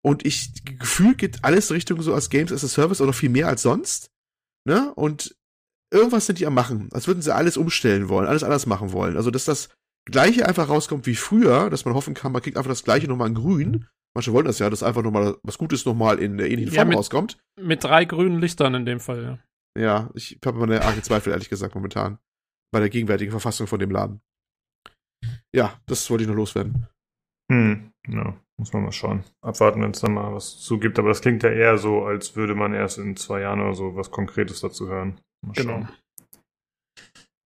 Und ich, Gefühl geht alles Richtung so als Games as a Service oder viel mehr als sonst, ne? Und irgendwas sind die am machen, als würden sie alles umstellen wollen, alles anders machen wollen. Also, dass das Gleiche einfach rauskommt wie früher, dass man hoffen kann, man kriegt einfach das Gleiche nochmal in grün. Manche wollen das ja, dass einfach nochmal was Gutes nochmal in der ähnlichen Form mit, rauskommt. Mit drei grünen Lichtern in dem Fall, ja. Ja, ich habe meine arge Zweifel, ehrlich gesagt, momentan bei der gegenwärtigen Verfassung von dem Laden. Ja, das wollte ich noch loswerden. Hm, ja, muss man mal schauen. Abwarten, wenn es dann mal was zugibt. Aber das klingt ja eher so, als würde man erst in zwei Jahren oder so was Konkretes dazu hören. Mal genau.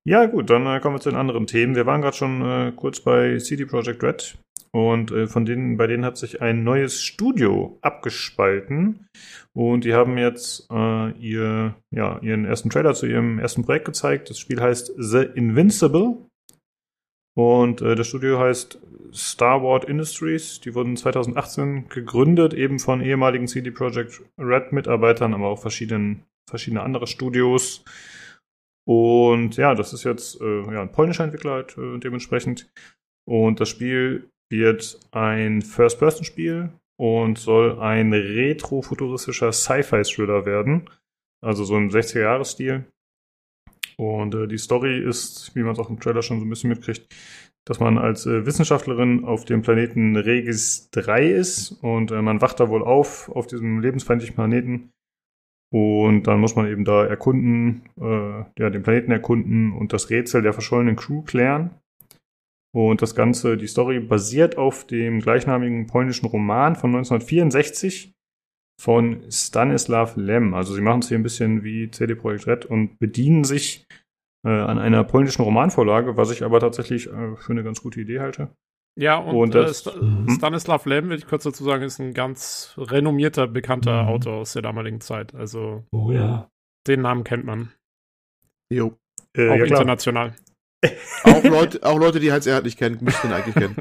Ja, gut, dann äh, kommen wir zu den anderen Themen. Wir waren gerade schon äh, kurz bei CD Projekt Red und äh, von denen, bei denen hat sich ein neues Studio abgespalten und die haben jetzt äh, ihr, ja, ihren ersten Trailer zu ihrem ersten Projekt gezeigt. Das Spiel heißt The Invincible und äh, das Studio heißt Star Wars Industries. Die wurden 2018 gegründet, eben von ehemaligen CD Projekt Red Mitarbeitern, aber auch verschiedenen, verschiedene andere Studios. Und ja, das ist jetzt äh, ja, ein polnischer Entwickler halt, äh, dementsprechend. Und das Spiel wird ein First-Person-Spiel und soll ein retro-futuristischer Sci-Fi-Thriller werden. Also so im 60er-Jahres-Stil. Und äh, die Story ist, wie man es auch im Trailer schon so ein bisschen mitkriegt, dass man als äh, Wissenschaftlerin auf dem Planeten Regis 3 ist und äh, man wacht da wohl auf, auf diesem lebensfeindlichen Planeten und dann muss man eben da erkunden, äh, ja, den Planeten erkunden und das Rätsel der verschollenen Crew klären. Und das Ganze, die Story basiert auf dem gleichnamigen polnischen Roman von 1964 von Stanislav Lem. Also sie machen es hier ein bisschen wie CD Projekt Red und bedienen sich äh, an einer polnischen Romanvorlage, was ich aber tatsächlich äh, für eine ganz gute Idee halte. Ja, und, Und äh, das- St Mhm. Stanislav Lem, will ich kurz dazu sagen, ist ein ganz renommierter, bekannter Mhm. Autor aus der damaligen Zeit. Also Oh ja. den Namen kennt man. Jo. Äh, auch ja, klar. Auch Leute, auch Leute, die Heinz Erhardt nicht kennen, müssten ihn eigentlich kennen.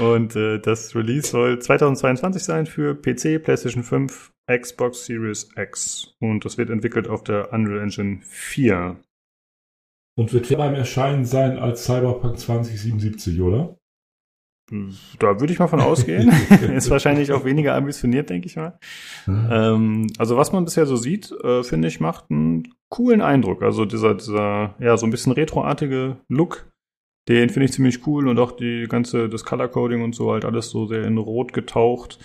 *laughs* und äh, das Release soll 2022 sein für PC, PlayStation 5, Xbox Series X. Und das wird entwickelt auf der Unreal Engine 4. Und wird beim Erscheinen sein als Cyberpunk 2077, oder? Da würde ich mal von ausgehen. *laughs* Ist wahrscheinlich auch weniger ambitioniert, denke ich mal. Ähm, also was man bisher so sieht, äh, finde ich, macht einen coolen Eindruck. Also dieser, dieser, ja, so ein bisschen retroartige Look, den finde ich ziemlich cool und auch die ganze, das Color Coding und so halt alles so sehr in Rot getaucht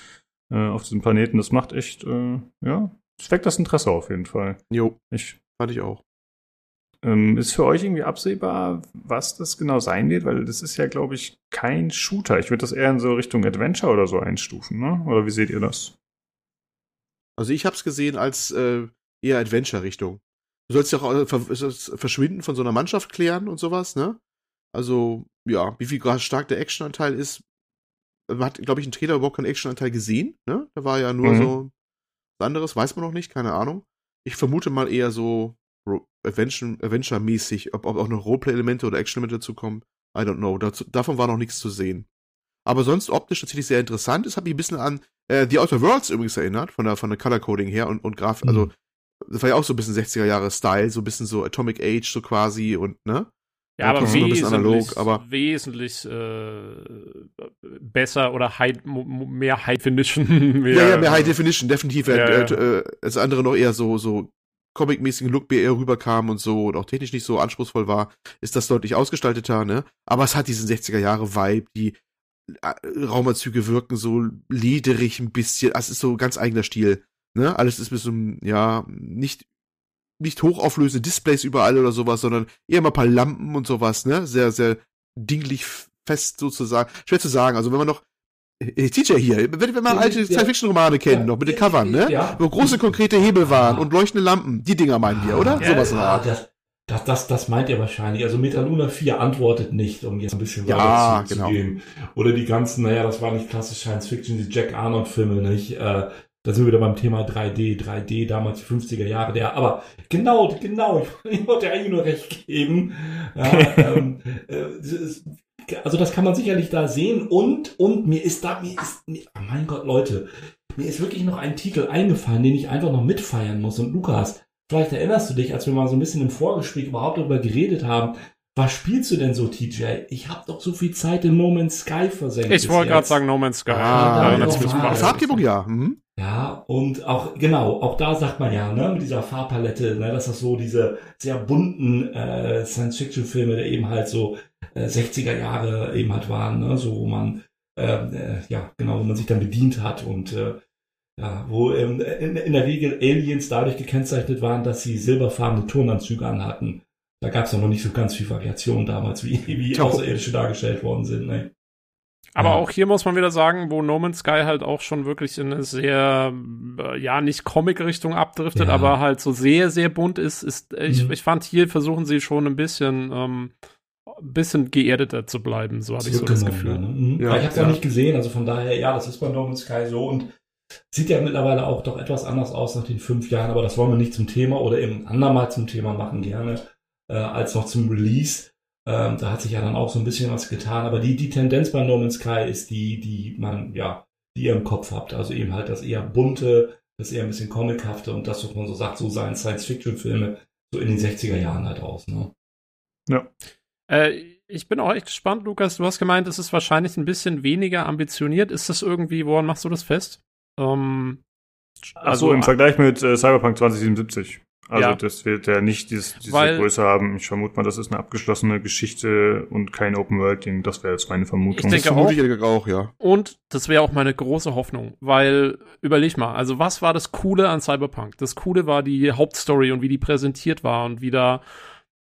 äh, auf diesem Planeten. Das macht echt, äh, ja, es weckt das Interesse auf jeden Fall. Jo, Ich, fand ich auch. Ähm, ist für euch irgendwie absehbar, was das genau sein wird? Weil das ist ja, glaube ich, kein Shooter. Ich würde das eher in so Richtung Adventure oder so einstufen, ne? Oder wie seht ihr das? Also ich hab's gesehen als äh, eher Adventure-Richtung. Du sollst ja auch äh, das Verschwinden von so einer Mannschaft klären und sowas, ne? Also, ja, wie viel gerade stark der Actionanteil ist. Man hat, glaube ich, einen Trailer überhaupt keinen Actionanteil gesehen, ne? Da war ja nur Mhm. so was anderes, weiß man noch nicht, keine Ahnung. Ich vermute mal eher so Adventure-mäßig, ob, ob auch noch Roleplay-Elemente oder Action-Elemente dazu kommen. I don't know. Dazu, davon war noch nichts zu sehen. Aber sonst optisch tatsächlich sehr interessant. Es hat mich ein bisschen an äh, The Outer Worlds übrigens erinnert, von der, von der Color Coding her und, und Grafik. Mhm. Also, das war ja auch so ein bisschen 60er Jahre Style, so ein bisschen so Atomic Age, so quasi und, ne? Ja, aber noch ein bisschen wesentlich, analog, aber- wesentlich äh, besser oder high, mehr High Definition. *laughs* Mehr, Ja, ja, mehr High Definition, definitiv. Ja, während, ja. Äh, äh, das andere noch eher so, so comic-mäßigen Look eher rüberkam und so und auch technisch nicht so anspruchsvoll war, ist das deutlich ausgestalteter, ne? Aber es hat diesen 60er Jahre Vibe, die äh, Raumanzüge wirken so lederig ein bisschen, es ist so ganz eigener Stil, ne? Alles ist mit so einem, ja, nicht nicht hochauflösende Displays überall oder sowas, sondern eher mal ein paar Lampen und sowas, ne? Sehr, sehr dinglich fest sozusagen. Schwer zu sagen. Also wenn man noch TJ hier, wenn, man Ja, alte ja. Science-Fiction-Romane kennt, Ja. noch mit den Covern, ne? Ja. Wo große konkrete Hebel waren Ja. und leuchtende Lampen. Die Dinger meinen wir, oder? Ja, Sowas Ah, Art. das, das, das, das meint ihr wahrscheinlich. Also Metaluna 4 antwortet nicht, um jetzt ein bisschen Ja, weiter zu, genau. zu gehen. Oder die ganzen, naja, das war nicht klassisch Science Fiction, die Jack Arnold-Filme, nicht? Äh, da sind wir wieder beim Thema 3D, 3D, damals die 50er Jahre, der, aber genau, genau, *laughs* ich wollte eigentlich nur recht geben. Ja, *laughs* ähm, äh, also das kann man sicherlich da sehen und, und mir ist da, mir ist, mir, oh mein Gott, Leute, mir ist wirklich noch ein Titel eingefallen, den ich einfach noch mitfeiern muss. Und Lukas, vielleicht erinnerst du dich, als wir mal so ein bisschen im Vorgespräch überhaupt darüber geredet haben, was spielst du denn so, TJ? Ich habe doch so viel Zeit in No Man's Sky versenkt. Ich wollte gerade sagen No Man's Sky. Ah, Ja, ja, Farbgebung ja. Mhm. Ja, und auch, genau, auch da sagt man ja, ne, mit dieser Farbpalette, ne, dass das so diese sehr bunten äh, Science-Fiction-Filme, der eben halt so äh, 60er Jahre eben halt waren, ne, so wo man, ähm, äh, ja, genau, wo man sich dann bedient hat und äh, ja, wo ähm, in, in der Regel Aliens dadurch gekennzeichnet waren, dass sie silberfarbene Turnanzüge anhatten. Da gab es noch nicht so ganz viel Variation damals, wie, wie Tja. Außerirdische dargestellt worden sind. Ne? Aber Ja. auch hier muss man wieder sagen, wo No Man's Sky halt auch schon wirklich in eine sehr, äh, ja, nicht Comic-Richtung abdriftet, Ja. aber halt so sehr, sehr bunt ist, ist, äh, ich, Mhm. ich fand hier versuchen sie schon ein bisschen, ähm, ein bisschen geerdeter zu bleiben, so habe ich so das Gefühl. Ne? Mhm. Ja, ich habe es ja. ja. nicht gesehen, also von daher, ja, das ist bei No Man's Sky so und sieht ja mittlerweile auch doch etwas anders aus nach den fünf Jahren, aber das wollen wir nicht zum Thema oder eben ein andermal zum Thema machen gerne, äh, als noch zum Release. Ähm, da hat sich ja dann auch so ein bisschen was getan, aber die, die Tendenz bei No Man's Sky ist die, die man, ja, die ihr im Kopf habt. Also eben halt das eher bunte, das eher ein bisschen comichafte und das, was man so sagt, so seien Science-Fiction-Filme so in den 60er Jahren halt aus, ne? Äh, ich bin auch echt gespannt, Lukas. Du hast gemeint, es ist wahrscheinlich ein bisschen weniger ambitioniert. Ist das irgendwie, woran machst du das fest? Ähm, Also im Vergleich mit äh, Cyberpunk 2077. Also Ja. das wird ja nicht dieses, diese Weil- Größe haben. Ich vermute mal, das ist eine abgeschlossene Geschichte und kein Open-World-Ding. Das wäre jetzt meine Vermutung. Ich denke vermute ich auch, ja. Und das wäre auch meine große Hoffnung, weil überleg mal, also was war das Coole an Cyberpunk? Das Coole war die Hauptstory und wie die präsentiert war und wie da,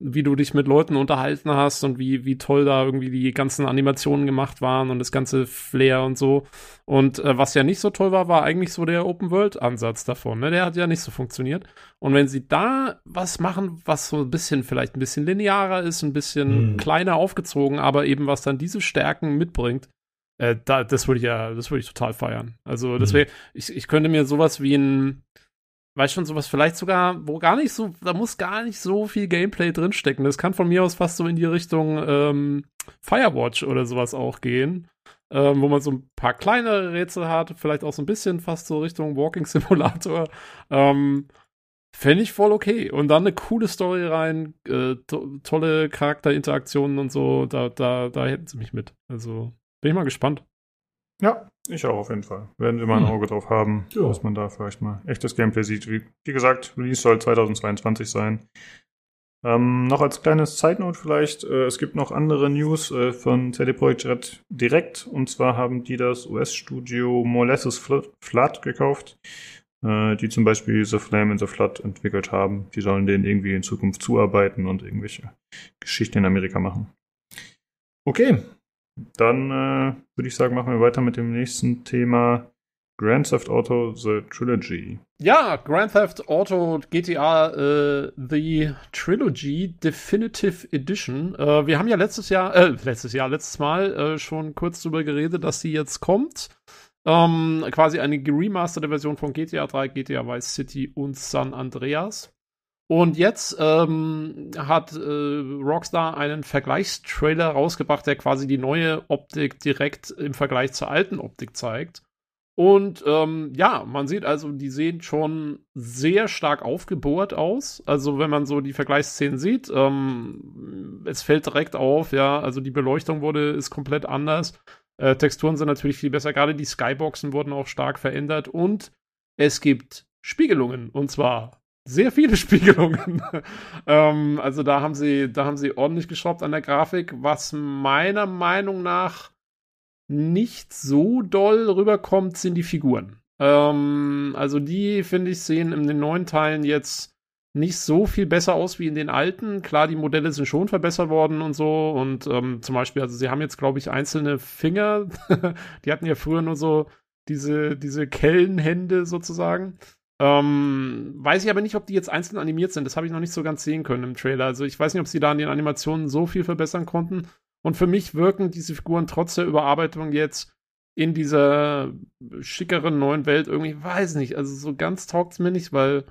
wie du dich mit Leuten unterhalten hast und wie, wie toll da irgendwie die ganzen Animationen gemacht waren und das ganze Flair und so. Und äh, was ja nicht so toll war, war eigentlich so der Open-World-Ansatz davon. Ne? Der hat ja nicht so funktioniert. Und wenn sie da was machen, was so ein bisschen, vielleicht ein bisschen linearer ist, ein bisschen Mhm. kleiner aufgezogen, aber eben was dann diese Stärken mitbringt, äh, da, das würde ich ja, das würde ich total feiern. Also, das Mhm. ich, ich könnte mir sowas wie ein, weiß schon, sowas vielleicht sogar, wo gar nicht so, da muss gar nicht so viel Gameplay drinstecken. Das kann von mir aus fast so in die Richtung ähm, Firewatch oder sowas auch gehen. Ähm, wo man so ein paar kleinere Rätsel hat, vielleicht auch so ein bisschen fast so Richtung Walking *laughs* Simulator. Ähm, Fände ich voll okay. Und dann eine coole Story rein, äh, to tolle Charakterinteraktionen und so, da, da, da hätten sie mich mit. Also bin ich mal gespannt. Ja, ich auch auf jeden Fall. Werden wir mal ein Hm. Auge drauf haben, Ja. dass man da vielleicht mal echtes Gameplay sieht. Wie, wie gesagt, Release soll 2022 sein. Ähm, noch als kleines Side Note vielleicht, äh, es gibt noch andere News äh, von CD Projekt Red direkt. Und zwar haben die das US-Studio Molasses Flood, Flood gekauft, äh, die zum Beispiel The Flame in the Flood entwickelt haben. Die sollen denen irgendwie in Zukunft zuarbeiten und irgendwelche Geschichten in Amerika machen. Okay, dann äh, würde ich sagen, machen wir weiter mit dem nächsten Thema Grand Theft Auto The Trilogy. Ja, Grand Theft Auto GTA äh, The Trilogy Definitive Edition. Äh, wir haben ja letztes Jahr, äh, letztes Jahr, letztes Mal äh, schon kurz drüber geredet, dass die jetzt kommt. Ähm, quasi eine geremasterte Version von GTA 3, GTA Vice City und San Andreas. Und jetzt ähm, hat äh, Rockstar einen Vergleichstrailer rausgebracht, der quasi die neue Optik direkt im Vergleich zur alten Optik zeigt. Und ähm, ja, man sieht also, die sehen schon sehr stark aufgebohrt aus. Also wenn man so die Vergleichsszenen sieht, ähm, es fällt direkt auf, ja, also die Beleuchtung wurde, ist komplett anders. Äh, Texturen sind natürlich viel besser, gerade die Skyboxen wurden auch stark verändert und es gibt Spiegelungen und zwar sehr viele *laughs* Spiegelungen. ähm, also da haben sie, da haben sie ordentlich geschraubt an der Grafik, was meiner Meinung nach nicht so doll rüberkommt, sind die Figuren. Ähm, also die, finde ich, sehen in den neuen Teilen jetzt nicht so viel besser aus wie in den alten. Klar, die Modelle sind schon verbessert worden und so. Und ähm, zum Beispiel, also sie haben jetzt, glaube ich, einzelne Finger. *laughs* die hatten ja früher nur so diese, diese Kellenhände sozusagen. Ähm, weiß ich aber nicht, ob die jetzt einzeln animiert sind. Das habe ich noch nicht so ganz sehen können im Trailer. Also ich weiß nicht, ob sie da an den Animationen so viel verbessern konnten. Und für mich wirken diese Figuren trotz der Überarbeitung jetzt in dieser schickeren neuen Welt irgendwie, weiß nicht, also so ganz taugt es mir nicht, weil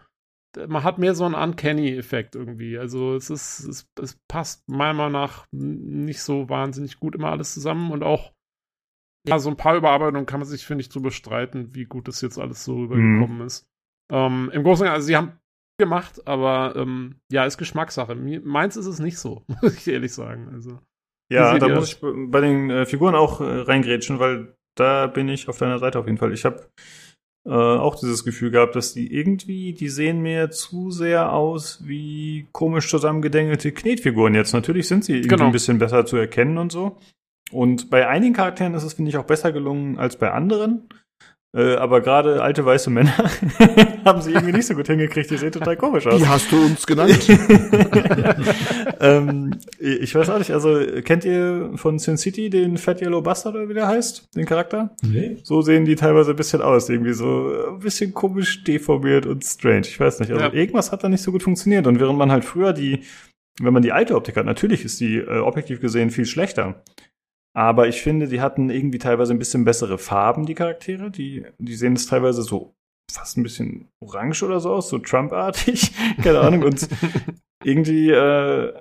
man hat mehr so einen Uncanny-Effekt irgendwie. Also es ist, es, es passt meiner Meinung nach nicht so wahnsinnig gut immer alles zusammen und auch ja, so ein paar Überarbeitungen kann man sich, finde ich, drüber streiten, wie gut das jetzt alles so rübergekommen ist. Ähm, Im Großen und Ganzen, also sie haben gemacht, aber ähm, ja, ist Geschmackssache. Meins ist es nicht so, *laughs* muss ich ehrlich sagen. Also. Ja, da muss ich bei den äh, Figuren auch äh, reingrätschen, weil da bin ich auf deiner Seite auf jeden Fall. Ich habe äh, auch dieses Gefühl gehabt, dass die irgendwie, die sehen mir zu sehr aus wie komisch zusammengedängelte Knetfiguren jetzt. Natürlich sind sie irgendwie Genau. ein bisschen besser zu erkennen und so. Und bei einigen Charakteren ist es, finde ich, auch besser gelungen als bei anderen. Äh, aber gerade alte weiße Männer *laughs* haben sie irgendwie nicht so gut hingekriegt. Die sehen total komisch aus. Die hast du uns genannt. *laughs* ähm, ich weiß auch nicht, also kennt ihr von Sin City den Fat Yellow Bastard oder wie der heißt, den Charakter? Nee. So sehen die teilweise ein bisschen aus, irgendwie so ein bisschen komisch deformiert und strange. Ich weiß nicht, also Ja. irgendwas hat da nicht so gut funktioniert. Und während man halt früher die, wenn man die alte Optik hat, natürlich ist die äh, objektiv gesehen viel schlechter. Aber ich finde, die hatten irgendwie teilweise ein bisschen bessere Farben, die Charaktere. Die, die sehen es teilweise so fast ein bisschen orange oder so aus, so Trump-artig. *laughs* Keine Ahnung. Und irgendwie, äh,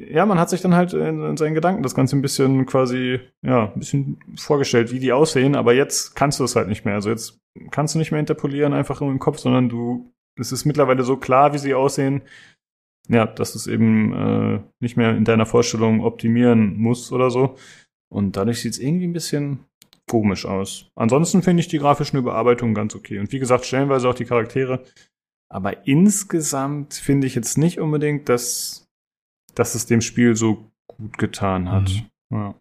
ja, man hat sich dann halt in, in seinen Gedanken das Ganze ein bisschen quasi, ja, ein bisschen vorgestellt, wie die aussehen. Aber jetzt kannst du es halt nicht mehr. Also jetzt kannst du nicht mehr interpolieren einfach im Kopf, sondern du, es ist mittlerweile so klar, wie sie aussehen. Ja, dass du es eben äh, nicht mehr in deiner Vorstellung optimieren musst oder so. Und dadurch sieht es irgendwie ein bisschen komisch aus. Ansonsten finde ich die grafischen Überarbeitungen ganz okay. Und wie gesagt, stellenweise auch die Charaktere. Aber insgesamt finde ich jetzt nicht unbedingt, dass, dass es dem Spiel so gut getan hat. Ja.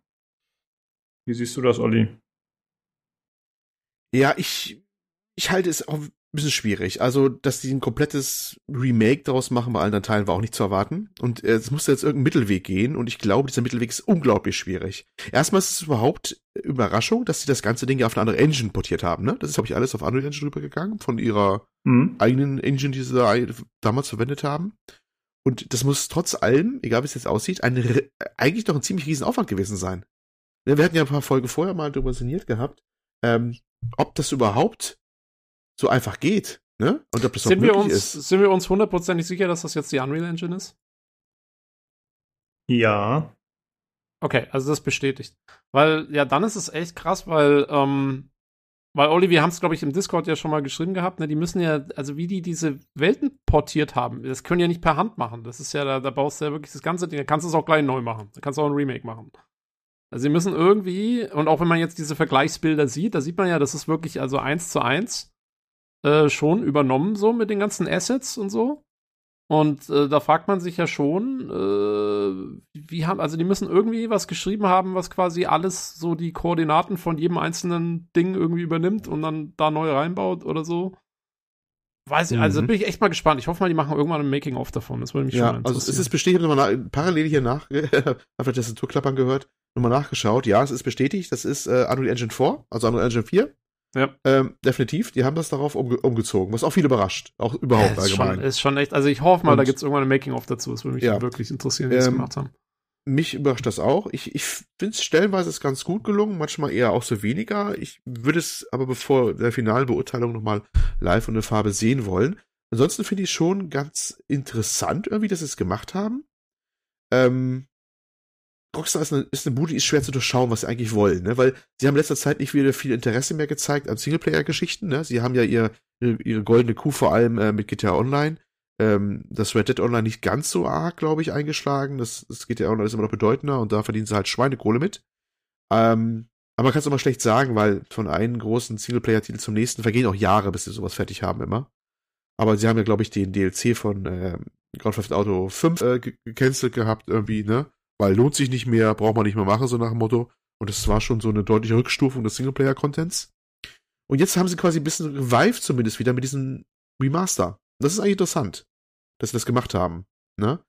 Wie siehst du das, Olli? Ja, ich, ich halte es auch bisschen schwierig. Also, dass die ein komplettes Remake daraus machen bei allen Teilen war auch nicht zu erwarten. Und äh, es musste jetzt irgendein Mittelweg gehen und ich glaube, dieser Mittelweg ist unglaublich schwierig. Erstmal ist es überhaupt Überraschung, dass sie das ganze Ding ja auf eine andere Engine portiert haben, ne? Das ist, glaube ich, alles auf Unreal Engine rübergegangen, von ihrer Mhm. eigenen Engine, die sie da damals verwendet haben. Und das muss trotz allem, egal wie es jetzt aussieht, ein, eigentlich doch ein ziemlich riesen Aufwand gewesen sein. Ne, Wir hatten ja ein paar Folgen vorher mal darüber sinniert gehabt, ähm, ob das überhaupt so einfach geht, ne? Und ob das Sind wir, uns, ist. sind wir uns hundertprozentig sicher, dass das jetzt die Unreal Engine ist? Ja. Okay, also das bestätigt. Weil, ja, dann ist es echt krass, weil, ähm, weil Olli, wir haben es, glaube ich, im Discord ja schon mal geschrieben gehabt, ne, die müssen ja, also wie die diese Welten portiert haben, das können ja nicht per Hand machen. Das ist ja, da, da baust du ja wirklich das ganze Ding, da kannst du es auch gleich neu machen. Da kannst du auch ein Remake machen. Also sie müssen irgendwie, und auch wenn man jetzt diese Vergleichsbilder sieht, da sieht man ja, das ist wirklich also eins zu eins äh, schon übernommen, so mit den ganzen Assets und so. Und äh, da fragt man sich ja schon, äh, wie haben, also die müssen irgendwie was geschrieben haben, was quasi alles so die Koordinaten von jedem einzelnen Ding irgendwie übernimmt und dann da neu reinbaut oder so. Weiß ich, also Mhm. bin ich echt mal gespannt. Ich hoffe mal, die machen irgendwann ein Making-of davon. Das würde mich Ja, schon mal also es interessieren. ist bestätigt, ich habe nochmal parallel hier nach, *laughs* hab das Tastaturklappern gehört, nochmal nachgeschaut. Ja, es ist bestätigt, das ist äh, Unreal Engine 4, also Unreal Engine 4. Ja. Ähm, definitiv, die haben das darauf umge umgezogen, was auch viele überrascht, auch überhaupt ist, schon, allgemein. ist schon echt, also ich hoffe mal, Und- da gibt es irgendwann ein Making-of dazu. Das würde mich Ja. wirklich interessieren, wie sie es Ähm, gemacht haben. Mich überrascht das auch. Ich, ich finde es stellenweise ist ganz gut gelungen, manchmal eher auch so weniger. Ich würde es aber bevor der finalen Beurteilung nochmal live und eine Farbe sehen wollen. Ansonsten finde ich schon ganz interessant irgendwie, dass sie es gemacht haben. Ähm, Rockstar ist eine, ist eine Bude, die ist schwer zu durchschauen, was sie eigentlich wollen, ne? Weil sie haben in letzter Zeit nicht wieder viel Interesse mehr gezeigt an Singleplayer-Geschichten, ne? Sie haben ja ihr, ihre goldene Kuh vor allem äh, mit GTA Online ähm, das Red Dead Online nicht ganz so arg, glaube ich, eingeschlagen. Das, das GTA Online ist immer noch bedeutender und da verdienen sie halt Schweinekohle mit. Ähm, aber man kann es immer schlecht sagen, weil von einem großen Singleplayer-Titel zum nächsten vergehen auch Jahre, bis sie sowas fertig haben immer. Aber sie haben ja, glaube ich, den DLC von äh, Grand Theft Auto 5 äh, ge- gecancelt gehabt irgendwie, ne? Weil lohnt sich nicht mehr, braucht man nicht mehr machen, so nach dem Motto. Und das war schon so eine deutliche Rückstufung des Singleplayer-Contents. Und jetzt haben sie quasi ein bisschen revived zumindest wieder mit diesem Remaster. Das ist eigentlich interessant, dass sie das gemacht haben. Ne?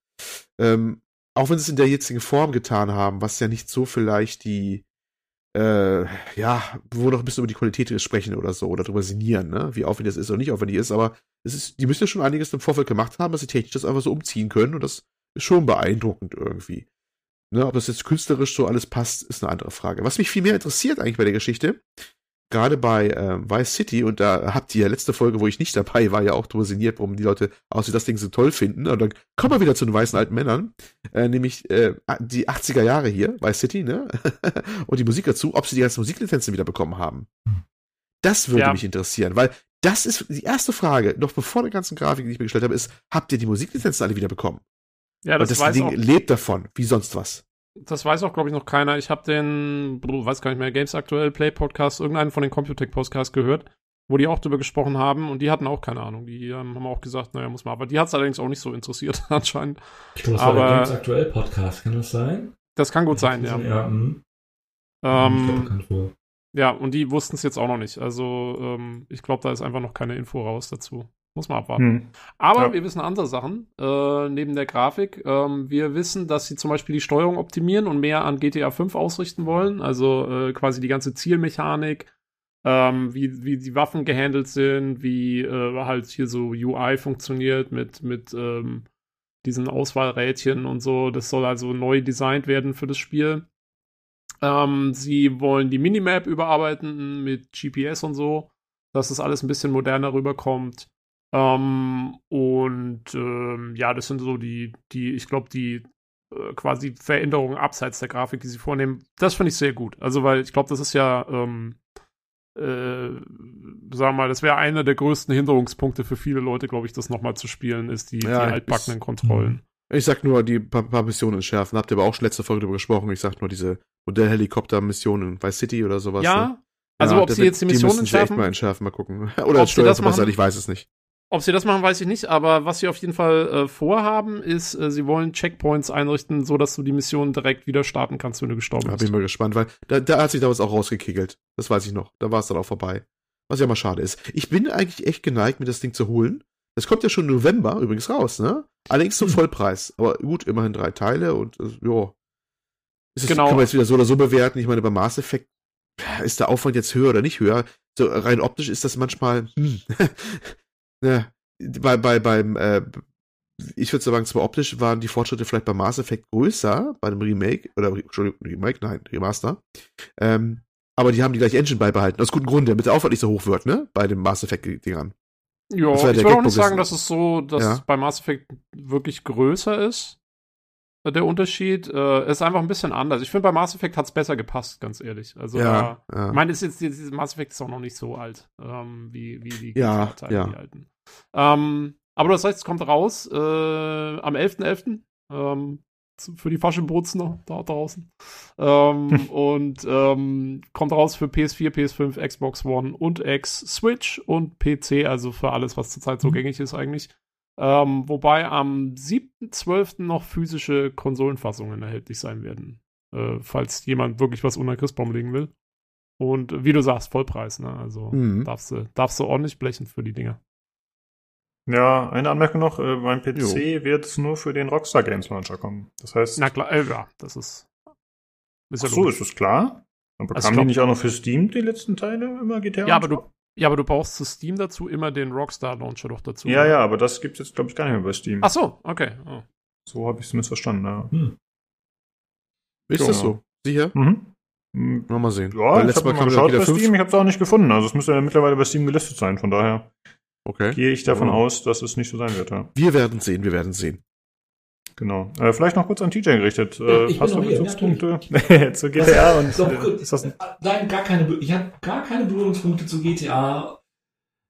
Ähm, auch wenn sie es in der jetzigen Form getan haben, was ja nicht so vielleicht die, äh, ja, wo noch ein bisschen über die Qualität sprechen oder so oder drüber sinnieren, ne? wie aufwendig das ist oder nicht aufwendig ist, aber es ist, die müssen ja schon einiges im Vorfeld gemacht haben, dass sie technisch das einfach so umziehen können und das ist schon beeindruckend irgendwie. Ne, ob das jetzt künstlerisch so alles passt, ist eine andere Frage. Was mich viel mehr interessiert eigentlich bei der Geschichte, gerade bei äh, Vice City, und da habt ihr ja letzte Folge, wo ich nicht dabei war, ja auch drüber sinniert, warum die Leute auch das Ding so toll finden. Und dann kommen wir wieder zu den weißen alten Männern, äh, nämlich äh, die 80er Jahre hier, Vice City, ne? *laughs* und die Musik dazu, ob sie die ganzen Musiklizenzen wieder bekommen haben. Das würde Ja. mich interessieren, weil das ist die erste Frage, noch bevor der ganzen Grafik, die ich mir gestellt habe, ist, habt ihr die Musiklizenzen alle wieder bekommen? Ja, und das, das weiß Ding auch, lebt davon, wie sonst was. das weiß auch, glaube ich, noch keiner. Ich habe den, weiß gar nicht mehr, Games Aktuell Play Podcast, irgendeinen von den Computech Podcasts gehört, wo die auch drüber gesprochen haben und die hatten auch keine Ahnung. Die ähm, haben auch gesagt, naja, muss man. Aber die hat es allerdings auch nicht so interessiert, *laughs* anscheinend. Ich glaube, das war Aber- der Games Aktuell Podcast, kann das sein? Das kann gut sein, ja. ja glaub, Ähm. Ja, und die wussten es jetzt auch noch nicht. Also ähm, ich glaube, da ist einfach noch keine Info raus dazu. Muss man abwarten. Hm. Aber Ja. wir wissen andere Sachen äh, neben der Grafik. Ähm, wir wissen, dass sie zum Beispiel die Steuerung optimieren und mehr an GTA 5 ausrichten wollen. Also äh, quasi die ganze Zielmechanik, ähm, wie, wie die Waffen gehandelt sind, wie äh, halt hier so UI funktioniert mit, mit ähm, diesen Auswahlrädchen und so. Das soll also neu designt werden für das Spiel. Ähm, sie wollen die Minimap überarbeiten mit GPS und so, dass das alles ein bisschen moderner rüberkommt. Ähm, und ähm, ja, das sind so die, die, ich glaube, die äh, quasi Veränderungen abseits der Grafik, die sie vornehmen. Das finde ich sehr gut. Also, weil ich glaube, das ist ja, ähm, äh, sagen wir mal, das wäre einer der größten Hinderungspunkte für viele Leute, glaube ich, das nochmal zu spielen, ist die, Ja, die altbackenen ist- Kontrollen. Ich sag nur, die paar, paar Missionen entschärfen. Habt ihr aber auch schon letzte Folge drüber gesprochen. Ich sag nur diese Modellhelikopter-Missionen in Vice City oder sowas. Ja, ne? also Ja, ob sie jetzt die Missionen müssen sie echt entschärfen, mal entschärfen, mal gucken. *laughs* Oder Ob sie das ich weiß es nicht. Ob sie das machen, weiß ich nicht, aber was sie auf jeden Fall äh, vorhaben, ist, äh, sie wollen Checkpoints einrichten, so dass du die Mission direkt wieder starten kannst, wenn du gestorben Da bin bist. ich mal gespannt, weil da, da hat sich damals auch rausgekickelt. Das weiß ich noch. Da war es dann auch vorbei. Was ja mal schade ist. Ich bin eigentlich echt geneigt, mir das Ding zu holen. Das kommt ja schon im November übrigens raus, ne? Allerdings zum Hm. Vollpreis. Aber gut, immerhin drei Teile und äh, ja. Ist das, Genau. Kann man jetzt wieder so oder so bewerten. Ich meine, bei Mass Effect ist der Aufwand jetzt höher oder nicht höher. So rein optisch ist das manchmal. Hm. *laughs* ja, bei, bei, beim, äh, ich würde sagen, zwar optisch waren die Fortschritte vielleicht bei Mass Effect größer, bei dem Remake, oder Entschuldigung, Remake, nein, Remaster. Ähm, aber die haben die gleiche Engine beibehalten. Aus gutem Grund, damit der Aufwand nicht so hoch wird, ne? Bei den Mass Effect-Dingern. Ja, ich würde auch nicht sagen, dass es so, dass Ja. es bei Mass Effect wirklich größer ist. Äh, Der Unterschied äh, ist einfach ein bisschen anders. Ich finde, bei Mass Effect hat es besser gepasst, ganz ehrlich. Also, Ja, da, ja. ich meine, ist jetzt, dieses Mass Effect ist auch noch nicht so alt, ähm, wie, wie die Ja, ja. die alten. Ähm, aber du hast recht, es kommt raus äh, am 11.11. Ähm, zu- für die Faschenbots noch da draußen. Ähm, *laughs* und ähm, kommt raus für PS4, PS5, Xbox One und X, Switch und PC, also für alles, was zurzeit so Mhm. gängig ist eigentlich. Ähm, wobei am 7.12. noch physische Konsolenfassungen erhältlich sein werden. Äh, falls jemand wirklich was unter Christbaum legen will. Und wie du sagst, Vollpreis, ne? Also Mhm. darfst, du, darfst du ordentlich blechen für die Dinger. Ja, eine Anmerkung noch, äh, beim PC wird es nur für den Rockstar Games Launcher kommen. Das heißt, Na klar, äh, ja, das ist. ist ach ja so, logisch. ist das klar? Aber Also kamen ich glaub- die nicht auch noch für Steam, die letzten Teile, immer GTA? Ja, aber du, ja, aber du brauchst zu Steam dazu immer den Rockstar Launcher doch dazu. Ja, ne? ja, aber das gibt's jetzt, glaube ich, gar nicht mehr bei Steam. Ach so, okay. Oh. So habe ich es zumindest verstanden, ja. Ist Ja. das so? Sicher? Mhm. Hm, Noch mal sehen. Ja, Weil ich habe Mal mal geschaut bei. Steam, ich habe es auch nicht gefunden. Also es müsste ja mittlerweile bei Steam gelistet sein, von daher Okay. gehe ich davon Oh. aus, dass es nicht so sein wird, ja. Wir werden sehen, wir werden sehen. Genau. Äh, vielleicht noch kurz an TJ gerichtet. Ja, Äh, ich hast du Bezugspunkte *laughs* zu GTA und Doch, äh, ein Nein, gar keine, ich habe gar keine Berührungspunkte zu GTA.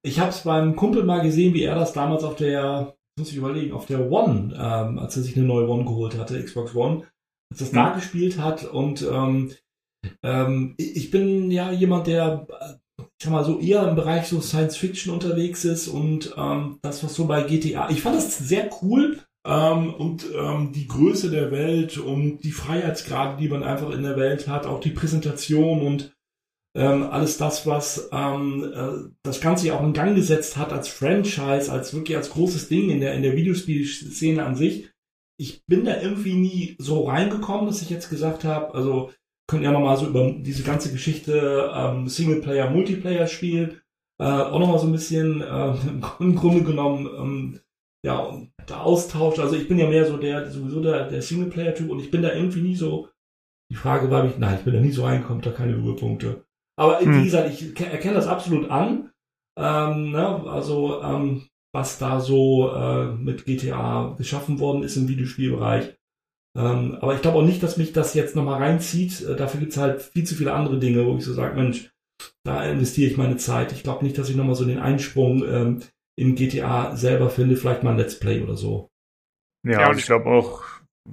Ich habe es beim Kumpel mal gesehen, wie er das damals auf der, muss ich überlegen, auf der One, ähm, als er sich eine neue One geholt hatte, Xbox One, als das da Mhm. gespielt hat und ähm, ähm, ich ich bin ja jemand, der, äh, ich sag mal so eher im Bereich so Science Fiction unterwegs ist und ähm, das, was so bei GTA, ich fand das sehr cool, ähm, und ähm, die Größe der Welt und die Freiheitsgrade, die man einfach in der Welt hat, auch die Präsentation und ähm, alles das, was ähm, äh, das Ganze ja auch in Gang gesetzt hat als Franchise, als wirklich als großes Ding in der in der Videospielszene an sich. Ich bin da irgendwie nie so reingekommen, dass ich jetzt gesagt habe, also können ja nochmal so über diese ganze Geschichte ähm, Singleplayer, Multiplayer-Spiel äh, auch nochmal so ein bisschen äh, *laughs* im Grunde genommen ähm, ja, der Austausch, also ich bin ja mehr so der, sowieso der, der Singleplayer-Typ und ich bin da irgendwie nie so, die Frage war mich, nein, ich bin da nie so reingekommen, da keine Ruhepunkte. Aber Hm. wie gesagt, ich ke- erkenne das absolut an, ähm, ne, also ähm, was da so äh, mit GTA geschaffen worden ist im Videospielbereich. Ähm, aber ich glaube auch nicht, dass mich das jetzt nochmal reinzieht. Äh, dafür gibt's halt viel zu viele andere Dinge, wo ich so sage, Mensch, da investiere ich meine Zeit. Ich glaube nicht, dass ich nochmal so den Einsprung ähm, in GTA selber finde, vielleicht mal ein Let's Play oder so. Ja, Ja, und ich glaube auch,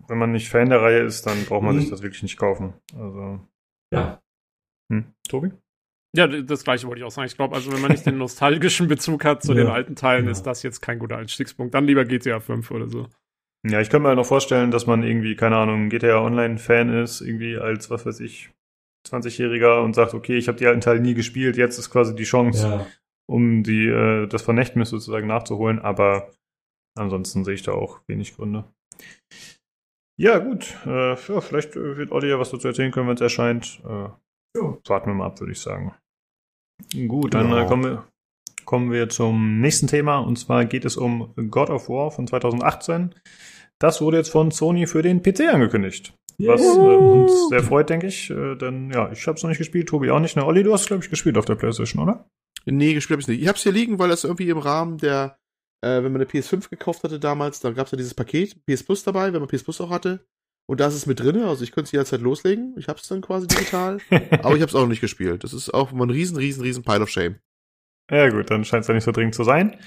wenn man nicht Fan der Reihe ist, dann braucht man Mhm. sich das wirklich nicht kaufen. Also, Ja, hm. Tobi? Ja, das gleiche wollte ich auch sagen. Ich glaube, also wenn man nicht den *laughs* nostalgischen Bezug hat zu Ja, den alten Teilen, ja. ist das jetzt kein guter Einstiegspunkt. Dann lieber GTA 5 oder so. Ja, ich könnte mir halt noch vorstellen, dass man irgendwie, keine Ahnung, GTA Online-Fan ist, irgendwie als, was weiß ich, 20-Jähriger und sagt, okay, ich habe die alten Teile nie gespielt, jetzt ist quasi die Chance, Ja. Um die, äh, das Vermächtnis sozusagen nachzuholen, aber ansonsten sehe ich da auch wenig Gründe. Ja, gut. Äh, ja, vielleicht äh, wird Olli ja was dazu erzählen können, wenn es erscheint. Äh, ja, warten wir mal ab, würde ich sagen. Gut, dann Ja. äh, kommen, wir, kommen wir zum nächsten Thema. Und zwar geht es um God of War von 2018. Das wurde jetzt von Sony für den PC angekündigt. Was äh, uns sehr freut, denke ich. Äh, denn ja, ich habe es noch nicht gespielt, Tobi auch nicht. Ne, Olli, du hast, glaube ich, gespielt auf der Playstation, oder? Nee, gespielt habe ich nicht. Ich hab's hier liegen, weil das irgendwie im Rahmen der, äh, wenn man eine PS5 gekauft hatte damals, dann gab's ja dieses Paket, PS Plus dabei, wenn man PS Plus auch hatte. Und da ist es mit drinne, also ich könnte es jederzeit loslegen. Ich hab's dann quasi digital. *laughs* aber ich hab's auch noch nicht gespielt. Das ist auch mal ein riesen, riesen, riesen Pile of Shame. Ja, gut, dann scheint es ja nicht so dringend zu sein.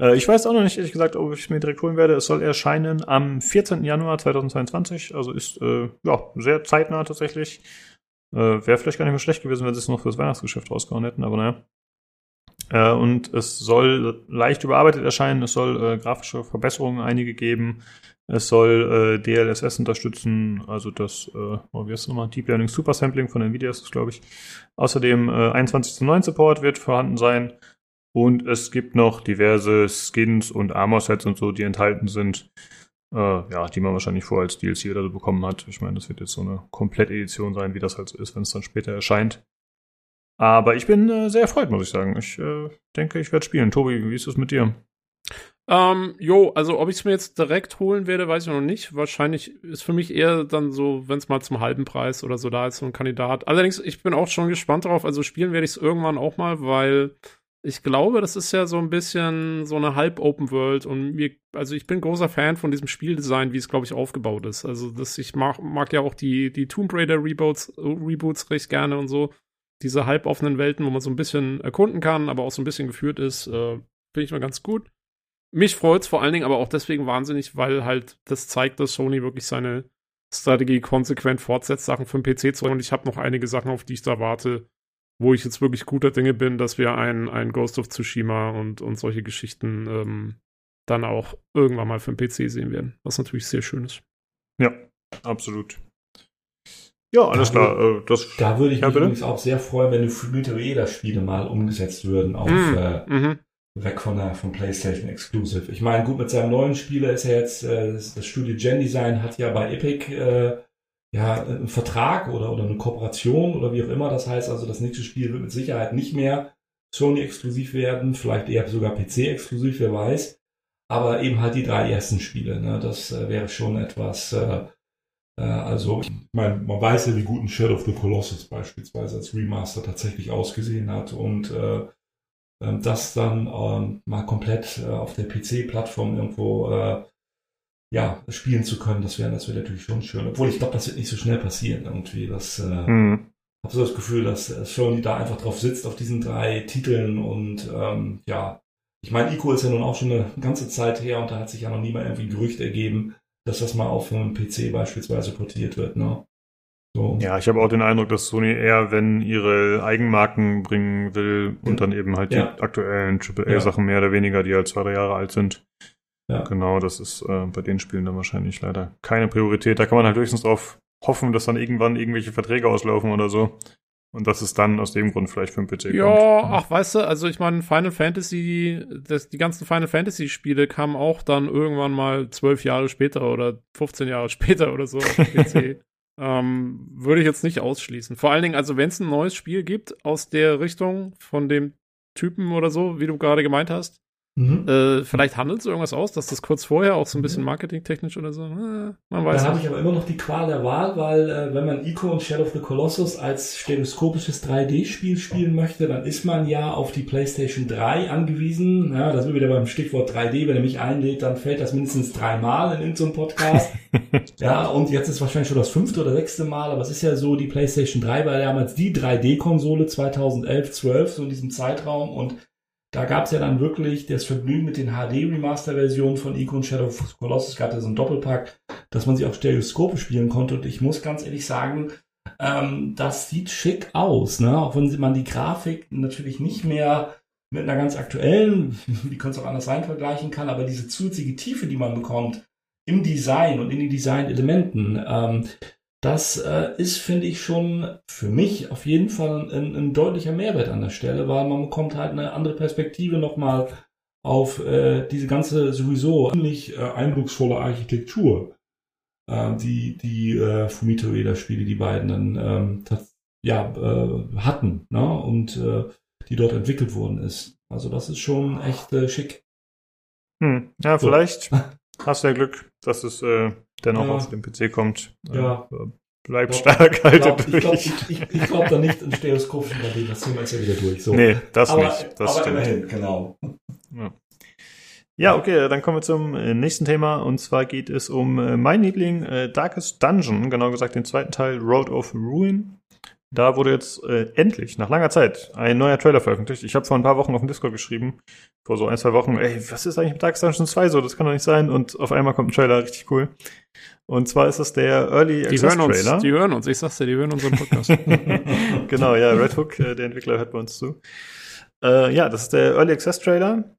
Äh, ich weiß auch noch nicht, ehrlich gesagt, ob ich es mir direkt holen werde. Es soll erscheinen am 14. Januar 2022, also ist äh, ja sehr zeitnah tatsächlich. Äh, Wäre vielleicht gar nicht mehr schlecht gewesen, wenn sie es noch fürs Weihnachtsgeschäft rausgehauen hätten, aber naja. Äh, und es soll leicht überarbeitet erscheinen, es soll äh, grafische Verbesserungen einige geben, es soll äh, DLSS unterstützen, also das, äh, oh, wie heißt es nochmal, Deep Learning Super Sampling von Nvidia ist es, glaube ich. Außerdem äh, 21 zu 9 Support wird vorhanden sein. Und es gibt noch diverse Skins und Armor-Sets und so, die enthalten sind. Äh, ja, die man wahrscheinlich vorher als DLC oder so bekommen hat. Ich meine, das wird jetzt so eine Komplett-Edition sein, wie das halt so ist, wenn es dann später erscheint. Aber ich bin äh, sehr erfreut, muss ich sagen. Ich äh, denke, ich werde spielen. Tobi, wie ist es mit dir? Ähm, jo, also ob ich es mir jetzt direkt holen werde, weiß ich noch nicht. Wahrscheinlich ist für mich eher dann so, wenn es mal zum halben Preis oder so da ist, so ein Kandidat. Allerdings, ich bin auch schon gespannt darauf. Also spielen werde ich es irgendwann auch mal, weil ich glaube, das ist ja so ein bisschen so eine halb-Open World und mir, also ich bin großer Fan von diesem Spieldesign, wie es, glaube ich, aufgebaut ist. Also, das, ich mag, mag ja auch die, die Tomb Raider Reboots, Reboots recht gerne und so. Diese halboffenen Welten, wo man so ein bisschen erkunden kann, aber auch so ein bisschen geführt ist, äh, finde ich mal ganz gut. Mich freut's vor allen Dingen aber auch deswegen wahnsinnig, weil halt das zeigt, dass Sony wirklich seine Strategie konsequent fortsetzt, Sachen für den PC zu und ich habe noch einige Sachen, auf die ich da warte, wo ich jetzt wirklich guter Dinge bin, dass wir ein, ein Ghost of Tsushima und, und solche Geschichten ähm, dann auch irgendwann mal für den PC sehen werden, was natürlich sehr schön ist. Ja, absolut. Ja, alles Da klar. Äh, das, Da würde ich Ja, mich bitte? übrigens auch sehr freuen, wenn die Free-to-Spiele mal umgesetzt würden auf Mm, äh, mhm. weg von der von PlayStation Exclusive. Ich meine, gut, mit seinem neuen Spieler ist er jetzt, äh, das, Studio Gen Design hat ja bei Epic äh, ja einen Vertrag oder, oder eine Kooperation oder wie auch immer. Das heißt also, das nächste Spiel wird mit Sicherheit nicht mehr Sony exklusiv werden, vielleicht eher sogar PC exklusiv, wer weiß. Aber eben halt die drei ersten Spiele. Ne? Das äh, wäre schon etwas. Äh, äh, also, ich meine, man weiß ja, wie gut ein Shadow of the Colossus beispielsweise als Remaster tatsächlich ausgesehen hat und äh, ähm, das dann ähm, mal komplett äh, auf der PC-Plattform irgendwo äh, ja, spielen zu können, das wäre das wäre natürlich schon schön. Obwohl ich glaube, das wird nicht so schnell passieren irgendwie. Das äh, hm. habe so das Gefühl, dass äh, Sony da einfach drauf sitzt auf diesen drei Titeln und ähm, ja, ich meine, Ico ist ja nun auch schon eine ganze Zeit her und da hat sich ja noch nie mal irgendwie ein Gerücht ergeben, dass das mal auf einem PC beispielsweise portiert wird, ne? So. Ja, ich habe auch den Eindruck, dass Sony eher, wenn ihre Eigenmarken bringen will und dann eben halt Ja. die aktuellen Ja. AAA-Sachen mehr oder weniger, die halt zwei, drei Jahre alt sind. Ja. Genau, das ist äh, bei den Spielen dann wahrscheinlich leider keine Priorität. Da kann man halt höchstens drauf hoffen, dass dann irgendwann irgendwelche Verträge auslaufen oder so. Und dass es dann aus dem Grund vielleicht für den PC Ja, kommt. ach, weißt du, also ich meine, Final Fantasy, das, die ganzen Final Fantasy Spiele kamen auch dann irgendwann mal zwölf Jahre später oder 15 Jahre *laughs* später oder so auf PC. *laughs* ähm, würde ich jetzt nicht ausschließen. Vor allen Dingen, also wenn es ein neues Spiel gibt aus der Richtung von dem Typen oder so, wie du gerade gemeint hast, Mhm. äh, vielleicht handelt es irgendwas aus, dass das kurz vorher auch so ein bisschen marketingtechnisch oder so, äh, man weiß Da habe ich aber immer noch die Qual der Wahl, weil äh, wenn man Ico und Shadow of the Colossus als stereoskopisches 3D-Spiel spielen möchte, dann ist man ja auf die PlayStation 3 angewiesen. Ja, da sind wir wieder beim Stichwort 3D. Wenn er mich einlädt, dann fällt das mindestens dreimal in irgendeinem Podcast. *laughs* ja, und jetzt ist wahrscheinlich schon das fünfte oder sechste Mal, aber es ist ja so, die PlayStation 3 war damals die 3D-Konsole 2011, 12, so in diesem Zeitraum und da gab es ja dann wirklich das Vergnügen mit den HD-Remaster-Versionen von Ico Shadow of Colossus. Gab ja so einen Doppelpack, dass man sie auf Stereoskope spielen konnte. Und ich muss ganz ehrlich sagen, ähm, das sieht schick aus. Ne? Auch wenn man die Grafik natürlich nicht mehr mit einer ganz aktuellen, *laughs* wie könnte es auch anders sein, vergleichen kann, aber diese zusätzliche Tiefe, die man bekommt im Design und in den Design-Elementen, ähm, Das äh, ist, finde ich, schon für mich auf jeden Fall ein, ein, deutlicher Mehrwert an der Stelle, weil man bekommt halt eine andere Perspektive nochmal auf äh, diese ganze sowieso ziemlich äh, eindrucksvolle Architektur, äh, die die äh, Fumito Ueda-Spiele, die beiden dann ähm, ja, äh, hatten ne? und äh, die dort entwickelt worden ist. Also das ist schon echt schick. Hm. Ja, so. vielleicht *laughs* hast du ja Glück, dass es äh, dennoch ja. auf den PC kommt. Ja. Äh, bleib ja. stark, halte glaub, durch. Ich glaube glaub da nicht in stereoskopischen Gardinen, das Thema ist ja wieder durch. So. Nee, das aber, nicht. Das aber immerhin, genau. Ja. Ja, okay, dann kommen wir zum äh, nächsten Thema und zwar geht es um äh, mein Liebling äh, Darkest Dungeon, genau gesagt den zweiten Teil Road of Ruin. Da wurde jetzt äh, endlich, nach langer Zeit, ein neuer Trailer veröffentlicht. Ich habe vor ein paar Wochen auf dem Discord geschrieben, vor so ein, zwei Wochen, ey, was ist eigentlich mit Dark Dungeon 2 so? Das kann doch nicht sein. Und auf einmal kommt ein Trailer, richtig cool. Und zwar ist es der Early die Access hören uns, Trailer. Die hören uns, ich sag's dir, die hören unseren Podcast. *laughs* genau, ja, Red Hook, äh, der Entwickler, hört bei uns zu. Äh, ja, das ist der Early Access Trailer.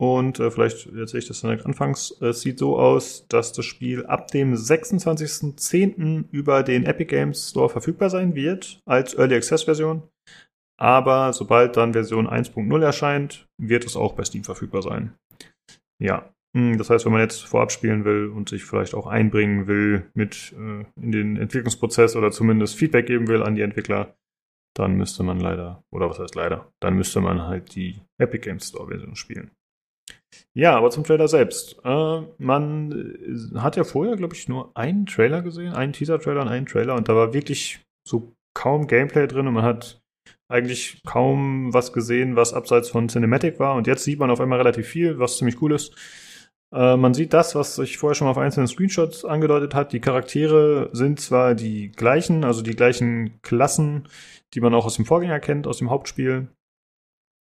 Und äh, vielleicht erzähle ich das direkt anfangs. Es sieht so aus, dass das Spiel ab dem 26.10. über den Epic Games Store verfügbar sein wird, als Early Access Version. Aber sobald dann Version 1.0 erscheint, wird es auch bei Steam verfügbar sein. Ja, hm, das heißt, wenn man jetzt vorab spielen will und sich vielleicht auch einbringen will mit äh, in den Entwicklungsprozess oder zumindest Feedback geben will an die Entwickler, dann müsste man leider, oder was heißt leider, dann müsste man halt die Epic Games Store Version spielen. Ja, aber zum Trailer selbst. Äh, man hat ja vorher, glaube ich, nur einen Trailer gesehen, einen Teaser-Trailer und einen Trailer und da war wirklich so kaum Gameplay drin und man hat eigentlich kaum was gesehen, was abseits von Cinematic war und jetzt sieht man auf einmal relativ viel, was ziemlich cool ist. Äh, man sieht das, was sich vorher schon mal auf einzelnen Screenshots angedeutet hat. Die Charaktere sind zwar die gleichen, also die gleichen Klassen, die man auch aus dem Vorgänger kennt, aus dem Hauptspiel.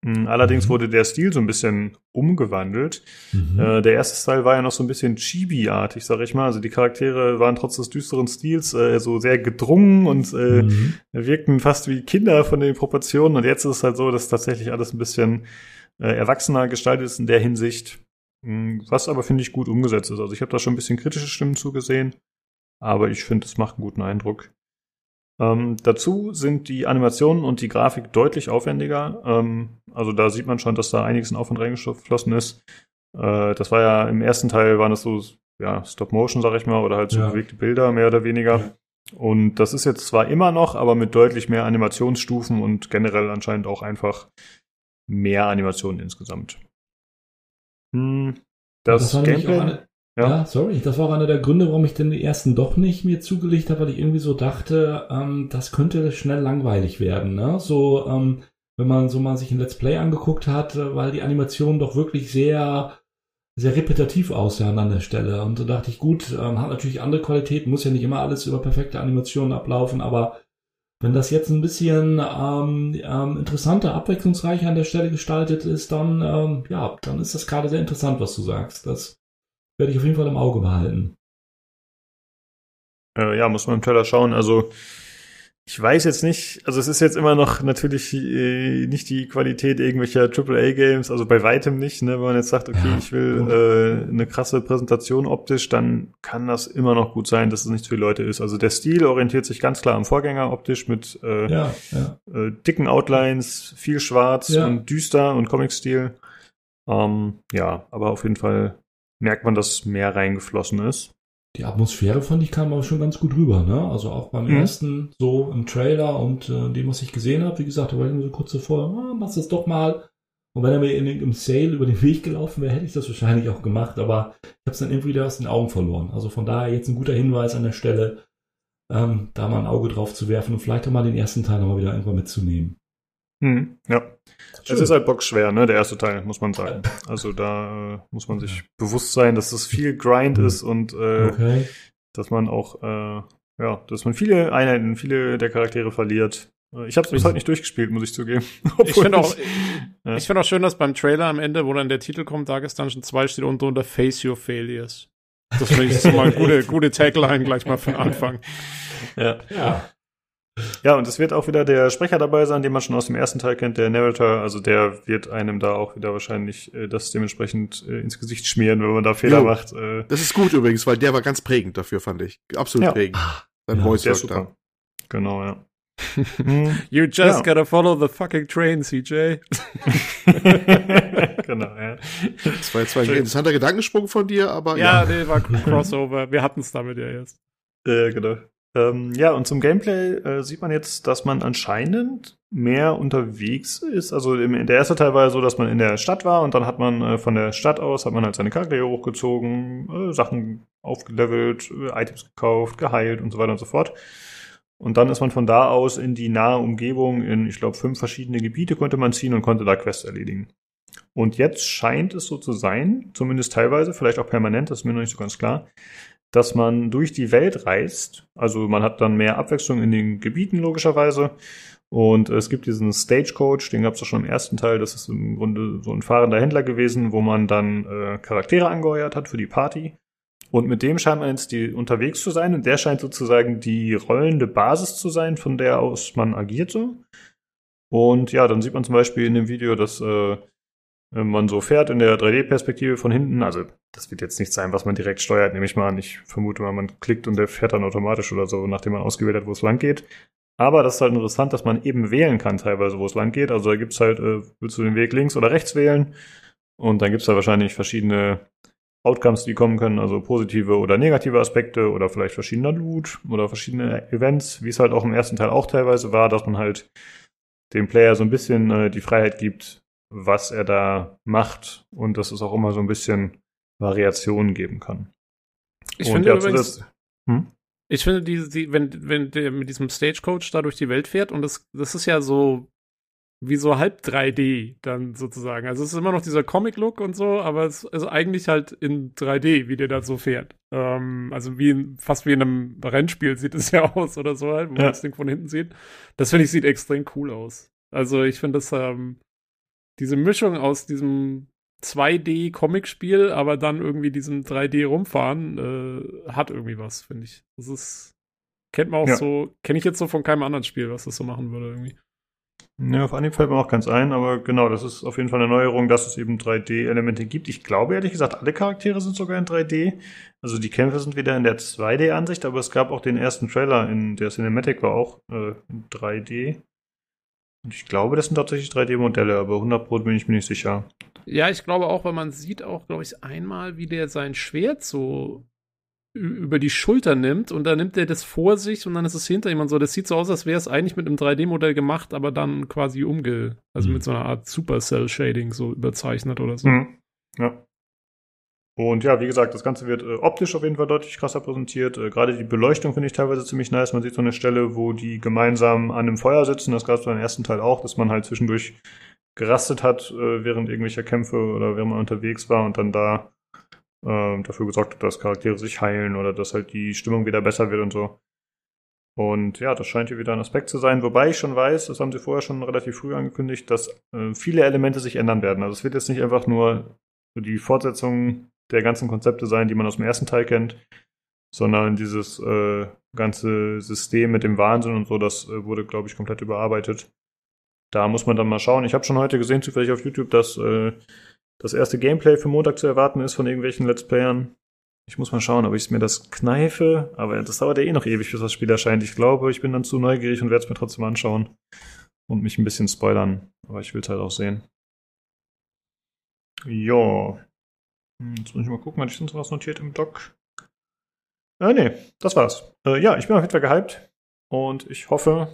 Hm, allerdings mhm. wurde der Stil so ein bisschen umgewandelt. Mhm. Äh, der erste Style war ja noch so ein bisschen Chibi-artig, sag ich mal. Also die Charaktere waren trotz des düsteren Stils äh, so sehr gedrungen und äh, mhm. wirkten fast wie Kinder von den Proportionen. Und jetzt ist es halt so, dass tatsächlich alles ein bisschen äh, erwachsener gestaltet ist in der Hinsicht. Hm, was aber, finde ich, gut umgesetzt ist. Also ich habe da schon ein bisschen kritische Stimmen zugesehen, aber ich finde, es macht einen guten Eindruck. Ähm, dazu sind die Animationen und die Grafik deutlich aufwendiger. Ähm, also da sieht man schon, dass da einiges in Aufwand reingeflossen ist. Äh, das war ja im ersten Teil waren das so ja, Stop-Motion, sag ich mal, oder halt so ja. bewegte Bilder, mehr oder weniger. Ja. Und das ist jetzt zwar immer noch, aber mit deutlich mehr Animationsstufen und generell anscheinend auch einfach mehr Animationen insgesamt. Hm, das, das Gameplay. Ja. ja. sorry, das war einer der Gründe, warum ich den ersten doch nicht mir zugelegt habe, weil ich irgendwie so dachte, ähm, das könnte schnell langweilig werden. Ne? So, ähm, wenn man so mal sich ein Let's Play angeguckt hat, äh, weil die Animationen doch wirklich sehr sehr repetitiv aussahen an der Stelle. Und da dachte ich, gut, ähm, hat natürlich andere Qualitäten, muss ja nicht immer alles über perfekte Animationen ablaufen, aber wenn das jetzt ein bisschen ähm, ähm, interessanter, abwechslungsreicher an der Stelle gestaltet ist, dann, ähm, ja, dann ist das gerade sehr interessant, was du sagst. Das werde ich auf jeden Fall im Auge behalten. Äh, ja, muss man im Trailer schauen. Also ich weiß jetzt nicht, also es ist jetzt immer noch natürlich äh, nicht die Qualität irgendwelcher AAA-Games, also bei weitem nicht, ne? Wenn man jetzt sagt, okay, ja, ich will äh, eine krasse Präsentation optisch, dann kann das immer noch gut sein, dass es nicht für Leute ist. Also der Stil orientiert sich ganz klar am Vorgänger optisch mit äh, ja, ja. Äh, dicken Outlines, viel schwarz und düster und Comic-Stil. Ähm, ja, aber auf jeden Fall merkt man, dass mehr reingeflossen ist die Atmosphäre fand ich kam aber schon ganz gut rüber, ne? Also auch beim mhm. ersten so im Trailer und äh, dem, was ich gesehen habe, wie gesagt, da war ich nur so kurz davor, ah, machst das doch mal. Und wenn er mir in, im Sale über den Weg gelaufen wäre, hätte ich das wahrscheinlich auch gemacht, aber ich habe es dann irgendwie wieder aus den Augen verloren. Also von daher jetzt ein guter Hinweis an der Stelle, ähm, da mal ein Auge drauf zu werfen und vielleicht auch mal den ersten Teil nochmal wieder irgendwann mitzunehmen. Hm, ja. Schön. Es ist halt boxschwer, ne, der erste Teil, muss man sagen. Also da äh, muss man sich bewusst sein, dass es viel Grind ist und äh, okay. dass man auch, äh, ja, dass man viele Einheiten, viele der Charaktere verliert. Äh, ich habe es bis heute nicht durchgespielt, muss ich zugeben. ich finde auch, ja. ich finde auch schön, dass beim Trailer am Ende, wo dann der Titel kommt, Darkest Dungeon 2 steht unten unter Face Your Failures. Das finde ich so mal eine gute, gute Tagline gleich mal für den Anfang. Ja. ja. Ja, und es wird auch wieder der Sprecher dabei sein, den man schon aus dem ersten Teil kennt, der Narrator. Also der wird einem da auch wieder wahrscheinlich äh, das dementsprechend äh, ins Gesicht schmieren, wenn man da Fehler jo, macht. Äh. Das ist gut übrigens, weil der war ganz prägend dafür, fand ich. Absolut ja. prägend. Beim Ja, Voice Der super. Genau, ja. *laughs* Hm, You just Ja. gotta follow the fucking train, CJ. *laughs* genau, ja. Das war jetzt zwar ein interessanter Gedankensprung von dir, aber Ja, ja. nee, war ein Crossover. Wir hatten es damit ja erst. Äh, genau. Ähm, ja, und zum Gameplay äh, sieht man jetzt, dass man anscheinend mehr unterwegs ist. Also im, der erste Teil war ja so, dass man in der Stadt war und dann hat man äh, von der Stadt aus hat man halt seine Charaktere hochgezogen, äh, Sachen aufgelevelt, äh, Items gekauft, geheilt und so weiter und so fort. Und dann ist man von da aus in die nahe Umgebung, in, ich glaube, fünf verschiedene Gebiete konnte man ziehen und konnte da Quests erledigen. Und jetzt scheint es so zu sein, zumindest teilweise, vielleicht auch permanent, das ist mir noch nicht so ganz klar, dass man durch die Welt reist. Also man hat dann mehr Abwechslung in den Gebieten logischerweise. Und es gibt diesen Stagecoach, den gab es doch schon im ersten Teil. Das ist im Grunde so ein fahrender Händler gewesen, wo man dann äh, Charaktere angeheuert hat für die Party. Und mit dem scheint man jetzt die, unterwegs zu sein. Und der scheint sozusagen die rollende Basis zu sein, von der aus man agiert so. Und ja, dann sieht man zum Beispiel in dem Video, dass äh, man so fährt in der 3D-Perspektive von hinten, also das wird jetzt nicht sein, was man direkt steuert, nehme ich mal an. Ich vermute mal, man klickt und der fährt dann automatisch oder so, nachdem man ausgewählt hat, wo es lang geht. Aber das ist halt interessant, dass man eben wählen kann, teilweise, wo es lang geht. Also da gibt's halt, äh, willst du den Weg links oder rechts wählen? Und dann gibt's da wahrscheinlich verschiedene Outcomes, die kommen können, also positive oder negative Aspekte oder vielleicht verschiedener Loot oder verschiedene Events, wie es halt auch im ersten Teil auch teilweise war, dass man halt dem Player so ein bisschen äh, die Freiheit gibt, was er da macht und dass es auch immer so ein bisschen Variationen geben kann. Ich und finde ja, übrigens, hm? ich finde, die, die, wenn, wenn der mit diesem Stagecoach da durch die Welt fährt und das, das ist ja so wie so halb 3D dann sozusagen. Also es ist immer noch dieser Comic-Look und so, aber es ist eigentlich halt in 3D, wie der da so fährt. Ähm, also wie in, fast wie in einem Rennspiel sieht es *laughs* ja aus oder so halt, wo man Ja. das Ding von hinten sieht. Das finde ich sieht extrem cool aus. Also ich finde das, ähm, diese Mischung aus diesem 2D-Comic-Spiel, aber dann irgendwie diesem 3D-Rumfahren, äh, hat irgendwie was, finde ich. Das ist, kennt man auch Ja. so, kenne ich jetzt so von keinem anderen Spiel, was das so machen würde irgendwie. Ja, auf Anhieb fällt mir auch ganz ein, aber genau, das ist auf jeden Fall eine Neuerung, dass es eben 3D-Elemente gibt. Ich glaube ehrlich gesagt, alle Charaktere sind sogar in 3D. Also die Kämpfe sind wieder in der 2D-Ansicht, aber es gab auch den ersten Trailer in der Cinematic war auch äh, in 3D. Ich glaube, das sind tatsächlich 3D-Modelle, aber 100 Pro bin ich mir nicht sicher. Ja, ich glaube auch, weil man sieht auch, glaube ich, einmal, wie der sein Schwert so über die Schulter nimmt und dann nimmt er das vor sich und dann ist es hinter ihm und so. Das sieht so aus, als wäre es eigentlich mit einem 3D-Modell gemacht, aber dann quasi umge, also Mhm. mit so einer Art Supercell-Shading so überzeichnet oder so. Mhm. Ja. Und ja, wie gesagt, das Ganze wird äh, optisch auf jeden Fall deutlich krasser präsentiert. Äh, Gerade die Beleuchtung finde ich teilweise ziemlich nice. Man sieht so eine Stelle, wo die gemeinsam an einem Feuer sitzen. Das gab es beim ersten Teil auch, dass man halt zwischendurch gerastet hat äh, während irgendwelcher Kämpfe oder während man unterwegs war und dann da äh, dafür gesorgt hat, dass Charaktere sich heilen oder dass halt die Stimmung wieder besser wird und so. Und ja, das scheint hier wieder ein Aspekt zu sein, wobei ich schon weiß, das haben sie vorher schon relativ früh angekündigt, dass äh, viele Elemente sich ändern werden. Also es wird jetzt nicht einfach nur die Fortsetzung der ganzen Konzepte sein, die man aus dem ersten Teil kennt, sondern dieses äh, ganze System mit dem Wahnsinn und so, das äh, wurde, glaube ich, komplett überarbeitet. Da muss man dann mal schauen. Ich habe schon heute gesehen, zufällig auf YouTube, dass äh, das erste Gameplay für Montag zu erwarten ist von irgendwelchen Let's Playern. Ich muss mal schauen, ob ich mir das kneife, aber das dauert ja eh noch ewig, bis das Spiel erscheint. Ich glaube, ich bin dann zu neugierig und werde es mir trotzdem anschauen und mich ein bisschen spoilern. Aber ich will es halt auch sehen. Ja. Hm, Jetzt muss ich mal gucken, hatte ich sonst was notiert im Doc? Äh, nee, das war's. Äh, ja, ich bin auf jeden Fall gehypt und ich hoffe,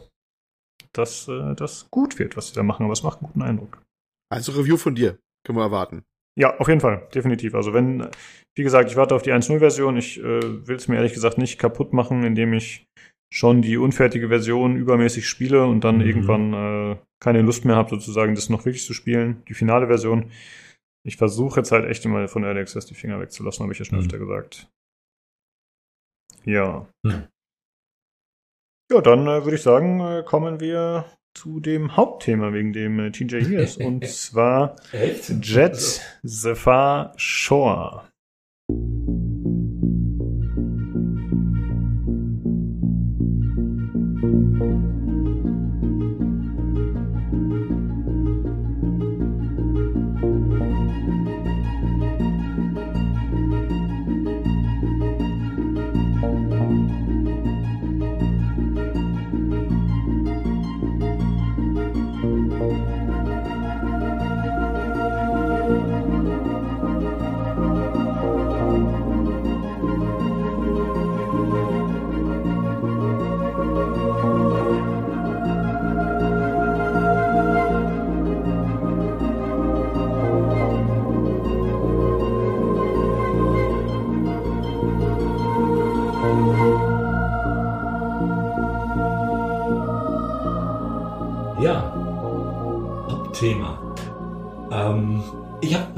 dass äh, das gut wird, was sie da machen, aber es macht einen guten Eindruck. Also Review von dir. Können wir erwarten. Ja, auf jeden Fall, definitiv. Also wenn, wie gesagt, ich warte auf die 1.0-Version. Ich äh, will es mir ehrlich gesagt nicht kaputt machen, indem ich schon die unfertige Version übermäßig spiele und dann Mhm. irgendwann äh, keine Lust mehr habe, sozusagen das noch wirklich zu spielen, die finale Version. Ich versuche jetzt halt echt immer von Early Access die Finger wegzulassen, habe ich ja schon Mhm. öfter gesagt. Ja. Mhm. Ja, dann äh, würde ich sagen, äh, kommen wir zu dem Hauptthema, wegen dem äh, TJ hier ist. *laughs* und zwar Echt? Jet the Far Shore.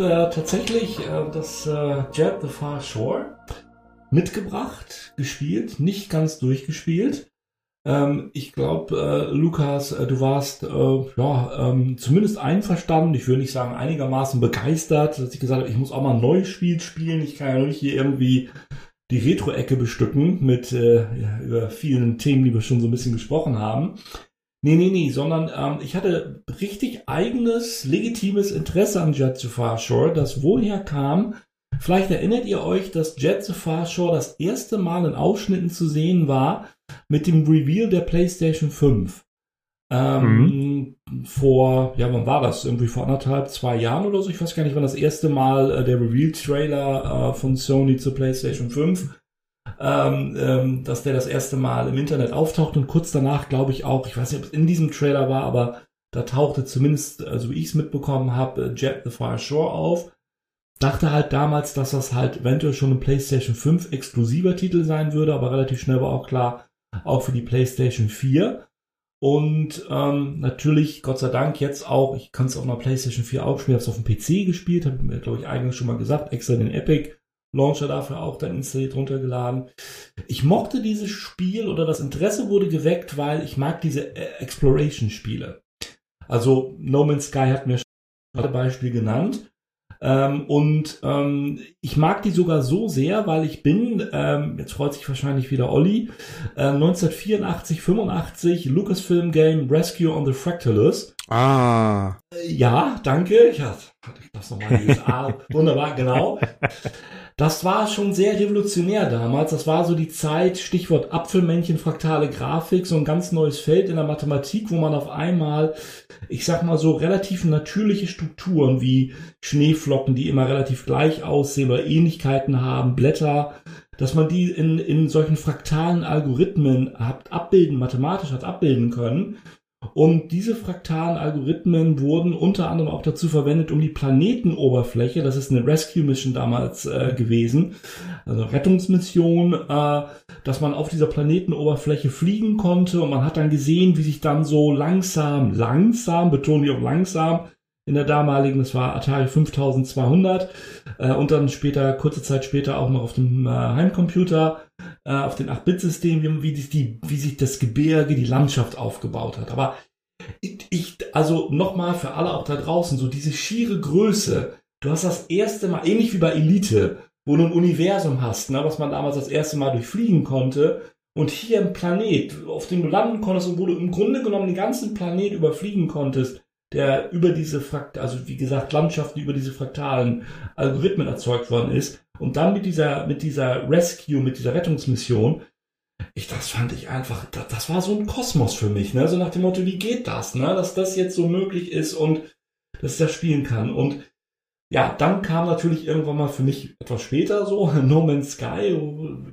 Äh, tatsächlich äh, das äh, Jet the Far Shore mitgebracht, gespielt, nicht ganz durchgespielt. Ähm, ich glaube, äh, Lukas, äh, du warst äh, ja ähm, zumindest einverstanden, ich würde nicht sagen einigermaßen begeistert, dass ich gesagt habe, ich muss auch mal ein neues Spiel spielen. Ich kann ja nicht hier irgendwie die Retro-Ecke bestücken mit ja, über vielen Themen, die wir schon so ein bisschen gesprochen haben. Nee, nee, nee, sondern ähm, ich hatte richtig eigenes, legitimes Interesse an Jet to Far Shore, das woher kam. Vielleicht erinnert ihr euch, dass Jet to Far Shore das erste Mal in Ausschnitten zu sehen war mit dem Reveal der PlayStation 5. Ähm, mhm. Vor, ja, wann war das? Irgendwie vor anderthalb, zwei Jahren oder so. Ich weiß gar nicht, wann das erste Mal äh, der Reveal-Trailer äh, von Sony zur PlayStation 5 ähm, ähm, dass der das erste Mal im Internet auftaucht und kurz danach, glaube ich auch, ich weiß nicht, ob es in diesem Trailer war, aber da tauchte zumindest, also wie ich es mitbekommen habe, äh, Jet the Far Shore auf. Dachte halt damals, dass das halt eventuell schon ein PlayStation 5 exklusiver Titel sein würde, aber relativ schnell war auch klar, auch für die PlayStation 4. Und ähm, natürlich, Gott sei Dank, jetzt auch, ich kann es auf einer PlayStation 4 auch spielen, habe es auf dem PC gespielt, habe mir, glaube ich, eigentlich schon mal gesagt, extra den Epic Launcher dafür auch dann installiert runtergeladen. Ich mochte dieses Spiel oder das Interesse wurde geweckt, weil ich mag diese äh, Exploration-Spiele. Also No Man's Sky hat mir schon ein Beispiel genannt. Ähm, und ähm, ich mag die sogar so sehr, weil ich bin, ähm, jetzt freut sich wahrscheinlich wieder Olli, äh, 1984, 85 Lucasfilm Game Rescue on the Fractalus. Ah. Ja, danke. Ich das nochmal dieses A. Wunderbar, genau. Das war schon sehr revolutionär damals. Das war so die Zeit, Stichwort Apfelmännchen, fraktale Grafik, so ein ganz neues Feld in der Mathematik, wo man auf einmal, ich sag mal so, relativ natürliche Strukturen wie Schneeflocken, die immer relativ gleich aussehen oder Ähnlichkeiten haben, Blätter, dass man die in, in solchen fraktalen Algorithmen hat abbilden, mathematisch hat abbilden können und diese fraktalen Algorithmen wurden unter anderem auch dazu verwendet, um die Planetenoberfläche, das ist eine Rescue Mission damals äh, gewesen, also Rettungsmission, äh, dass man auf dieser Planetenoberfläche fliegen konnte. Und man hat dann gesehen, wie sich dann so langsam, langsam, betone ich auch langsam, in der damaligen, das war Atari 5200 äh, und dann später, kurze Zeit später auch noch auf dem äh, Heimcomputer, äh, auf den 8-Bit-Systemen, wie, wie, wie sich das Gebirge, die Landschaft aufgebaut hat. Aber ich, also nochmal für alle auch da draußen, so diese schiere Größe, du hast das erste Mal, ähnlich wie bei Elite, wo du ein Universum hast, ne, was man damals das erste Mal durchfliegen konnte, und hier ein Planet, auf dem du landen konntest und wo du im Grunde genommen den ganzen Planet überfliegen konntest, der über diese Frakt, also wie gesagt, Landschaften über diese fraktalen Algorithmen erzeugt worden ist. Und dann mit dieser, mit dieser Rescue, mit dieser Rettungsmission, ich, das fand ich einfach, das, das war so ein Kosmos für mich, ne? So nach dem Motto, wie geht das, ne? Dass das jetzt so möglich ist und dass ich das spielen kann. Und ja, dann kam natürlich irgendwann mal für mich etwas später so *laughs* No Man's Sky.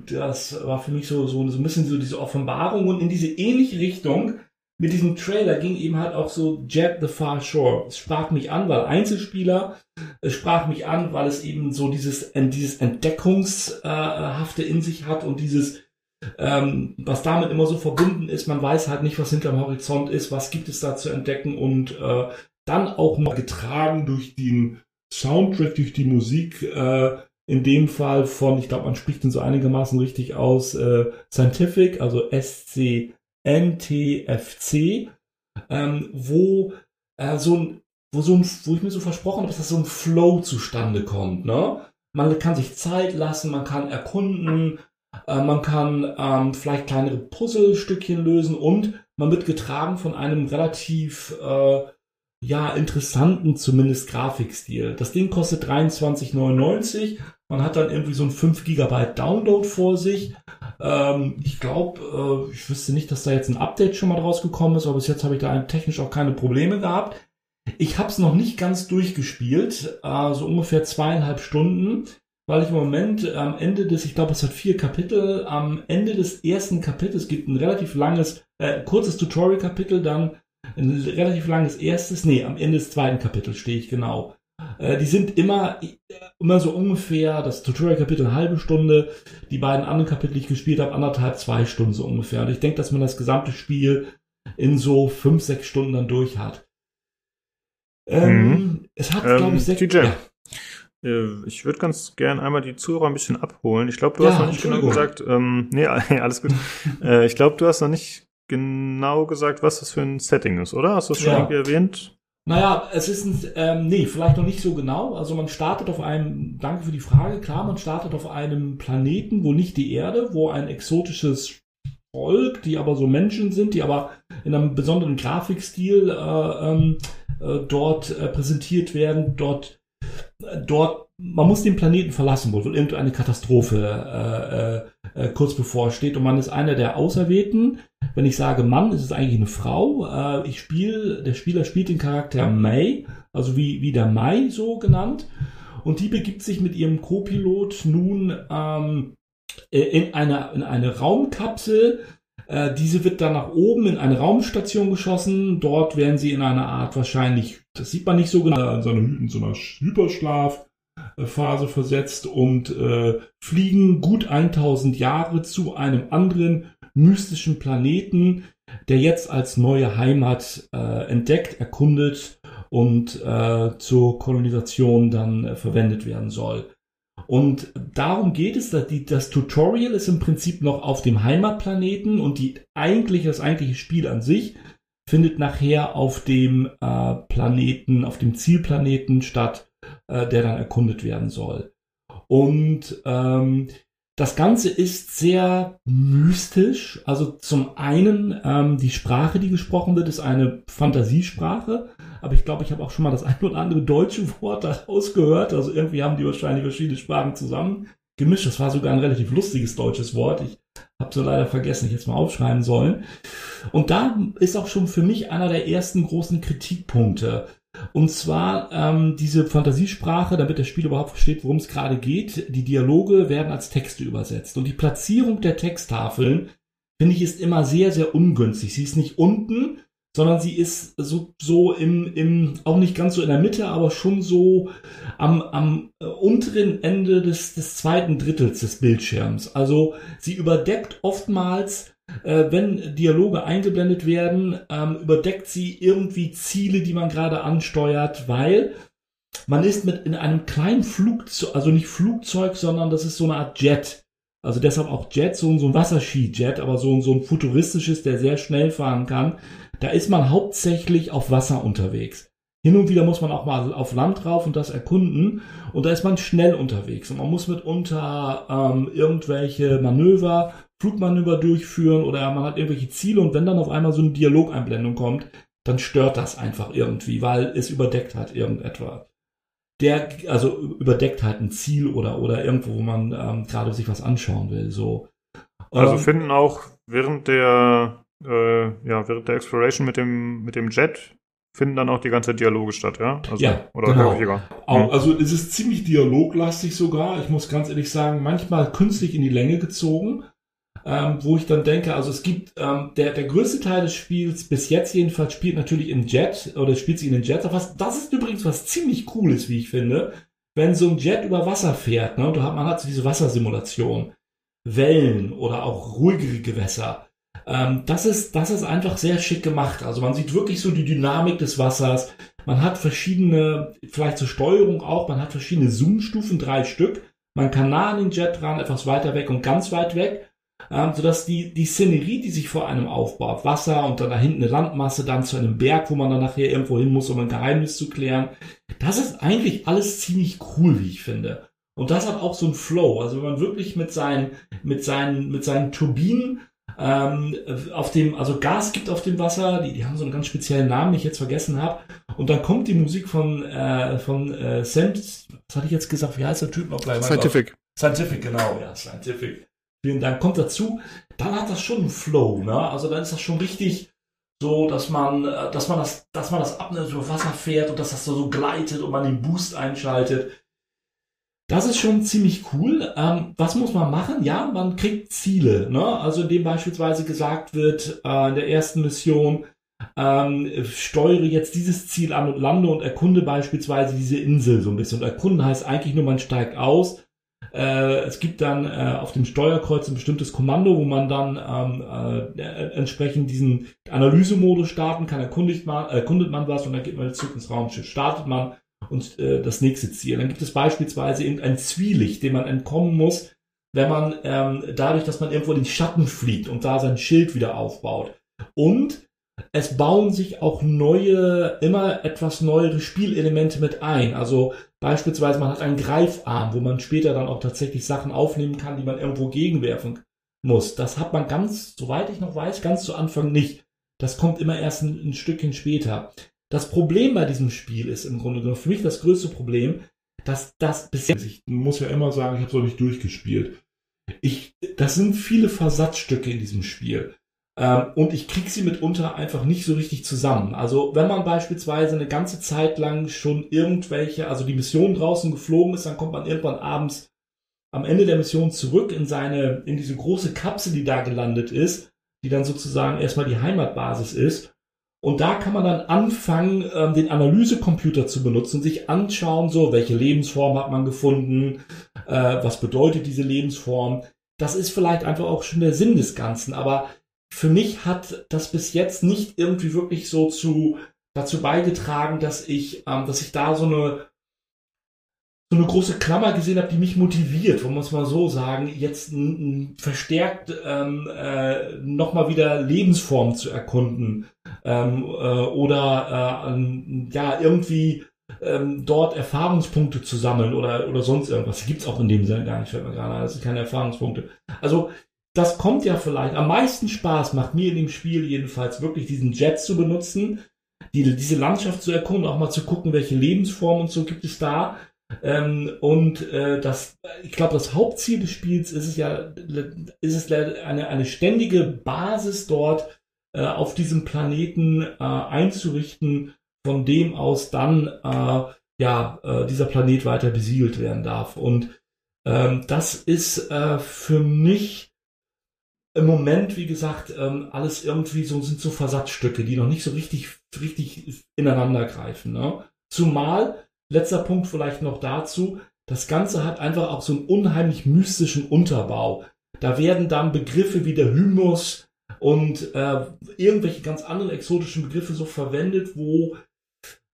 Das war für mich so, so, so ein bisschen so diese Offenbarung und in diese ähnliche Richtung mit diesem Trailer ging eben halt auch so Jet the Far Shore. Es sprach mich an, weil Einzelspieler, es sprach mich an, weil es eben so dieses, dieses Entdeckungshafte in sich hat und dieses, ähm, was damit immer so verbunden ist, man weiß halt nicht, was hinterm Horizont ist, was gibt es da zu entdecken und äh, dann auch noch getragen durch den Soundtrack, durch die Musik, äh, in dem Fall von, ich glaube, man spricht ihn so einigermaßen richtig aus, äh, Scientific, also SC NTFC, ähm, wo äh, so ein, wo so ein, wo ich mir so versprochen habe, dass so ein Flow zustande kommt, ne? Man kann sich Zeit lassen, man kann erkunden, äh, man kann ähm, vielleicht kleinere Puzzlestückchen lösen und man wird getragen von einem relativ äh, ja interessanten zumindest Grafikstil. Das Ding kostet 23,99. Man hat dann irgendwie so ein 5 GB Download vor sich. Ähm, ich glaube, äh, ich wüsste nicht, dass da jetzt ein Update schon mal draus gekommen ist, aber bis jetzt habe ich da technisch auch keine Probleme gehabt. Ich habe es noch nicht ganz durchgespielt, äh, so ungefähr zweieinhalb Stunden, weil ich im Moment am Ende des, ich glaube, es hat vier Kapitel, am Ende des ersten Kapitels gibt ein relativ langes, äh, kurzes Tutorial-Kapitel, dann ein relativ langes erstes, nee, am Ende des zweiten Kapitels stehe ich genau. Äh, die sind immer, immer so ungefähr, das Tutorial-Kapitel eine halbe Stunde, die beiden anderen Kapitel, die ich gespielt habe, anderthalb, zwei Stunden so ungefähr. Und ich denke, dass man das gesamte Spiel in so fünf, sechs Stunden dann durch hat. Ähm, mhm. Es hat, ähm, glaube ich, sechs... TJ, ja. Äh, ich würde ganz gern einmal die Zuhörer ein bisschen abholen. Ich glaube, du Ja, hast noch nicht genau gesagt, ähm, nee, *laughs* alles gut. *laughs* äh, ich glaube, du hast noch nicht genau gesagt, was das für ein Setting ist, oder? Hast du das schon Ja. irgendwie erwähnt? Naja, es ist ein, ähm, nee, vielleicht noch nicht so genau. Also man startet auf einem, danke für die Frage, klar, man startet auf einem Planeten, wo nicht die Erde, wo ein exotisches Volk, die aber so Menschen sind, die aber in einem besonderen Grafikstil äh, ähm, äh, dort äh, präsentiert werden, dort, äh, dort, man muss den Planeten verlassen, wo irgendeine Katastrophe äh, kurz bevorsteht und man ist einer der Auserwählten. Wenn ich sage Mann, ist es eigentlich eine Frau. Äh, ich spiele, der Spieler spielt den Charakter May, also wie, wie der Mai so genannt. Und die begibt sich mit ihrem Co-Pilot nun ähm, äh, in, eine, in eine Raumkapsel. Äh, diese wird dann nach oben in eine Raumstation geschossen. Dort werden sie in einer Art wahrscheinlich, das sieht man nicht so genau, in so, einem, in so einer Hyperschlafphase versetzt und äh, fliegen gut 1000 Jahre zu einem anderen mystischen Planeten, der jetzt als neue Heimat äh, entdeckt, erkundet und äh, zur Kolonisation dann äh, verwendet werden soll. Und darum geht es, dass die, das Tutorial ist im Prinzip noch auf dem Heimatplaneten und die eigentlich, das eigentliche Spiel an sich findet nachher auf dem äh, Planeten, auf dem Zielplaneten statt, äh, der dann erkundet werden soll. Und ähm, das Ganze ist sehr mystisch. Also zum einen ähm, die Sprache, die gesprochen wird, ist eine Fantasiesprache. Aber ich glaube, ich habe auch schon mal das *laughs* ein oder andere deutsche Wort daraus gehört. Also irgendwie haben die wahrscheinlich verschiedene Sprachen zusammen gemischt. Das war sogar ein relativ lustiges deutsches Wort. Ich habe so leider vergessen, ich jetzt mal aufschreiben sollen. Und da ist auch schon für mich einer der ersten großen Kritikpunkte. Und zwar ähm, diese Fantasiesprache, damit der Spieler überhaupt versteht, worum es gerade geht. Die Dialoge werden als Texte übersetzt. Und die Platzierung der Texttafeln, finde ich, ist immer sehr, sehr ungünstig. Sie ist nicht unten, sondern sie ist so, so im, im, auch nicht ganz so in der Mitte, aber schon so am, am äh, unteren Ende des, des zweiten Drittels des Bildschirms. Also sie überdeckt oftmals äh, wenn Dialoge eingeblendet werden, ähm, überdeckt sie irgendwie Ziele, die man gerade ansteuert, weil man ist mit in einem kleinen Flugzeug, also nicht Flugzeug, sondern das ist so eine Art Jet. Also deshalb auch Jet, so, so ein Wasserski-Jet, aber so, so ein futuristisches, der sehr schnell fahren kann. Da ist man hauptsächlich auf Wasser unterwegs. Hin und wieder muss man auch mal auf Land rauf und das erkunden. Und da ist man schnell unterwegs. Und man muss mitunter ähm, irgendwelche Manöver, Flugmanöver durchführen oder man hat irgendwelche Ziele. Und wenn dann auf einmal so eine Dialogeinblendung kommt, dann stört das einfach irgendwie, weil es überdeckt hat irgendetwas. Der, also überdeckt halt ein Ziel oder, oder irgendwo, wo man ähm, gerade sich was anschauen will. So. Also Ähm, finden auch während der äh, ja, während der Exploration mit dem, mit dem Jet finden dann auch die ganze Dialoge statt, ja? Also, Ja, oder genau. häufiger. Auch, also es ist ziemlich dialoglastig sogar. Ich muss ganz ehrlich sagen, manchmal künstlich in die Länge gezogen, ähm, wo ich dann denke, also es gibt ähm, der der größte Teil des Spiels bis jetzt jedenfalls spielt natürlich im Jet oder spielt sich in den Jets. Was, das ist übrigens was ziemlich cooles, wie ich finde, wenn so ein Jet über Wasser fährt. Ne, und du hat, man hat so diese Wassersimulation, Wellen oder auch ruhigere Gewässer. Ähm, das ist das ist einfach sehr schick gemacht. Also man sieht wirklich so die Dynamik des Wassers. Man hat verschiedene, vielleicht zur Steuerung auch, man hat verschiedene Zoom-Stufen, drei Stück. Man kann nah an den Jet dran, etwas weiter weg und ganz weit weg, ähm, sodass die, die Szenerie, die sich vor einem aufbaut, Wasser und dann da hinten eine Landmasse, dann zu einem Berg, wo man dann nachher irgendwo hin muss, um ein Geheimnis zu klären. Das ist eigentlich alles ziemlich cool, wie ich finde. Und das hat auch so ein Flow. Also wenn man wirklich mit seinen, mit seinen, mit seinen Turbinen ähm, auf dem, also Gas gibt auf dem Wasser, die, die haben so einen ganz speziellen Namen, den ich jetzt vergessen habe. Und dann kommt die Musik von, äh, von äh, Sam, was hatte ich jetzt gesagt, wie heißt der Typ noch gleich? Scientific. Scientific, genau, ja, Scientific. Vielen Dank. Kommt dazu, dann hat das schon einen Flow, ne? Also dann ist das schon richtig so, dass man, äh, dass man das, dass man das abnimmt, über Wasser fährt und dass das so, so gleitet und man den Boost einschaltet. Das ist schon ziemlich cool. Ähm, was muss man machen? Ja, man kriegt Ziele. Ne? Also indem beispielsweise gesagt wird, äh, in der ersten Mission, ähm, steuere jetzt dieses Ziel an und lande und erkunde beispielsweise diese Insel so ein bisschen. Und erkunden heißt eigentlich nur, man steigt aus. Äh, es gibt dann äh, auf dem Steuerkreuz ein bestimmtes Kommando, wo man dann ähm, äh, entsprechend diesen Analysemodus starten kann. Erkundigt man, erkundet man was und dann geht man zurück ins Raumschiff. Startet man und äh, das nächste Ziel. Dann gibt es beispielsweise irgendein Zwielicht, dem man entkommen muss, wenn man ähm, dadurch, dass man irgendwo in den Schatten fliegt und da sein Schild wieder aufbaut. Und es bauen sich auch neue, immer etwas neuere Spielelemente mit ein. Also beispielsweise man hat einen Greifarm, wo man später dann auch tatsächlich Sachen aufnehmen kann, die man irgendwo gegenwerfen muss. Das hat man ganz, soweit ich noch weiß, ganz zu Anfang nicht. Das kommt immer erst ein, ein Stückchen später. Das Problem bei diesem Spiel ist im Grunde genommen für mich das größte Problem, dass das bisher, ich muss ja immer sagen, ich habe es noch nicht durchgespielt. Ich, das sind viele Versatzstücke in diesem Spiel. Ähm, und ich kriege sie mitunter einfach nicht so richtig zusammen. Also wenn man beispielsweise eine ganze Zeit lang schon irgendwelche, also die Mission draußen geflogen ist, dann kommt man irgendwann abends am Ende der Mission zurück in seine, in diese große Kapsel, die da gelandet ist, die dann sozusagen erstmal die Heimatbasis ist. Und da kann man dann anfangen, ähm, den Analysecomputer zu benutzen, sich anschauen, so, welche Lebensform hat man gefunden, äh, was bedeutet diese Lebensform. Das ist vielleicht einfach auch schon der Sinn des Ganzen, aber für mich hat das bis jetzt nicht irgendwie wirklich so zu dazu beigetragen, dass ich, ähm, dass ich da so eine so eine große Klammer gesehen habe, die mich motiviert, wollen wir es mal so sagen, jetzt verstärkt ähm, äh, nochmal wieder Lebensformen zu erkunden ähm, äh, oder äh, ja irgendwie ähm, dort Erfahrungspunkte zu sammeln oder oder sonst irgendwas. Die gibt's auch in dem Sinne gar nicht, fällt mir gerade ein. Das sind keine Erfahrungspunkte. Also das kommt ja vielleicht. Am meisten Spaß macht mir in dem Spiel jedenfalls wirklich diesen Jet zu benutzen, die, diese Landschaft zu erkunden, auch mal zu gucken, welche Lebensformen und so gibt es da. Ähm, und äh, das, ich glaube, das Hauptziel des Spiels ist es ja, ist es eine, eine ständige Basis dort äh, auf diesem Planeten äh, einzurichten, von dem aus dann äh, ja äh, dieser Planet weiter besiedelt werden darf. Und ähm, das ist äh, für mich im Moment, wie gesagt, ähm, alles irgendwie so sind so Versatzstücke, die noch nicht so richtig, richtig ineinander greifen. Ne? Zumal, letzter Punkt vielleicht noch dazu, das Ganze hat einfach auch so einen unheimlich mystischen Unterbau. Da werden dann Begriffe wie der Hymus und äh, irgendwelche ganz anderen exotischen Begriffe so verwendet, wo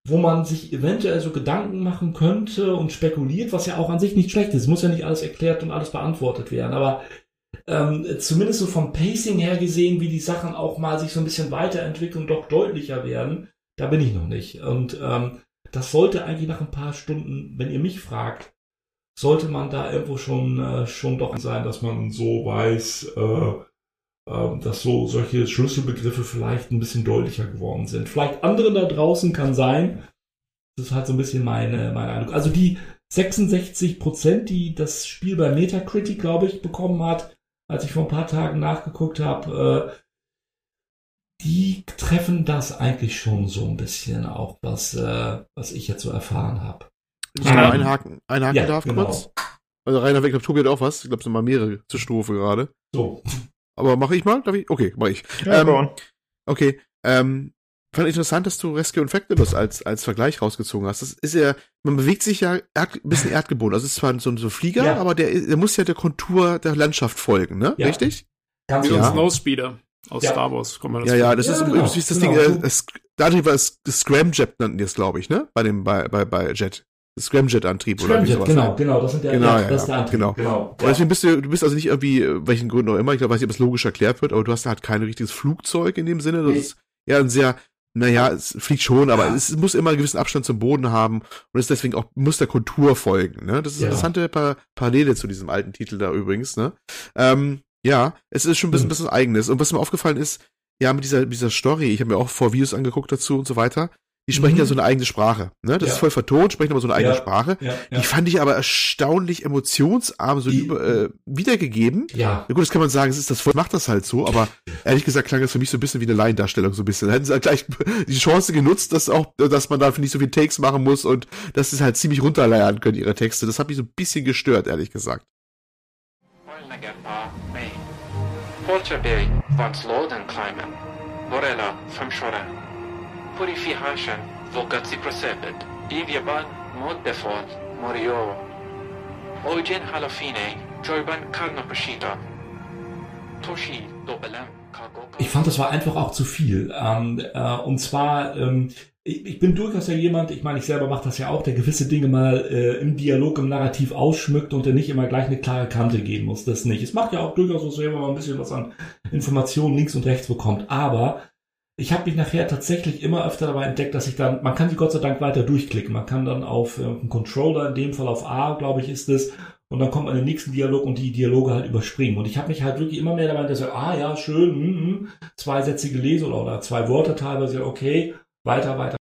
wo man sich eventuell so Gedanken machen könnte und spekuliert, was ja auch an sich nicht schlecht ist. Es muss ja nicht alles erklärt und alles beantwortet werden. Aber ähm, zumindest so vom Pacing her gesehen, wie die Sachen auch mal sich so ein bisschen weiterentwickeln doch deutlicher werden, da bin ich noch nicht. Und ähm, das sollte eigentlich nach ein paar Stunden, wenn ihr mich fragt, sollte man da irgendwo schon, äh, schon doch sein, dass man so weiß, äh, äh, dass so solche Schlüsselbegriffe vielleicht ein bisschen deutlicher geworden sind. Vielleicht anderen da draußen kann sein. Das ist halt so ein bisschen meine, meine Eindruck. Also die 66 Prozent, die das Spiel bei Metacritic, glaube ich, bekommen hat, als ich vor ein paar Tagen nachgeguckt habe, äh, die treffen das eigentlich schon so ein bisschen auch, was, äh, was ich jetzt so erfahren habe. Ich ähm, mal einhaken, einhaken ja, darf genau. kurz. Also Rainer, ich glaube, Tobi hat auch was. Ich glaube, es sind mal mehrere zur Strophe gerade. So. Aber mache ich mal? Darf ich? Okay, mache ich. Ja, ähm, okay. Ähm, fand interessant, dass du Rescue Infectibus als, als Vergleich rausgezogen hast. Das ist ja, man bewegt sich ja erd, ein bisschen *laughs* erdgebunden. Also es ist zwar so, so ein Flieger, ja. aber der, der muss ja der Kontur der Landschaft folgen, ne? Ja. Richtig? Ganz Wie ja. ein Snowspeeder aus ja. Star Wars. Kommt man das ja, ja, das ist, genau. ist das genau. Ding, äh, es, dadurch war es Scramjet nannten die es, glaube ich, ne? Bei dem, bei, bei, bei Jet. Scramjet-Antrieb oder wie sowas. Genau, genau, das sind der, genau, ja, ja, das ist der Antrieb. Genau. genau. Und deswegen bist du, du bist also nicht irgendwie, welchen Gründen auch immer, ich glaube, weiß nicht, ob es logisch erklärt wird, aber du hast halt kein richtiges Flugzeug in dem Sinne. Das nee. ist ja ein sehr naja, es fliegt schon, aber ja. es muss immer einen gewissen Abstand zum Boden haben und ist deswegen auch, muss der Kontur folgen, ne? Das ist ja. interessante pa Parallele zu diesem alten Titel da übrigens, ne? Ähm, ja, es ist schon ein bisschen, mhm. bisschen eigenes. Und was mir aufgefallen ist, ja, mit dieser, mit dieser Story, ich habe mir auch vor Videos angeguckt dazu und so weiter, die sprechen mhm. ja so eine eigene Sprache. Ne? Das ja. ist voll vertont, sprechen aber so eine eigene ja. Sprache. Ja. Die fand ich aber erstaunlich emotionsarm so die, über, äh, wiedergegeben. Ja. Na gut, das kann man sagen, es ist das voll, macht das halt so, aber ehrlich gesagt klang das für mich so ein bisschen wie eine Laiendarstellung, so ein bisschen. Da hätten sie halt gleich *laughs* die Chance genutzt, dass auch, dass man da nicht so viel Takes machen muss und dass sie halt ziemlich runterleiern können, ihre Texte. Das hat mich so ein bisschen gestört, ehrlich gesagt. Porterberry, Vance Lorden Climate, Morella, Famshore. purification vocati prosebet, ivyaban mod defol, morio. Ojen halafine, joyban. Toshi dobelem ich fand, das war einfach auch zu viel. Ähm, äh, und zwar, ähm, ich, ich bin durchaus ja jemand, ich meine, ich selber mache das ja auch, der gewisse Dinge mal äh, im Dialog, im Narrativ ausschmückt und der nicht immer gleich eine klare Kante geben muss. Das nicht. Es macht ja auch durchaus so, wenn man ein bisschen was an Informationen links und rechts bekommt. Aber ich habe mich nachher tatsächlich immer öfter dabei entdeckt, dass ich dann, man kann sie Gott sei Dank weiter durchklicken. Man kann dann auf äh, einen Controller, in dem Fall auf A, glaube ich, ist es, und dann kommt man in den nächsten Dialog und die Dialoge halt überspringen. Und ich habe mich halt wirklich immer mehr dabei, dass ich, ah ja, schön, mm, mm, zwei Sätze gelesen oder, zwei Worte teilweise, okay, weiter, weiter.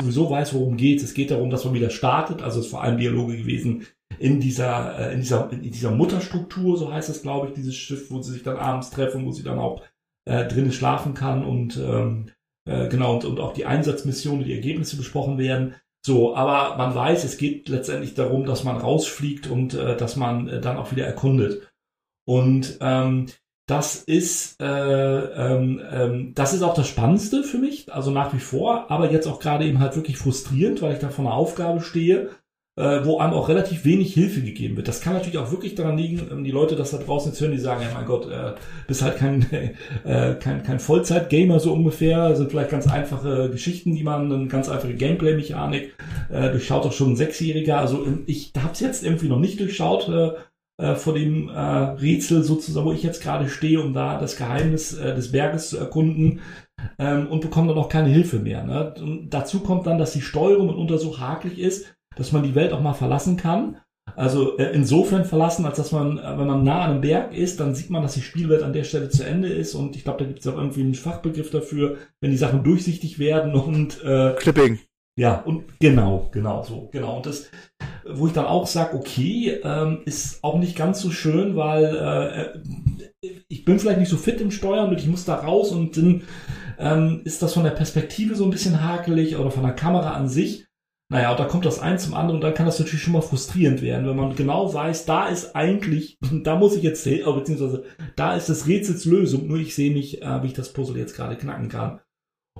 Sowieso weiß, worum geht es. geht darum, dass man wieder startet. Also es ist vor allem Dialoge gewesen in dieser, äh, in dieser, in dieser Mutterstruktur, so heißt es, glaube ich, dieses Schiff, wo sie sich dann abends treffen, wo sie dann auch äh, drinnen schlafen kann und ähm, äh, genau und, und auch die Einsatzmissionen, die Ergebnisse besprochen werden. So, aber man weiß, es geht letztendlich darum, dass man rausfliegt und äh, dass man äh, dann auch wieder erkundet. Und ähm, das ist äh, ähm, ähm, das ist auch das Spannendste für mich, also nach wie vor, aber jetzt auch gerade eben halt wirklich frustrierend, weil ich da vor einer Aufgabe stehe, äh, wo einem auch relativ wenig Hilfe gegeben wird. Das kann natürlich auch wirklich daran liegen, ähm, die Leute das da draußen jetzt hören, die sagen, ja mein Gott, äh, bist halt kein, *laughs* äh, kein, kein Vollzeit-Gamer so ungefähr, sind vielleicht ganz einfache Geschichten, die man, eine ganz einfache Gameplay-Mechanik, äh, durchschaut auch schon ein Sechsjähriger. Also ähm, ich habe es jetzt irgendwie noch nicht durchschaut, äh, äh, vor dem äh, Rätsel sozusagen, wo ich jetzt gerade stehe, um da das Geheimnis äh, des Berges zu erkunden ähm, und bekomme dann auch keine Hilfe mehr. Ne? Und dazu kommt dann, dass die Steuerung mitunter so hakelig ist, dass man die Welt auch mal verlassen kann. Also äh, insofern verlassen, als dass man, äh, wenn man nah an einem Berg ist, dann sieht man, dass die Spielwelt an der Stelle zu Ende ist. Und ich glaube, da gibt es auch irgendwie einen Fachbegriff dafür, wenn die Sachen durchsichtig werden und äh, Clipping. Ja, und genau, genau so, genau. Und das, wo ich dann auch sage, okay, ähm, ist auch nicht ganz so schön, weil äh, ich bin vielleicht nicht so fit im Steuern und ich muss da raus und dann ähm, ist das von der Perspektive so ein bisschen hakelig oder von der Kamera an sich. Naja, da kommt das eins zum anderen dann kann das natürlich schon mal frustrierend werden, wenn man genau weiß, da ist eigentlich, *laughs* da muss ich jetzt sehen, beziehungsweise da ist das Rätsels Lösung, nur ich sehe nicht, äh, wie ich das Puzzle jetzt gerade knacken kann.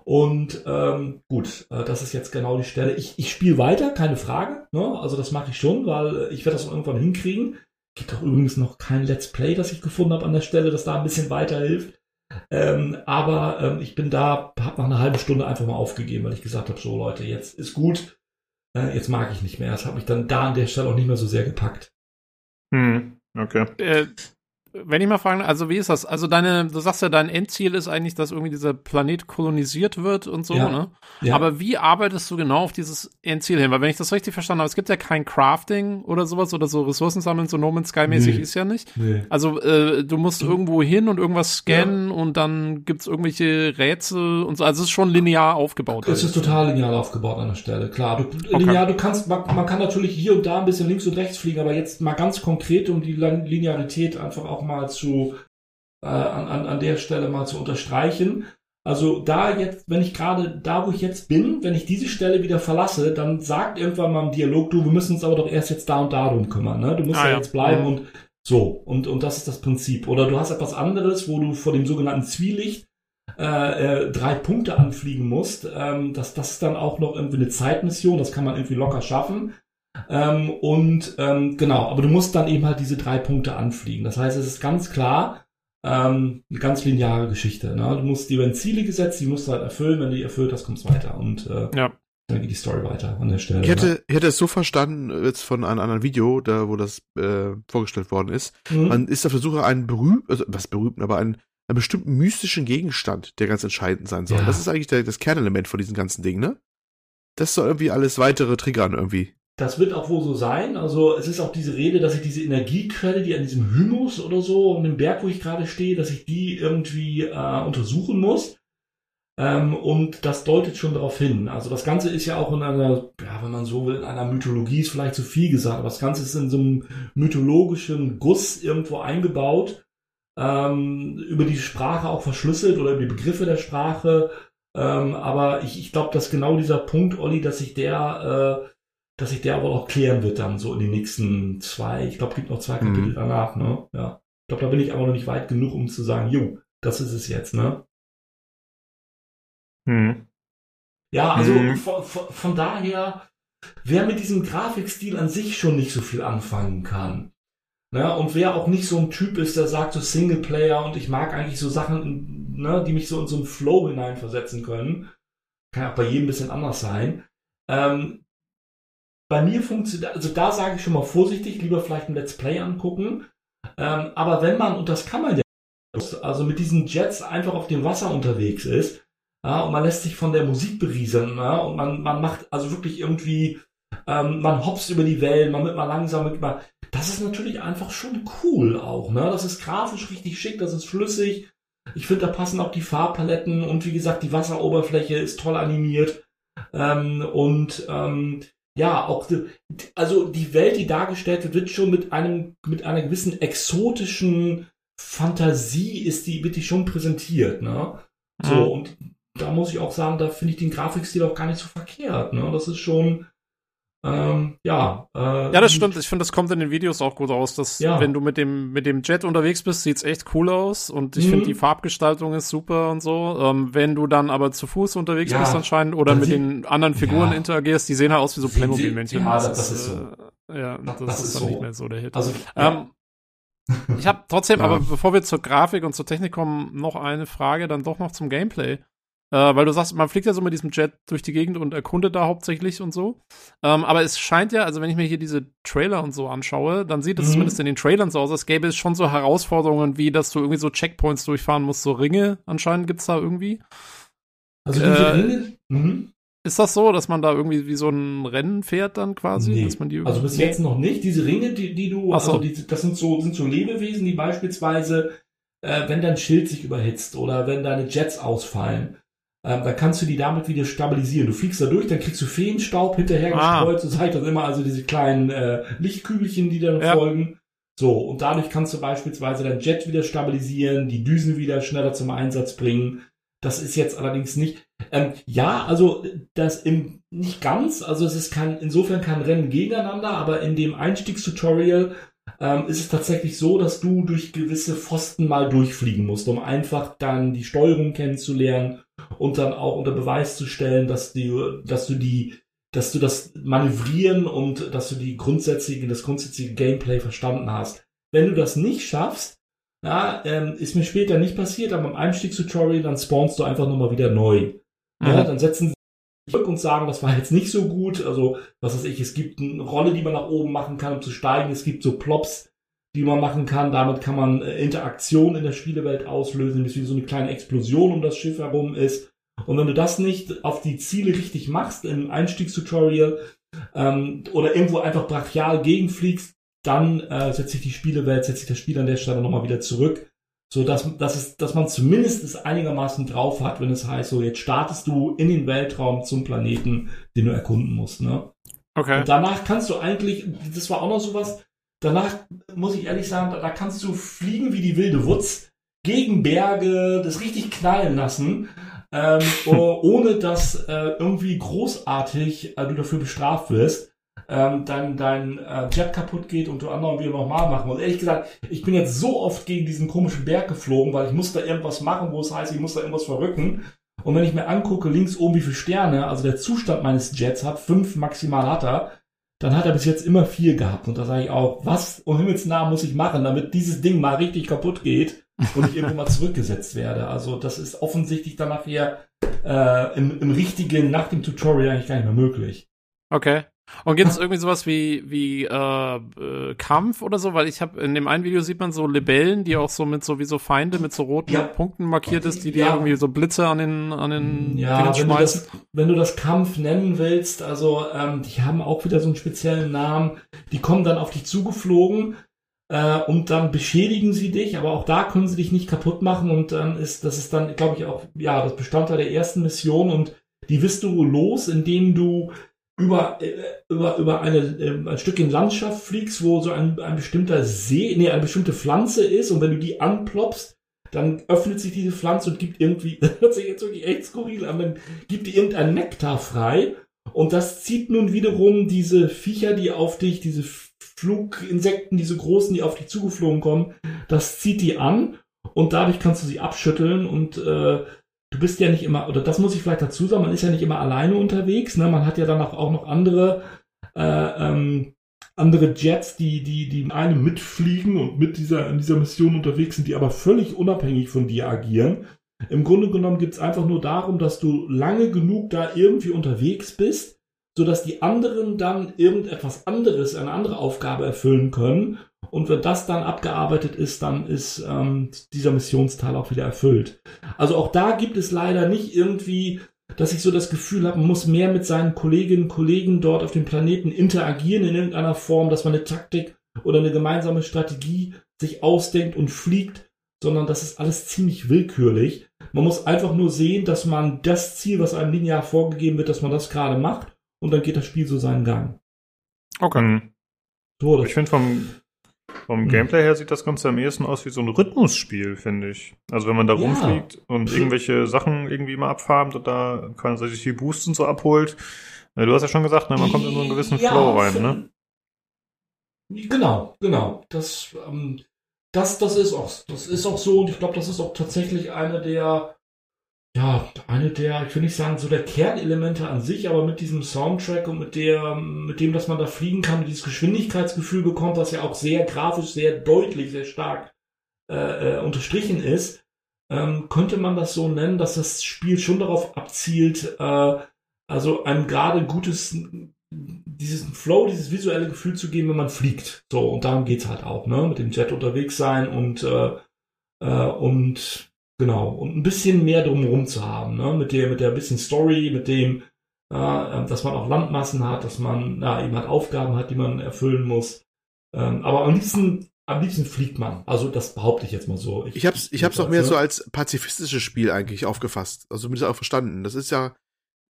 Und ähm, gut, äh, das ist jetzt genau die Stelle. Ich, ich spiele weiter, keine Frage. Ne? Also das mache ich schon, weil ich werde das irgendwann hinkriegen. Gibt doch übrigens noch kein Let's Play, das ich gefunden habe an der Stelle, das da ein bisschen weiterhilft. Ähm, aber ähm, ich bin da, habe nach einer halben Stunde einfach mal aufgegeben, weil ich gesagt habe, so Leute, jetzt ist gut äh, jetzt mag ich nicht mehr. Das hat mich dann da an der Stelle auch nicht mehr so sehr gepackt. Hm, okay. Äh, wenn ich mal fragen, also wie ist das? Also deine, du sagst ja, dein Endziel ist eigentlich, dass irgendwie dieser Planet kolonisiert wird und so, ja, ne? ja. Aber wie arbeitest du genau auf dieses Endziel hin? Weil wenn ich das richtig verstanden habe, es gibt ja kein Crafting oder sowas oder so Ressourcen sammeln, so No Man's Sky mäßig Nee. ist ja nicht. Nee. Also äh, du musst irgendwo hin und irgendwas scannen und dann gibt's irgendwelche Rätsel und so. Also es ist schon linear aufgebaut. Es ist total linear aufgebaut an der Stelle, klar. Du, Okay. Linear, du kannst, man, man kann natürlich hier und da ein bisschen links und rechts fliegen, aber jetzt mal ganz konkret, um die Linearität einfach auch mal zu, äh, an, an, an der Stelle mal zu unterstreichen. Also da jetzt, wenn ich gerade da, wo ich jetzt bin, wenn ich diese Stelle wieder verlasse, dann sagt irgendwann mal im Dialog, du, wir müssen uns aber doch erst jetzt da und da drum kümmern, ne? Du musst Ah, ja ja. jetzt bleiben Mhm. und so. Und, und das ist das Prinzip. Oder du hast etwas anderes, wo du vor dem sogenannten Zwielicht äh, äh, drei Punkte anfliegen musst. Ähm, das, das ist dann auch noch irgendwie eine Zeitmission, das kann man irgendwie locker schaffen. Ähm, und ähm, genau, aber du musst dann eben halt diese drei Punkte anfliegen. Das heißt, es ist ganz klar ähm, eine ganz lineare Geschichte. Ne? Du musst dir werden Ziele gesetzt, die musst du halt erfüllen. Wenn du die erfüllt hast, kommst du weiter. Und äh, Ja. dann geht die Story weiter an der Stelle. Ich hätte, ich hätte es so verstanden, jetzt von einem anderen Video, da wo das äh, vorgestellt worden ist. ne? Mhm. Man ist auf der Suche einen berühmten, also was berühmten, aber einen, einen bestimmten mystischen Gegenstand, der ganz entscheidend sein soll. Ja. Das ist eigentlich der, das Kernelement von diesem ganzen Ding, ne? Das soll irgendwie alles weitere triggern irgendwie. Das wird auch wohl so sein. Also es ist auch diese Rede, dass ich diese Energiequelle, die an diesem Humus oder so, um den Berg, wo ich gerade stehe, dass ich die irgendwie äh, untersuchen muss. Ähm, und das deutet schon darauf hin. Also das Ganze ist ja auch in einer, ja, wenn man so will, in einer Mythologie ist vielleicht zu viel gesagt, aber das Ganze ist in so einem mythologischen Guss irgendwo eingebaut, ähm, über die Sprache auch verschlüsselt oder über die Begriffe der Sprache. Ähm, aber ich, ich glaube, dass genau dieser Punkt, Olli, dass sich der, äh, dass sich der aber auch klären wird dann so in den nächsten zwei, ich glaube, gibt noch zwei Kapitel Mhm. danach, ne? Ja. Ich glaube, da bin ich aber noch nicht weit genug, um zu sagen, jo, das ist es jetzt, ne? Hm. Ja, also Mhm. von, von, von daher, wer mit diesem Grafikstil an sich schon nicht so viel anfangen kann, ne, und wer auch nicht so ein Typ ist, der sagt so Singleplayer und ich mag eigentlich so Sachen ne, die mich so in so einen Flow hineinversetzen können. Kann auch bei jedem ein bisschen anders sein. Ähm, bei mir funktioniert, also da sage ich schon mal vorsichtig, lieber vielleicht ein Let's Play angucken. Ähm, aber wenn man, und das kann man ja, also mit diesen Jets einfach auf dem Wasser unterwegs ist, ja, und man lässt sich von der Musik berieseln, ja, und man, man macht also wirklich irgendwie, ähm, man hopst über die Wellen, man wird mal langsam, mit mal, das ist natürlich einfach schon cool auch, ne? Das ist grafisch richtig schick, das ist flüssig. Ich finde, da passen auch die Farbpaletten und wie gesagt, die Wasseroberfläche ist toll animiert. Ähm, und ähm, ja, auch die, also die Welt, die dargestellt wird, wird schon mit einem, mit einer gewissen exotischen Fantasie ist die, wird die schon präsentiert, ne? So, mhm. und da muss ich auch sagen, da finde ich den Grafikstil auch gar nicht so verkehrt, ne? Das ist schon, ähm, ja. Äh, ja, das stimmt. Ich finde, das kommt in den Videos auch gut aus, dass ja. wenn du mit dem mit dem Jet unterwegs bist, sieht's echt cool aus und ich mhm. finde die Farbgestaltung ist super und so. Ähm, wenn du dann aber zu Fuß unterwegs ja. bist anscheinend oder mit den anderen Figuren ja. interagierst, die sehen halt aus wie so Playmobil-Männchen. Ja, das, das, ist so. Äh, ja, das, das ist, ist dann so. nicht mehr so der Hit. Also, ähm, ich habe trotzdem, *laughs* aber bevor wir zur Grafik und zur Technik kommen, noch eine Frage, dann doch noch zum Gameplay. Äh, weil du sagst, man fliegt ja so mit diesem Jet durch die Gegend und erkundet da hauptsächlich und so. Ähm, aber es scheint ja, also wenn ich mir hier diese Trailer und so anschaue, dann sieht es mhm. zumindest in den Trailern so aus, als gäbe es schon so Herausforderungen, wie dass du irgendwie so Checkpoints durchfahren musst, so Ringe anscheinend gibt es da irgendwie. Also diese äh, Ringe? Mhm. Ist das so, dass man da irgendwie wie so ein Rennen fährt dann quasi? Nee. Also bis jetzt noch nicht. Diese Ringe, die, die du, so. also die, das sind so, sind so Lebewesen, die beispielsweise, äh, wenn dein Schild sich überhitzt oder wenn deine Jets ausfallen, ähm, da kannst du die damit wieder stabilisieren. Du fliegst da durch, dann kriegst du Feenstaub hinterher ah. gestreut, so zeigt das immer also diese kleinen äh, Lichtkügelchen, die dann ja. folgen. So, und dadurch kannst du beispielsweise dein Jet wieder stabilisieren, die Düsen wieder schneller zum Einsatz bringen. Das ist jetzt allerdings nicht. Ähm, ja, also das im nicht ganz, also es ist kein, insofern kein Rennen gegeneinander, aber in dem Einstiegstutorial ähm, ist es tatsächlich so, dass du durch gewisse Pfosten mal durchfliegen musst, um einfach dann die Steuerung kennenzulernen und dann auch unter Beweis zu stellen, dass du, dass du die, dass du das Manövrieren und dass du die grundsätzliche, das grundsätzliche Gameplay verstanden hast. Wenn du das nicht schaffst, ja, ähm, ist mir später nicht passiert, aber im Einstiegstutorial, dann spawnst du einfach nochmal wieder neu. Mhm. Ja, dann setzen sie zurück und sagen, das war jetzt nicht so gut. Also, was weiß ich, es gibt eine Rolle, die man nach oben machen kann, um zu steigen. Es gibt so Plops, die man machen kann. Damit kann man äh, Interaktion in der Spielewelt auslösen, wie so eine kleine Explosion um das Schiff herum ist. Und wenn du das nicht auf die Ziele richtig machst im Einstiegstutorial ähm, oder irgendwo einfach brachial gegenfliegst, dann äh, setzt sich die Spielewelt, setzt sich das Spiel an der Stelle nochmal wieder zurück, so dass, dass, es, dass man zumindest es einigermaßen drauf hat, wenn es heißt, so jetzt startest du in den Weltraum zum Planeten, den du erkunden musst. Ne? Okay. Und danach kannst du eigentlich, das war auch noch sowas, Danach muss ich ehrlich sagen, da kannst du fliegen wie die wilde Wutz gegen Berge, das richtig knallen lassen, ähm, *laughs* ohne dass äh, irgendwie großartig äh, du dafür bestraft wirst. Ähm, dein, dein äh, Jet kaputt geht und du anderen wieder nochmal machen. Und ehrlich gesagt, ich bin jetzt so oft gegen diesen komischen Berg geflogen, weil ich muss da irgendwas machen, wo es heißt, ich muss da irgendwas verrücken. Und wenn ich mir angucke, links oben wie viele Sterne, also der Zustand meines Jets hat, fünf maximal hat er, dann hat er bis jetzt immer vier gehabt. Und da sage ich auch, was um Himmels Namen muss ich machen, damit dieses Ding mal richtig kaputt geht und ich irgendwo mal zurückgesetzt werde. Also das ist offensichtlich dann nachher äh, im, im richtigen, nach dem Tutorial eigentlich gar nicht mehr möglich. Okay. Und gibt es irgendwie sowas wie, wie äh, äh, Kampf oder so? Weil ich habe in dem einen Video sieht man so Libellen, die auch so mit so wie so Feinde mit so roten ja. Punkten markiert ist, die dir ja. irgendwie so Blitze an den an den ja, Dingen wenn schmeißen. Du das, wenn du das Kampf nennen willst, also ähm, die haben auch wieder so einen speziellen Namen. Die kommen dann auf dich zugeflogen äh, und dann beschädigen sie dich, aber auch da können sie dich nicht kaputt machen und dann ist das ist dann, glaube ich, auch ja das Bestandteil der ersten Mission und die wirst du los, indem du über, äh, über, über eine, äh, ein Stückchen Landschaft fliegst, wo so ein, ein bestimmter See, nee, eine bestimmte Pflanze ist und wenn du die anploppst, dann öffnet sich diese Pflanze und gibt irgendwie, *laughs* hört sich jetzt wirklich echt skurril an, dann gibt die irgendein Nektar frei und das zieht nun wiederum diese Viecher, die auf dich, diese Fluginsekten, diese großen, die auf dich zugeflogen kommen, das zieht die an und dadurch kannst du sie abschütteln und äh, du bist ja nicht immer, oder das muss ich vielleicht dazu sagen, man ist ja nicht immer alleine unterwegs, ne? Man hat ja dann auch noch andere, äh, ähm, andere Jets, die, die, die einem mitfliegen und mit dieser, in dieser Mission unterwegs sind, die aber völlig unabhängig von dir agieren. Im Grunde genommen geht's einfach nur darum, dass du lange genug da irgendwie unterwegs bist, sodass die anderen dann irgendetwas anderes, eine andere Aufgabe erfüllen können. Und wenn das dann abgearbeitet ist, dann ist ähm, dieser Missionsteil auch wieder erfüllt. Also auch da gibt es leider nicht irgendwie, dass ich so das Gefühl habe, man muss mehr mit seinen Kolleginnen und Kollegen dort auf dem Planeten interagieren in irgendeiner Form, dass man eine Taktik oder eine gemeinsame Strategie sich ausdenkt und fliegt, sondern das ist alles ziemlich willkürlich. Man muss einfach nur sehen, dass man das Ziel, was einem linear vorgegeben wird, dass man das gerade macht und dann geht das Spiel so seinen Gang. Okay. So, ich finde vom, vom hm. Gameplay her sieht das Ganze am ehesten aus wie so ein Rhythmusspiel, finde ich. Also wenn man da ja. rumfliegt und irgendwelche Sachen irgendwie immer abfarmt und da kann sich die Boosts und so abholt. Du hast ja schon gesagt, ne, man kommt in so einen gewissen ja, Flow rein, ne? Genau, genau. Das, ähm, das, das ist auch, das ist auch so und ich glaube, das ist auch tatsächlich eine der, ja, eine der, ich will nicht sagen, so der Kernelemente an sich, aber mit diesem Soundtrack und mit der, mit dem, dass man da fliegen kann, dieses Geschwindigkeitsgefühl bekommt, was ja auch sehr grafisch, sehr deutlich, sehr stark äh, äh, unterstrichen ist, ähm, könnte man das so nennen, dass das Spiel schon darauf abzielt, äh, also ein gerade gutes dieses Flow, dieses visuelle Gefühl zu geben, wenn man fliegt. So, und darum geht's halt auch, ne? Mit dem Jet unterwegs sein und, äh, äh, und genau, und ein bisschen mehr drumherum zu haben, ne? Mit der, mit der bisschen Story, mit dem, äh, dass man auch Landmassen hat, dass man ja, eben halt Aufgaben hat, die man erfüllen muss. Ähm, aber am liebsten am liebsten fliegt man. Also das behaupte ich jetzt mal so. Ich, ich hab's, ich hab's auch mehr so als pazifistisches Spiel eigentlich aufgefasst. Also zumindest auch verstanden. Das ist ja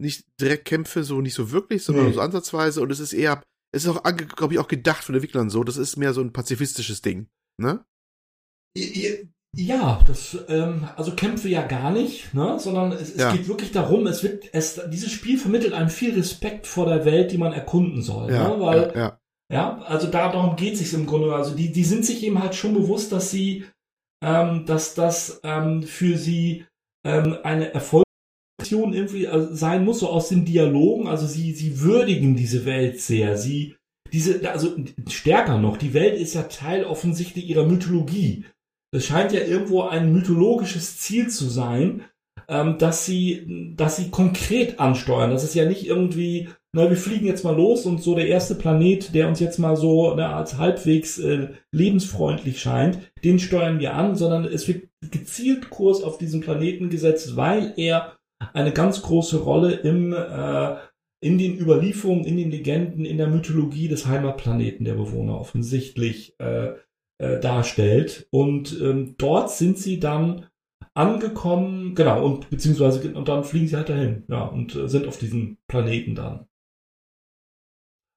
nicht direkt Kämpfe, so nicht so wirklich, sondern nee. so ansatzweise. Und es ist eher, es ist auch, glaube ich, auch gedacht von Entwicklern so. Das ist mehr so ein pazifistisches Ding, ne? Ja, das, ähm, also Kämpfe ja gar nicht, ne? sondern es, es ja. geht wirklich darum, es wird, es, dieses Spiel vermittelt einem viel Respekt vor der Welt, die man erkunden soll, ja, ne? weil, ja, ja. ja, also da, darum geht es sich im Grunde, also die, die sind sich eben halt schon bewusst, dass sie, ähm, dass das ähm, für sie ähm, eine Erfolg irgendwie äh, sein muss, so aus den Dialogen. Also sie, sie würdigen diese Welt sehr. Sie, diese, also stärker noch, die Welt ist ja Teil offensichtlich ihrer Mythologie. Es scheint ja irgendwo ein mythologisches Ziel zu sein, ähm, dass sie, dass sie konkret ansteuern. Das ist ja nicht irgendwie, na, wir fliegen jetzt mal los und so der erste Planet, der uns jetzt mal so na, als halbwegs äh, lebensfreundlich scheint, den steuern wir an, sondern es wird gezielt Kurs auf diesen Planeten gesetzt, weil er eine ganz große Rolle im, äh, in den Überlieferungen, in den Legenden, in der Mythologie des Heimatplaneten der Bewohner offensichtlich äh, äh, darstellt. Und ähm, dort sind sie dann angekommen, genau, und beziehungsweise und dann fliegen sie halt dahin, ja, und äh, sind auf diesem Planeten dann.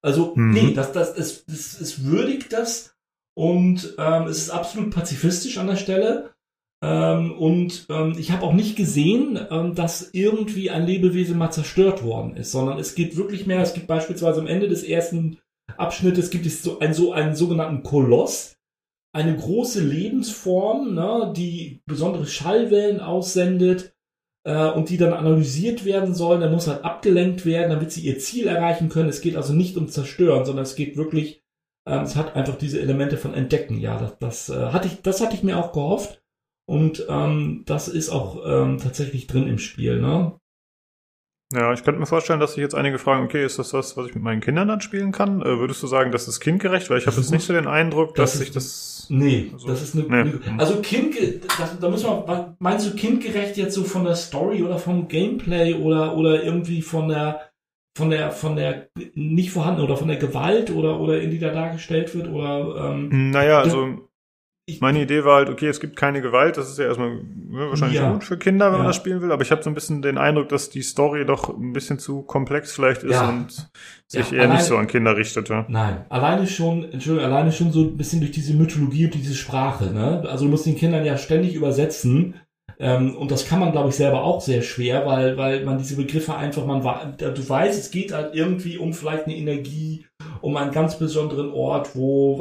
Also, mhm. nee, das, das, es, es, es würdigt das und ähm, es ist absolut pazifistisch an der Stelle. Ähm, und ähm, ich habe auch nicht gesehen, ähm, dass irgendwie ein Lebewesen mal zerstört worden ist, sondern es geht wirklich mehr, es gibt beispielsweise am Ende des ersten Abschnittes gibt es so einen, so einen sogenannten Koloss, eine große Lebensform, ne, die besondere Schallwellen aussendet äh, und die dann analysiert werden sollen. Da muss halt abgelenkt werden, damit sie ihr Ziel erreichen können. Es geht also nicht um Zerstören, sondern es geht wirklich, äh, es hat einfach diese Elemente von Entdecken. Ja, das, das äh, hatte ich, das hatte ich mir auch gehofft. Und ähm, das ist auch ähm, tatsächlich drin im Spiel, ne? Ja, ich könnte mir vorstellen, dass sich jetzt einige fragen, okay, ist das was, was ich mit meinen Kindern dann spielen kann? Äh, würdest du sagen, das ist kindgerecht? Weil ich habe jetzt nicht so den Eindruck, dass das sich das. Nee, also, das ist eine. Nee. Also Kind, das, da muss man, meinst du kindgerecht jetzt so von der Story oder vom Gameplay oder oder irgendwie von der von der von der nicht vorhanden oder von der Gewalt oder oder in die da dargestellt wird oder ähm, naja also ich, Meine Idee war halt, okay, es gibt keine Gewalt, das ist ja erstmal ne, wahrscheinlich ja. gut für Kinder, wenn ja. man das spielen will, aber ich habe so ein bisschen den Eindruck, dass die Story doch ein bisschen zu komplex vielleicht ist ja. und sich eher alleine, nicht so an Kinder richtete. Nein, alleine schon, Entschuldigung, alleine schon so ein bisschen durch diese Mythologie und diese Sprache, ne? Also du musst den Kindern ja ständig übersetzen. Ähm, und das kann man, glaube ich, selber auch sehr schwer, weil, weil man diese Begriffe einfach, man du weißt, es geht halt irgendwie um vielleicht eine Energie, um einen ganz besonderen Ort, wo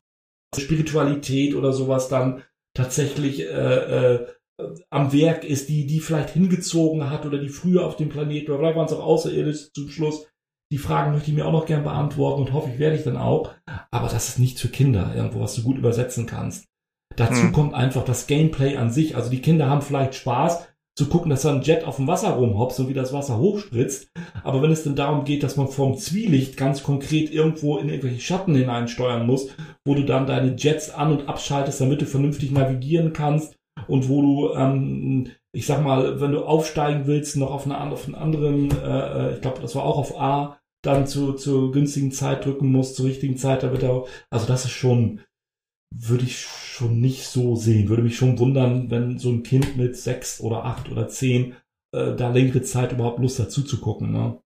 Spiritualität oder sowas dann tatsächlich äh, äh, am Werk ist, die die vielleicht hingezogen hat oder die früher auf dem Planeten oder vielleicht waren es auch außerirdisch zum Schluss. Die Fragen möchte ich mir auch noch gern beantworten und hoffe ich werde ich dann auch. Aber das ist nicht für Kinder irgendwo, was du gut übersetzen kannst. Dazu hm. kommt einfach das Gameplay an sich. Also die Kinder haben vielleicht Spaß, zu gucken, dass da ein Jet auf dem Wasser rumhopst und wie das Wasser hochspritzt. Aber wenn es denn darum geht, dass man vom Zwielicht ganz konkret irgendwo in irgendwelche Schatten hineinsteuern muss, wo du dann deine Jets an- und abschaltest, damit du vernünftig navigieren kannst und wo du, ähm, ich sag mal, wenn du aufsteigen willst, noch auf, eine, auf einen anderen, äh, äh, ich glaube, das war auch auf A, dann zu, zur günstigen Zeit drücken musst, zur richtigen Zeit, damit er, also das ist schon, würde ich schon nicht so sehen. Würde mich schon wundern, wenn so ein Kind mit sechs oder acht oder zehn äh, da längere Zeit überhaupt Lust hat zuzugucken. Ne?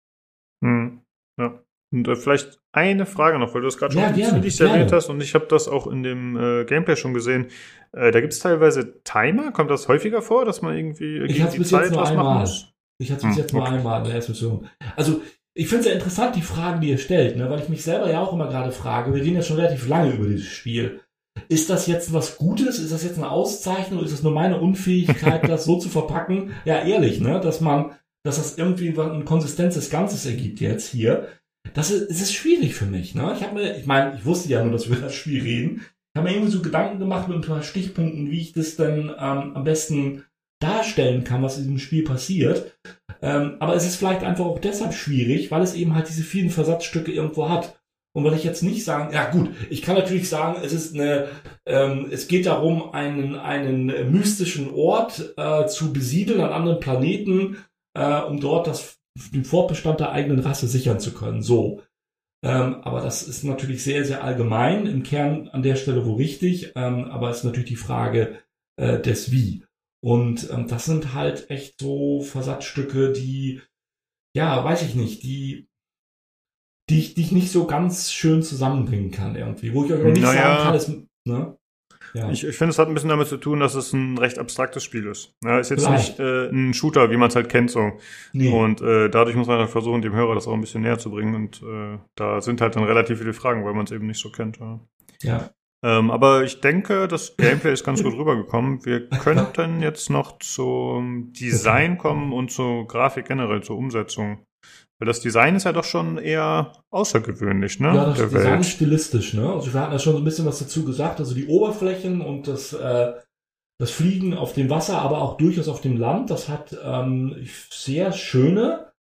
Hm, ja. Und äh, vielleicht eine Frage noch, weil du das gerade schon Ja, gerne, gerne. erwähnt hast und ich habe das auch in dem äh, Gameplay schon gesehen. Äh, da gibt es teilweise Timer. Kommt das häufiger vor, dass man irgendwie Ich gegen hatte die bis jetzt Zeit nur was machen einmal. muss? Ich hatte es bis Hm, jetzt nur okay. einmal in der ersten Mission. Also, ich finde es ja interessant, die Fragen, die ihr stellt, ne? weil ich mich selber ja auch immer gerade frage, wir reden ja schon relativ lange über dieses Spiel. Ist das jetzt was Gutes? Ist das jetzt eine Auszeichnung? Ist das nur meine Unfähigkeit, *laughs* das so zu verpacken? Ja, ehrlich, ne? Dass man, dass das irgendwie eine Konsistenz des Ganzes ergibt jetzt hier. Das ist, es ist schwierig für mich, ne? Ich habe mir, ich meine, ich wusste ja nur, dass wir das Spiel reden. Ich habe mir irgendwie so Gedanken gemacht mit ein paar Stichpunkten, wie ich das dann ähm, am besten darstellen kann, was in diesem Spiel passiert. Ähm, aber es ist vielleicht einfach auch deshalb schwierig, weil es eben halt diese vielen Versatzstücke irgendwo hat. Und weil ich jetzt nicht sagen, ja gut, ich kann natürlich sagen, es ist eine, ähm, es geht darum, einen, einen mystischen Ort äh, zu besiedeln an anderen Planeten, äh, um dort das, den Fortbestand der eigenen Rasse sichern zu können. So. Ähm, aber das ist natürlich sehr, sehr allgemein, im Kern an der Stelle wo richtig, ähm, aber es ist natürlich die Frage äh, des Wie. Und ähm, das sind halt echt so Versatzstücke, die, ja, weiß ich nicht, die, die ich, die ich nicht so ganz schön zusammenbringen kann irgendwie. Wo ich euch noch nicht Naja. sagen kann, ist, ne? Ja. Ich, ich finde, es hat ein bisschen damit zu tun, dass es ein recht abstraktes Spiel ist. Ja, ist jetzt Vielleicht. nicht äh, ein Shooter, wie man es halt kennt so. nee. Und äh, dadurch muss man dann versuchen, dem Hörer das auch ein bisschen näher zu bringen. Und äh, da sind halt dann relativ viele Fragen, weil man es eben nicht so kennt. Ja. ja. Ähm, aber ich denke, das Gameplay ist ganz gut rübergekommen. Wir *laughs* könnten jetzt noch zum Design kommen und zur Grafik generell, zur Umsetzung. Weil das Design ist ja doch schon eher außergewöhnlich, ne? Ja, das der Design Welt. ist stilistisch, ne? Also wir hatten ja schon so ein bisschen was dazu gesagt. Also die Oberflächen und das, äh, das Fliegen auf dem Wasser, aber auch durchaus auf dem Land, das hat ähm, sehr schöne,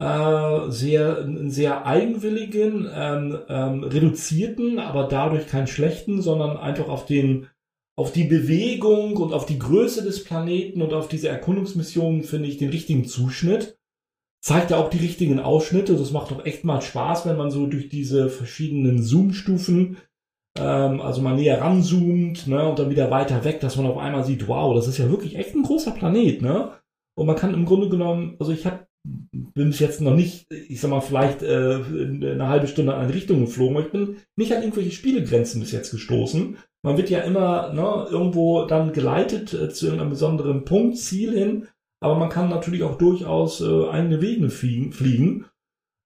äh, sehr, einen sehr eigenwilligen, ähm, ähm, reduzierten, aber dadurch keinen schlechten, sondern einfach auf den auf die Bewegung und auf die Größe des Planeten und auf diese Erkundungsmissionen finde ich den richtigen Zuschnitt zeigt ja auch die richtigen Ausschnitte. Das macht doch echt mal Spaß, wenn man so durch diese verschiedenen Zoom-Stufen, ähm, also mal näher ranzoomt, ne, und dann wieder weiter weg, dass man auf einmal sieht, wow, das ist ja wirklich echt ein großer Planet, ne? Und man kann im Grunde genommen, also ich hab, bin bis jetzt noch nicht, ich sag mal, vielleicht äh, eine halbe Stunde in eine Richtung geflogen, aber ich bin nicht an irgendwelche Spielegrenzen bis jetzt gestoßen. Man wird ja immer ne, irgendwo dann geleitet äh, zu irgendeinem besonderen Punkt, Ziel hin, aber man kann natürlich auch durchaus äh, eigene Wege fliegen. fliegen.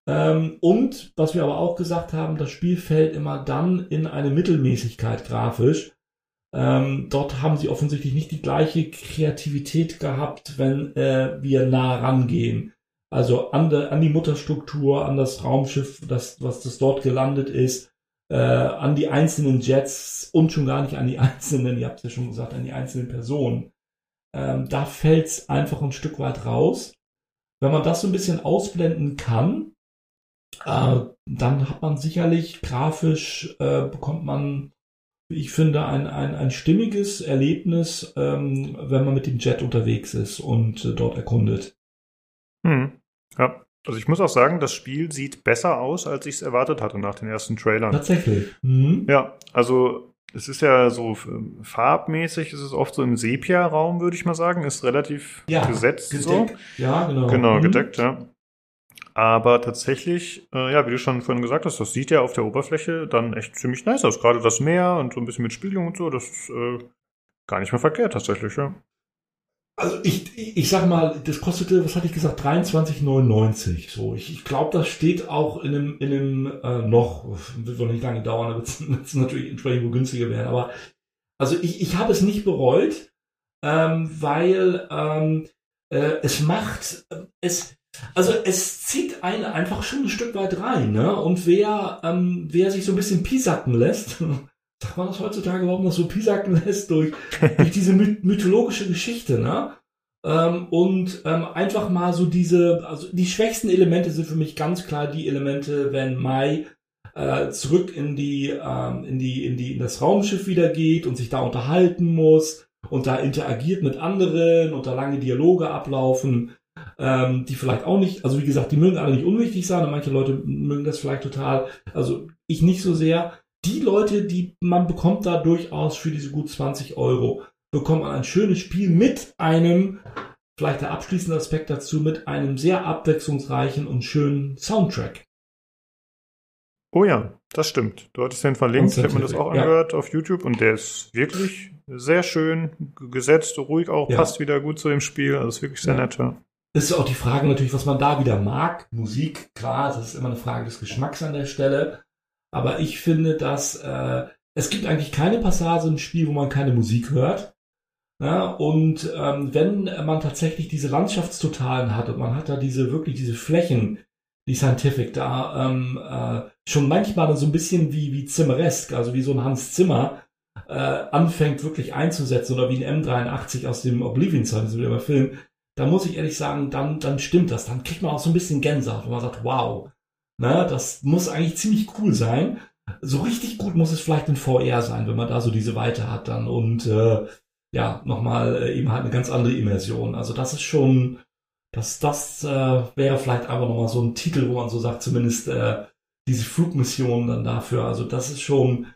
Ähm, und was wir aber auch gesagt haben, das Spiel fällt immer dann in eine Mittelmäßigkeit grafisch. Ähm, dort haben sie offensichtlich nicht die gleiche Kreativität gehabt, wenn äh, wir nah rangehen. Also an, de, an die Mutterstruktur, an das Raumschiff, das, was das dort gelandet ist, äh, an die einzelnen Jets und schon gar nicht an die *laughs* einzelnen, ihr habt es ja schon gesagt, an die einzelnen Personen. Ähm, da fällt's einfach ein Stück weit raus. Wenn man das so ein bisschen ausblenden kann, äh, dann hat man sicherlich grafisch, äh, bekommt man, wie ich finde, ein, ein, ein stimmiges Erlebnis, ähm, wenn man mit dem Jet unterwegs ist und äh, dort erkundet. Hm. Ja. Also ich muss auch sagen, das Spiel sieht besser aus, als ich es erwartet hatte nach den ersten Trailern. Tatsächlich. Mhm. Ja, also es ist ja so ähm, farbmäßig, ist es oft so im Sepia-Raum, würde ich mal sagen, ist relativ Ja, gesetzt so. Gedeckt. Ja, genau. Genau, Mhm. gedeckt, ja. Aber tatsächlich, äh, ja, wie du schon vorhin gesagt hast, das sieht ja auf der Oberfläche dann echt ziemlich nice aus. Gerade das Meer und so ein bisschen mit Spiegelung und so, das ist äh, gar nicht mehr verkehrt tatsächlich, ja. Also ich, ich sag mal, das kostete, was hatte ich gesagt, 23,99. So, ich, ich glaube, das steht auch in einem, in einem äh, noch, wird wohl nicht lange dauern, da wird es *laughs* natürlich entsprechend günstiger werden. Aber also ich, ich habe es nicht bereut, ähm, weil ähm, äh, es macht, äh, es, also es zieht einen einfach schon ein Stück weit rein, ne? Und wer, ähm, wer sich so ein bisschen piesacken lässt, *laughs* sagt man das heutzutage, warum das so piesacken lässt durch, durch diese my mythologische Geschichte, ne? Ähm, und ähm, einfach mal so diese, also die schwächsten Elemente sind für mich ganz klar die Elemente, wenn Mai äh, zurück in die, ähm, in die, in die, in das Raumschiff wieder geht und sich da unterhalten muss und da interagiert mit anderen und da lange Dialoge ablaufen, ähm, die vielleicht auch nicht, also wie gesagt, die mögen alle nicht unwichtig sein und manche Leute mögen das vielleicht total, also ich nicht so sehr. Die Leute, die man bekommt da durchaus für diese gut 20 Euro, bekommt man ein schönes Spiel mit einem, vielleicht der abschließende Aspekt dazu, mit einem sehr abwechslungsreichen und schönen Soundtrack. Oh ja, das stimmt. Du hattest den verlinkt, ich habe mir das auch ja. angehört auf YouTube und der ist wirklich sehr schön gesetzt, ruhig auch, ja. passt wieder gut zu dem Spiel, also ist wirklich sehr ja. nett. Ja. Ist auch die Frage natürlich, was man da wieder mag. Musik, klar, das ist immer eine Frage des Geschmacks an der Stelle. Aber ich finde, dass äh, es gibt eigentlich keine Passage im Spiel, wo man keine Musik hört. Ja, und ähm, wenn man tatsächlich diese Landschaftstotalen hat und man hat da diese wirklich diese Flächen, die Scientific da ähm, äh, schon manchmal so ein bisschen wie, wie Zimmeresk, also wie so ein Hans Zimmer, äh, anfängt wirklich einzusetzen oder wie ein M83 aus dem Oblivion Song, so wie Film, da muss ich ehrlich sagen, dann, dann stimmt das. Dann kriegt man auch so ein bisschen Gänsehaut, wo man sagt, wow, ne, das muss eigentlich ziemlich cool sein. So richtig gut muss es vielleicht in VR sein, wenn man da so diese Weite hat dann und äh, ja, nochmal äh, eben halt eine ganz andere Immersion. Also das ist schon, das, das äh, wäre vielleicht einfach nochmal so ein Titel, wo man so sagt, zumindest äh, diese Flugmission dann dafür. Also das ist schon,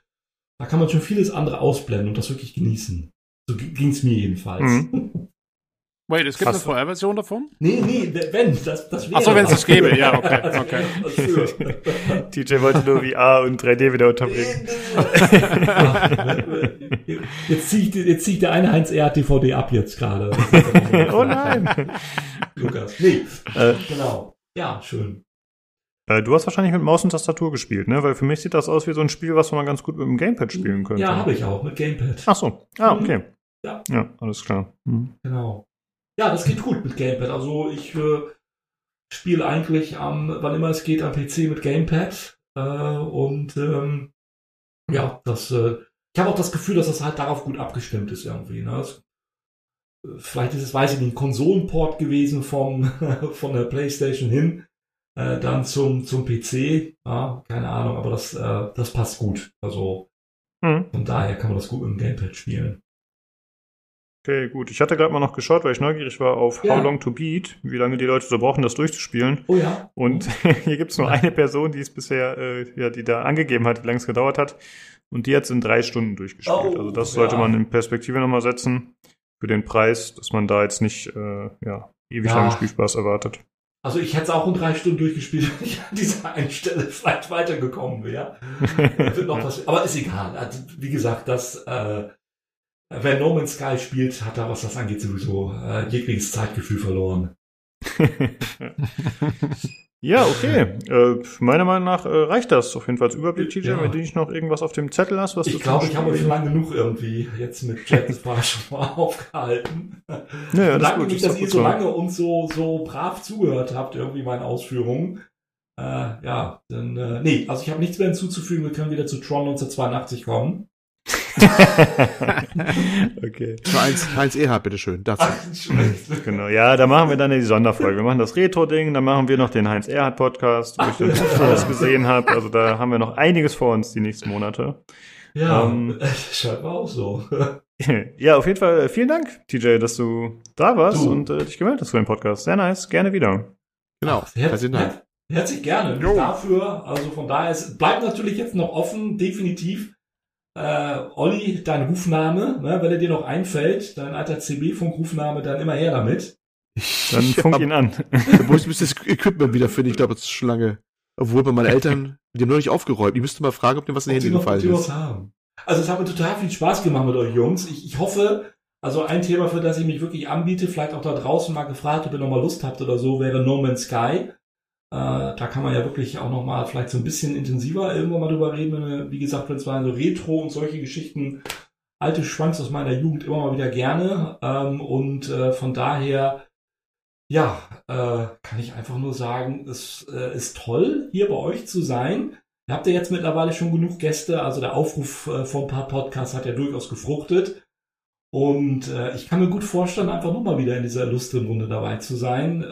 da kann man schon vieles andere ausblenden und das wirklich genießen. So ging es mir jedenfalls. Mhm. *laughs* Wait, es gibt Hast eine VR-Version davon? Nee, nee, wenn, das, das wäre. Achso, wenn es das gäbe, ja, okay, *laughs* okay. TJ *laughs* wollte nur VR und 3D wieder unterbringen. *laughs* jetzt ziehe ich, jetzt zieh der eine Heinz R DVD ab jetzt gerade. oh nein. Lukas. Nee, äh, genau. Ja, schön. Äh, du hast wahrscheinlich mit Maus und Tastatur gespielt, ne? Weil für mich sieht das aus wie so ein Spiel, was man ganz gut mit dem Gamepad spielen könnte. Ja, habe ich auch, mit Gamepad. Ach so. Ah, okay. Ja. Ja, alles klar. Mhm. Genau. Ja, das geht gut mit Gamepad. Also ich äh, spiele eigentlich am, wann immer es geht, am PC mit Gamepad. Äh, und ähm, ja, das, äh, ich habe auch das Gefühl, dass das halt darauf gut abgestimmt ist irgendwie. Ne? Das, äh, vielleicht ist es, weiß ich nicht, ein Konsolenport gewesen vom, *laughs* von der Playstation hin, äh, dann zum, zum PC. Ja, keine Ahnung, aber das, äh, das passt gut. Also mhm. von daher kann man das gut mit dem Gamepad spielen. Okay, gut. Ich hatte gerade mal noch geschaut, weil ich neugierig war auf ja. How Long to Beat, wie lange die Leute so brauchen, das durchzuspielen. Oh ja. Und *laughs* hier gibt's nur eine Person, die es bisher, äh, ja, die da angegeben hat, wie lange es gedauert hat. Und die hat es in drei Stunden durchgespielt. Oh, also das sollte ja. man in Perspektive nochmal setzen für den Preis, dass man da jetzt nicht äh, ja, ewig ja. langen Spielspaß erwartet. Also ich hätte es auch in drei Stunden durchgespielt, *laughs* wenn ich an dieser einen Stelle vielleicht weitergekommen wäre. *laughs* Aber ist egal. Also, wie gesagt, das äh, Wer No Man's Sky spielt, hat da, was das angeht, sowieso äh, jegliches Zeitgefühl verloren. *laughs* ja, okay. Äh, meiner Meinung nach äh, reicht das auf jeden Fall als Überblick, TJ, ja. wenn du nicht noch irgendwas auf dem Zettel hast, was ich du Ich glaube, ich habe euch schon lange genug irgendwie jetzt mit the Sparrow schon mal *laughs* aufgehalten. Naja, Danke mich, dass ihr so lange und so, so brav zugehört habt, irgendwie meinen Ausführungen. Äh, ja, dann, äh, nee, also ich habe nichts mehr hinzuzufügen. Wir können wieder zu Tron 1982 kommen. *laughs* okay. Nur eins, eins Erhard, bitteschön. Dazu. genau, ja, da machen wir dann die Sonderfolge. Wir machen das Retro-Ding, dann machen wir noch den Heinz Erhard Podcast, wo ich das gesehen habe. Also da haben wir noch einiges vor uns die nächsten Monate. Ja, ähm, scheint auch so. *laughs* ja, auf jeden Fall äh, vielen Dank, TJ, dass du da warst du. und äh, dich gemeldet hast für den Podcast. Sehr nice, gerne wieder. Genau, herzlichen Dank. Herzlich gerne jo. dafür. Also von daher, es bleibt natürlich jetzt noch offen, definitiv äh, Olli, dein Rufname, ne, wenn er dir noch einfällt, dein alter CB-Funkrufname, dann immer her damit. Dann funk ihn an. *laughs* Wo ich das Equipment wieder finde, ich glaube, das ist schon lange. Obwohl bei meinen *laughs* Eltern, die haben noch nicht aufgeräumt. Ich müsste mal fragen, ob dir was in die Hände gefallen ist. Haben. Also es hat mir total viel Spaß gemacht mit euch Jungs. Ich, ich hoffe, also ein Thema, für das ich mich wirklich anbiete, vielleicht auch da draußen mal gefragt, ob ihr nochmal Lust habt oder so, wäre No Man's Sky. Äh, da kann man ja wirklich auch noch mal vielleicht so ein bisschen intensiver irgendwann mal drüber reden. Wie gesagt, wenn es mal so Retro und solche Geschichten, alte Schwanz aus meiner Jugend immer mal wieder gerne. Ähm, und äh, von daher, ja, äh, kann ich einfach nur sagen, es ist toll, hier bei euch zu sein. Ihr habt ja jetzt mittlerweile schon genug Gäste, also der Aufruf äh, von ein paar Podcasts hat ja durchaus gefruchtet. Und ich kann mir gut vorstellen, einfach nochmal wieder in dieser illustren Runde dabei zu sein.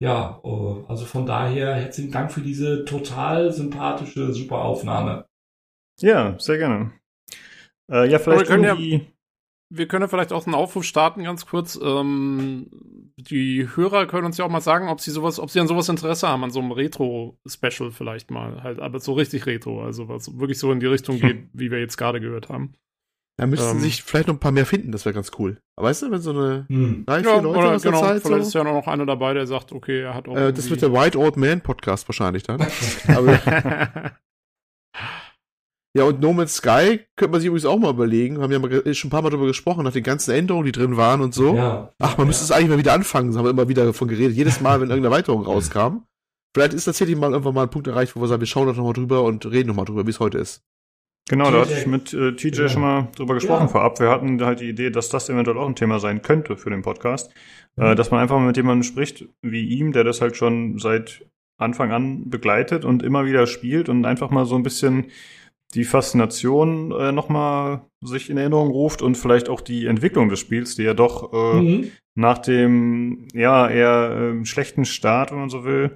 Ja, äh, also von daher herzlichen Dank für diese total sympathische, super Aufnahme. Ja, sehr gerne. Äh, ja, vielleicht können irgendwie... Wir können ja vielleicht auch einen Aufruf starten, ganz kurz. Ähm, die Hörer können uns ja auch mal sagen, ob sie sowas, ob sie an sowas Interesse haben, an so einem Retro-Special vielleicht mal. Halt, aber so richtig Retro, also was wirklich so in die Richtung *laughs* geht, wie wir jetzt gerade gehört haben. Da müssten Ähm. sich vielleicht noch ein paar mehr finden, das wäre ganz cool. Aber weißt du, wenn so eine Hm. drei, vier Ja, Leute oder aus der genau, Zeit vielleicht so, ist ja noch einer dabei, der sagt, okay, er hat auch. äh, das wird der White Old Man Podcast wahrscheinlich dann. *laughs* Aber, *laughs* ja, und No Man's Sky könnte man sich übrigens auch mal überlegen. Haben ja mal schon ein paar Mal darüber gesprochen, nach den ganzen Änderungen, die drin waren und so. Ja. Ach, man müsste es eigentlich mal wieder anfangen. Das haben wir immer wieder davon geredet. Jedes Mal, wenn irgendeine Erweiterung *laughs* rauskam. Vielleicht ist tatsächlich mal irgendwann mal ein Punkt erreicht, wo wir sagen, wir schauen da nochmal drüber und reden nochmal drüber, wie es heute ist. Genau, da hatte TJ. ich mit äh, TJ Ja. schon mal drüber gesprochen Ja. vorab. Wir hatten halt die Idee, dass das eventuell auch ein Thema sein könnte für den Podcast. Mhm. Äh, dass man einfach mal mit jemandem spricht, wie ihm, der das halt schon seit Anfang an begleitet und immer wieder spielt und einfach mal so ein bisschen die Faszination äh, nochmal sich in Erinnerung ruft und vielleicht auch die Entwicklung des Spiels, die ja doch äh, Mhm. nach dem ja eher ähm, schlechten Start, wenn man so will,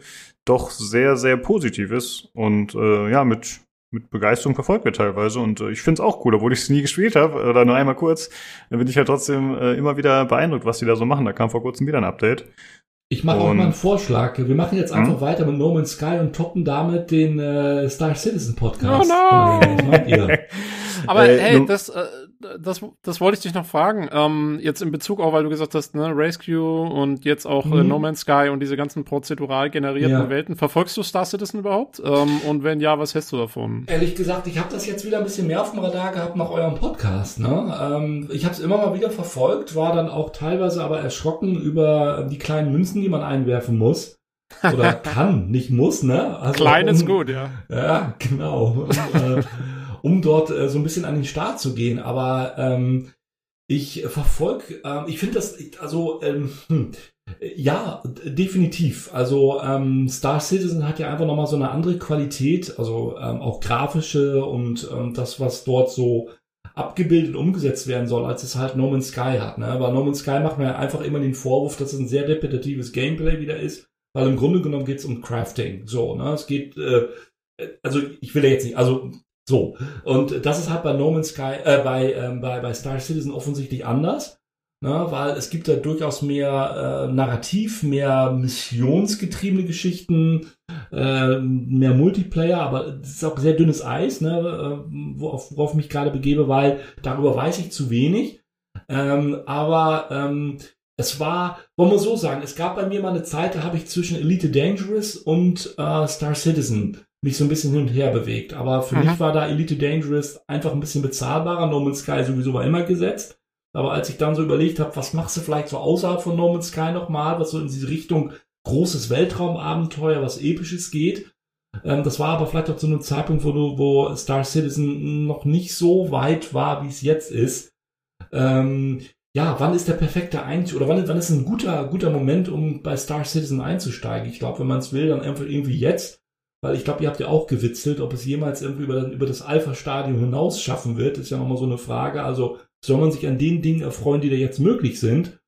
doch sehr, sehr positiv ist und äh, ja, mit, mit Begeisterung verfolgt wird teilweise. Und äh, ich finde es auch cool, obwohl ich es nie gespielt habe, oder nur einmal kurz, dann bin ich halt trotzdem äh, immer wieder beeindruckt, was die da so machen. Da kam vor kurzem wieder ein Update. Ich mache auch mal einen Vorschlag. Wir machen jetzt einfach Hm? weiter mit No Man's Sky und toppen damit den äh, Star Citizen Podcast. Oh no! Was meint ihr? *laughs* Aber Äh, hey, das, äh, das, das wollte ich dich noch fragen. Ähm, jetzt in Bezug auch, weil du gesagt hast, ne, Rescue und jetzt auch äh, Mhm. No Man's Sky und diese ganzen prozedural generierten Ja. Welten. Verfolgst du Star Citizen überhaupt? Ähm, und wenn ja, was hältst du davon? Ehrlich gesagt, ich habe das jetzt wieder ein bisschen mehr auf dem Radar gehabt nach eurem Podcast. Ne? Ähm, ich habe es immer mal wieder verfolgt, war dann auch teilweise aber erschrocken über die kleinen Münzen, die man einwerfen muss. Oder *laughs* kann, nicht muss, ne? Also, Klein ist gut, ja. Ja, genau. Um, äh, *laughs* um dort äh, so ein bisschen an den Start zu gehen. Aber ähm, ich verfolge, ähm, ich finde das, also ähm, hm, ja, definitiv. Also ähm, Star Citizen hat ja einfach nochmal so eine andere Qualität, also ähm, auch grafische und ähm, das, was dort so abgebildet umgesetzt werden soll, als es halt No Man's Sky hat. Ne? Aber No Man's Sky macht mir einfach immer den Vorwurf, dass es ein sehr repetitives Gameplay wieder ist, weil im Grunde genommen geht es um Crafting. So, ne? Es geht, äh, also ich will ja jetzt nicht, also so. Und das ist halt bei No Man's Sky, äh, bei, ähm, bei, bei Star Citizen offensichtlich anders. Ne, weil es gibt da durchaus mehr äh, Narrativ, mehr missionsgetriebene Geschichten, äh, mehr Multiplayer, aber es ist auch sehr dünnes Eis, ne, äh, worauf, worauf ich mich gerade begebe, weil darüber weiß ich zu wenig. Ähm, aber ähm, es war, wollen wir so sagen, es gab bei mir mal eine Zeit, da habe ich zwischen Elite Dangerous und äh, Star Citizen mich so ein bisschen hin und her bewegt. Aber für Mhm. mich war da Elite Dangerous einfach ein bisschen bezahlbarer. No Man's Sky sowieso war immer gesetzt. Aber als ich dann so überlegt habe, was machst du vielleicht so außerhalb von No Man's Sky nochmal, was so in diese Richtung großes Weltraumabenteuer, was episches geht. Ähm, das war aber vielleicht auch zu einem Zeitpunkt, wo, du, wo Star Citizen noch nicht so weit war, wie es jetzt ist. Ähm, ja, wann ist der perfekte Einstieg oder wann, wann ist ein guter, guter Moment, um bei Star Citizen einzusteigen? Ich glaube, wenn man es will, dann einfach irgendwie jetzt. Weil ich glaube, ihr habt ja auch gewitzelt, ob es jemals irgendwie über, über das Alpha-Stadium hinaus schaffen wird, ist ja nochmal so eine Frage. Also soll man sich an den Dingen erfreuen, die da jetzt möglich sind?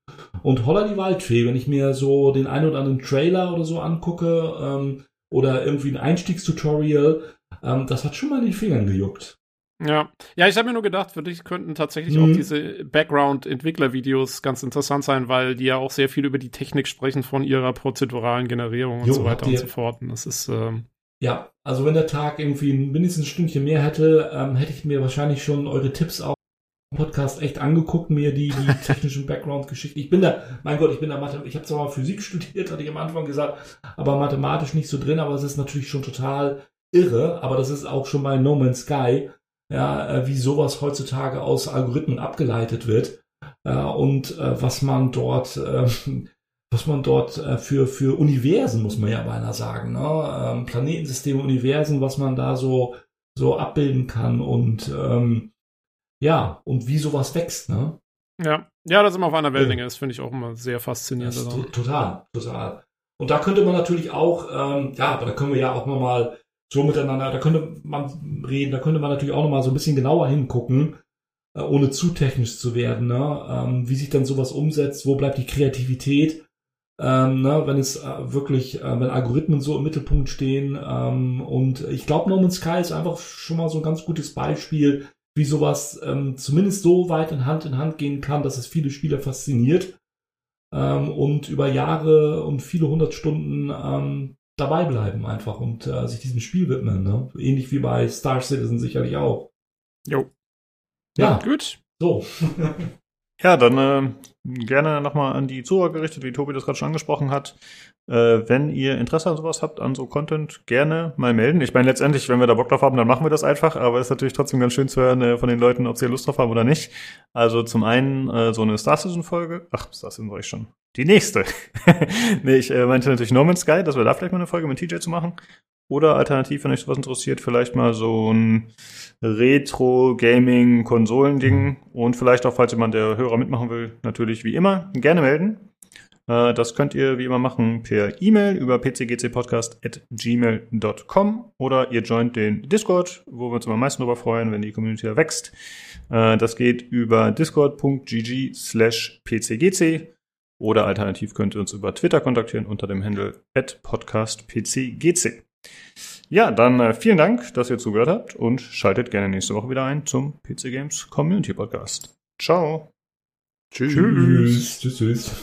Und Holla die Waldfee, wenn ich mir so den einen oder anderen Trailer oder so angucke ähm, oder irgendwie ein Einstiegstutorial, ähm, das hat schon mal in den Fingern gejuckt. Ja, ja, ich habe mir nur gedacht, für dich könnten tatsächlich Mhm. auch diese Background-Entwickler-Videos ganz interessant sein, weil die ja auch sehr viel über die Technik sprechen von ihrer prozeduralen Generierung und Jo, so weiter und so fort. Und das ist, ähm, Ja, also wenn der Tag irgendwie mindestens ein Stündchen mehr hätte, ähm, hätte ich mir wahrscheinlich schon eure Tipps auch im Podcast echt angeguckt, mir die, die *laughs* technischen Background-Geschichten. Ich bin da, mein Gott, ich bin da Mathe, ich habe zwar mal Physik *laughs* studiert, hatte ich am Anfang gesagt, aber mathematisch nicht so drin, aber es ist natürlich schon total irre, aber das ist auch schon bei No Man's Sky, ja, äh, wie sowas heutzutage aus Algorithmen abgeleitet wird äh, und äh, was man dort äh, was man dort äh, für, für Universen, muss man ja beinahe sagen, ne? ähm, Planetensysteme, Universen, was man da so, so abbilden kann und ähm, ja, und wie sowas wächst, ne? ja. Ja, da sind wir auf einer Wellenlänge. Das finde ich auch immer sehr faszinierend. Das, to- total, total. Und da könnte man natürlich auch, ähm, ja, aber da können wir ja auch nochmal so miteinander, da könnte man reden, da könnte man natürlich auch nochmal so ein bisschen genauer hingucken, äh, ohne zu technisch zu werden, ne? ähm, wie sich dann sowas umsetzt, wo bleibt die Kreativität, ähm, ne? wenn es äh, wirklich, äh, wenn Algorithmen so im Mittelpunkt stehen. Ähm, und ich glaube, No Man's Sky ist einfach schon mal so ein ganz gutes Beispiel, wie sowas ähm, zumindest so weit in Hand in Hand gehen kann, dass es viele Spieler fasziniert ähm, und über Jahre und viele hundert Stunden ähm, dabei bleiben einfach und äh, sich diesem Spiel widmen. Ne? Ähnlich wie bei Star Citizen sicherlich auch. Jo. Ja, Gut. so. *laughs* Ja, dann äh, gerne nochmal an die Zuhörer gerichtet, wie Tobi das gerade schon angesprochen hat. Äh, wenn ihr Interesse an sowas habt, an so Content, gerne mal melden. Ich meine, letztendlich, wenn wir da Bock drauf haben, dann machen wir das einfach, aber es ist natürlich trotzdem ganz schön zu hören äh, von den Leuten, ob sie Lust drauf haben oder nicht. Also zum einen äh, so eine Star Citizen-Folge. Ach, Star Citizen war ich schon. Die nächste. *laughs* nee, ich äh, meinte natürlich No Man's Sky, dass wir da vielleicht mal eine Folge mit TJ zu machen. Oder alternativ, wenn euch sowas interessiert, vielleicht mal so ein Retro-Gaming-Konsolen-Ding. Und vielleicht auch, falls jemand der Hörer mitmachen will, natürlich wie immer gerne melden. Äh, Das könnt ihr wie immer machen per E-Mail über pcgcpodcast.gmail.com oder ihr joint den Discord, wo wir uns immer am meisten darüber freuen, wenn die Community da wächst. Äh, Das geht über discord.gg slash pcgc oder alternativ könnt ihr uns über Twitter kontaktieren unter dem Handle podcastpcgc. Ja, dann äh, vielen Dank, dass ihr zugehört habt und schaltet gerne nächste Woche wieder ein zum PC Games Community Podcast. Ciao. Tschüss. Tschüss. Tschüss. Tschüss.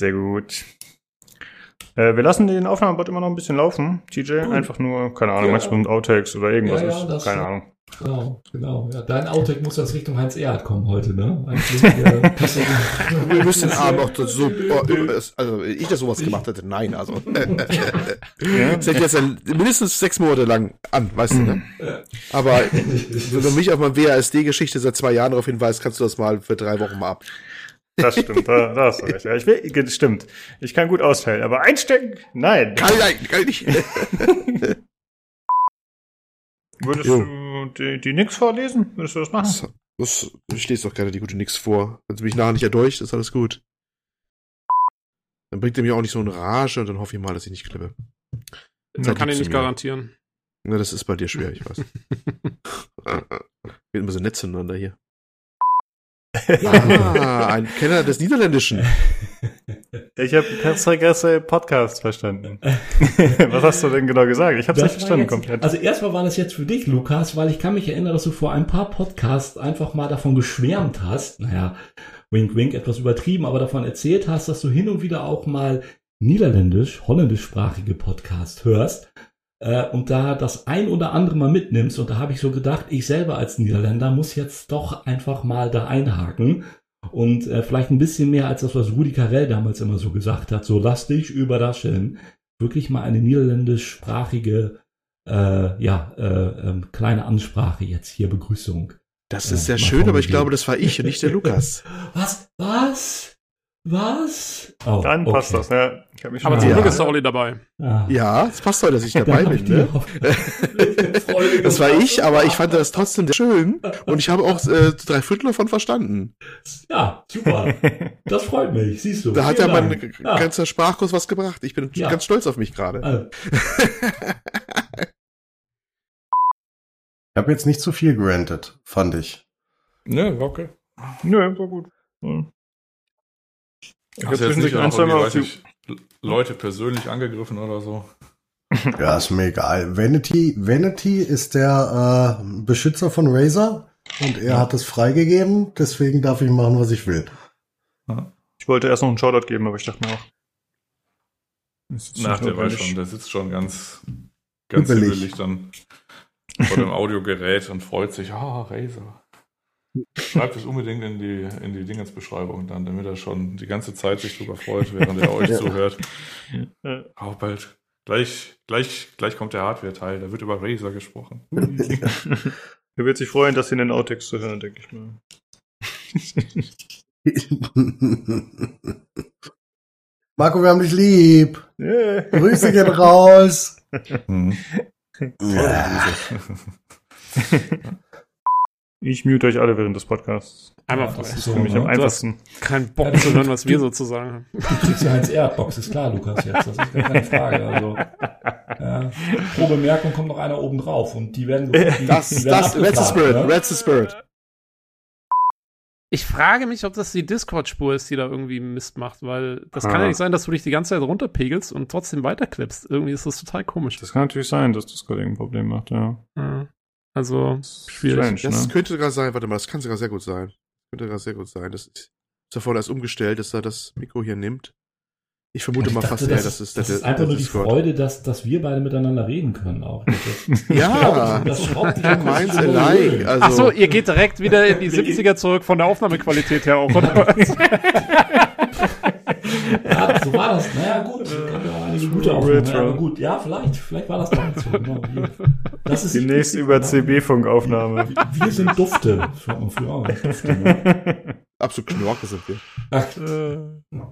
Sehr gut. Äh, wir lassen den Aufnahmebot immer noch ein bisschen laufen. TJ, Cool. einfach nur, keine Ahnung, Ja. manchmal mit Outtakes oder irgendwas Ja, ja, ist. das- Keine Ahnung. Genau, genau. Ja, dein Outtake muss jetzt Richtung Heinz Erhardt kommen heute, ne? Eigentlich, äh, *laughs* Wir müssen *laughs* den Abend auch so, oh, also ich das sowas gemacht hätte, nein, also. *laughs* Ja. Das hält jetzt mindestens sechs Monate lang an, weißt du, ne? Aber wenn du mich auf meine WASD-Geschichte seit zwei Jahren darauf hinweist, kannst du das mal für drei Wochen mal ab. Das stimmt, da, da hast du recht. Ja, ich will, das stimmt. Ich kann gut austeilen, aber einstecken? Nein. Kann, nein, kann ich nicht. *laughs* Würdest Jo. du die, die Nix vorlesen? Würdest du das machen? Das, das, ich lese doch gerne die gute Nix vor. Wenn sie mich nachher nicht erdolcht, ist alles gut. Dann bringt er mich auch nicht so in Rage und dann hoffe ich mal, dass ich nicht klippe. Man kann ich nicht mir. garantieren. Na, das ist bei dir schwer, ich weiß. *laughs* Wir immer so nett zueinander hier. Ah, ein Kenner des Niederländischen. Ich habe Perstragasse Podcast verstanden. *laughs* Was hast du denn genau gesagt? Ich habe Das nicht verstanden jetzt, komplett. Also erstmal war das jetzt für dich, Lukas, weil ich kann mich erinnern, dass du vor ein paar Podcasts einfach mal davon geschwärmt hast. Naja, wink, wink, etwas übertrieben, aber davon erzählt hast, dass du hin und wieder auch mal niederländisch, holländischsprachige Podcasts hörst äh, und da das ein oder andere mal mitnimmst. Und da habe ich so gedacht, ich selber als Niederländer muss jetzt doch einfach mal da einhaken. Und äh, vielleicht ein bisschen mehr als das, was Rudi Carell damals immer so gesagt hat. So lass dich überraschen. Wirklich mal eine niederländischsprachige äh, ja, äh, ähm, kleine Ansprache jetzt hier, Begrüßung. Das ist sehr mal schön, aber ich glaube, das war ich und nicht der Lukas. *laughs* Was? Was? Was? Oh, Dann passt okay. das, ja. Ich habe mich schon Aber zum Ja. Glück ist der Olli dabei. Ah. Ja, es passt heute, dass ich dabei ich bin. die Ne? *laughs* Das war ich, aber ich fand das trotzdem sehr schön und ich habe auch äh, drei Viertel davon verstanden. Ja, super. Das freut mich, siehst du. Da hat ja mein. Ja. ganzer Sprachkurs was gebracht. Ich bin Ja. ganz stolz auf mich gerade. Also, Ich habe jetzt nicht zu viel gerantet, fand ich. Ne, war okay. Nö, war gut. Hm. Ich habe Hast du jetzt zwischendurch nicht ein, zwei Mal auf die, Leute persönlich angegriffen oder so? *laughs* Ja, ist mir egal. Vanity, Vanity ist der äh, Beschützer von Razer und er hat es freigegeben, deswegen darf ich machen, was ich will. ich wollte erst noch einen Shoutout geben, aber ich dachte mir auch. Nach der weiß schon, der sitzt schon ganz, ganz dann vor dem Audiogerät und freut sich, ah, Razer. Schreibt es unbedingt in die, in die Dingensbeschreibung dann, damit er schon die ganze Zeit sich drüber freut, während er euch *laughs* Ja. zuhört. Auch bald. Gleich, gleich, gleich kommt der Hardware-Teil, da wird über Razer gesprochen. *laughs* Er wird sich freuen, das in den Outtakes zu hören, denke ich mal. *laughs* Marco, wir haben dich lieb. Yeah. Grüße gehen raus. Hm. Ja. Ich mute euch alle während des Podcasts. Einmal Ja, das ist Für so, mich ne? am einfachsten. keinen Bock zu hören, was wir so zu sagen haben. Du kriegst ja eins Airbox, ist klar, Lukas, jetzt. Das ist gar keine Frage. Also, ja. Pro Bemerkung kommt noch einer oben drauf und die werden, die, Das, die werden das, Red's the Spirit, ne? Red's the Spirit. Ich frage mich, ob das die Discord-Spur ist, die da irgendwie Mist macht, weil das kann Ah. ja nicht sein, dass du dich die ganze Zeit runterpegelst und trotzdem weiterklippst. Irgendwie ist das total komisch. Das kann natürlich sein, dass Discord ein Problem macht, ja. Ja. Also, schwierig. Strange, Das ne? könnte sogar sein, warte mal, das kann sogar sehr gut sein. Könnte sogar sehr gut sein. Das ist, ist ja vorhin erst umgestellt, dass er das Mikro hier nimmt. Ich vermute Ich mal dachte, fast eher, das, das ist das der, ist einfach nur die Discord. Freude, dass, dass wir beide miteinander reden können auch. Das, *laughs* Ja, das schraubt dich *laughs* alike. Höhe. Also, Ach so, ihr geht direkt wieder in die *laughs* 70er zurück von der Aufnahmequalität her auch, oder was? Ja, so war das. Naja, gut. Gab ja einige gute Aufnahmen. Retro. Ja, aber gut, ja, vielleicht. Vielleicht war das damals so. Genau. Das ist Demnächst über CB-Funkaufnahme. Wir sind Dufte. Früher auch Dufte. Ne? absolut Knorke sind wir. Ach, Äh,